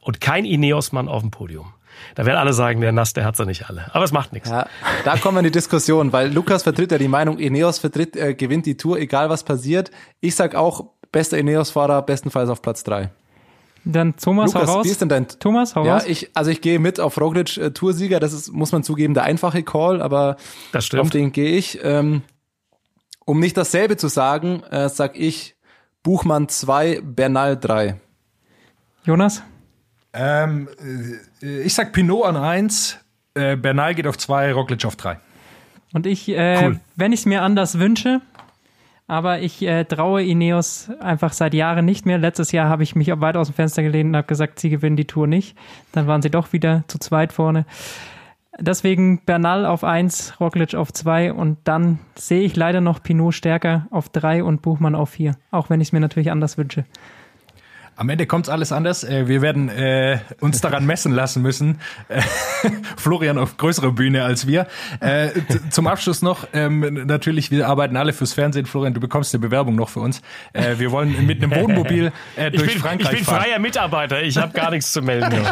Und kein Ineos-Mann auf dem Podium. Da werden alle sagen, der Nass, der hat sie nicht alle. Aber es macht nichts. Ja, da kommen wir in die Diskussion, weil Lukas vertritt ja die Meinung, Ineos vertritt, äh, gewinnt die Tour, egal was passiert. Ich sag auch, bester Ineos-Fahrer, bestenfalls auf Platz 3. Dann Thomas, Lukas, hau raus. Wie ist denn dein Thomas, hau ja, raus. Ich, also ich gehe mit auf Roglic äh, Toursieger. Das ist, muss man zugeben, der einfache Call, aber auf den gehe ich. Ähm, um nicht dasselbe zu sagen, äh, sag ich Buchmann 2, Bernal 3. Jonas? Ähm, äh, ich sag Pinot an 1, äh, Bernal geht auf 2, Roglic auf 3. Und ich, äh, cool. wenn ich es mir anders wünsche, aber ich äh, traue Ineos einfach seit Jahren nicht mehr. Letztes Jahr habe ich mich weit aus dem Fenster gelehnt und habe gesagt, sie gewinnen die Tour nicht. Dann waren sie doch wieder zu zweit vorne. Deswegen Bernal auf 1, Roglic auf 2 und dann sehe ich leider noch Pinot stärker auf 3 und Buchmann auf 4. Auch wenn ich es mir natürlich anders wünsche. Am Ende kommt alles anders. Äh, wir werden äh, uns daran messen lassen müssen. Äh, Florian auf größere Bühne als wir. Äh, zum Abschluss noch, ähm, natürlich, wir arbeiten alle fürs Fernsehen. Florian, du bekommst eine Bewerbung noch für uns. Äh, wir wollen mit einem Wohnmobil äh, durch ich bin, Frankreich Ich bin fahren. freier Mitarbeiter, ich habe gar nichts zu melden.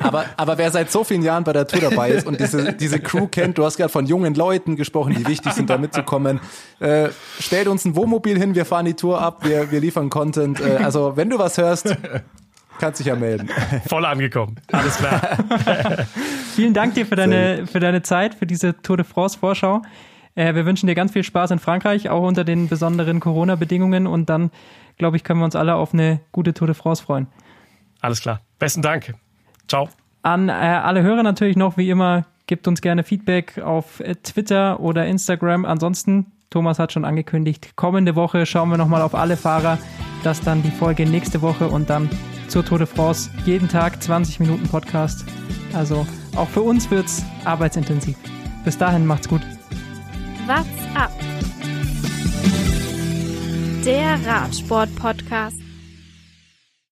Aber, aber wer seit so vielen Jahren bei der Tour dabei ist und diese, diese Crew kennt, du hast gerade von jungen Leuten gesprochen, die wichtig sind, da mitzukommen. Äh, stellt uns ein Wohnmobil hin, wir fahren die Tour ab, wir, wir liefern Content. Äh, also wenn du was hörst, kannst dich ja melden. Voll angekommen. Alles klar. Vielen Dank dir für deine, für deine Zeit, für diese Tour de France Vorschau. Äh, wir wünschen dir ganz viel Spaß in Frankreich, auch unter den besonderen Corona-Bedingungen. Und dann, glaube ich, können wir uns alle auf eine gute Tour de France freuen. Alles klar. Besten Dank. Ciao. An äh, alle Hörer natürlich noch, wie immer, gebt uns gerne Feedback auf äh, Twitter oder Instagram. Ansonsten, Thomas hat schon angekündigt, kommende Woche schauen wir nochmal auf alle Fahrer. Das dann die Folge nächste Woche und dann zur Tour de France. Jeden Tag 20 Minuten Podcast. Also auch für uns wird's arbeitsintensiv. Bis dahin, macht's gut. What's up? Der Radsport-Podcast.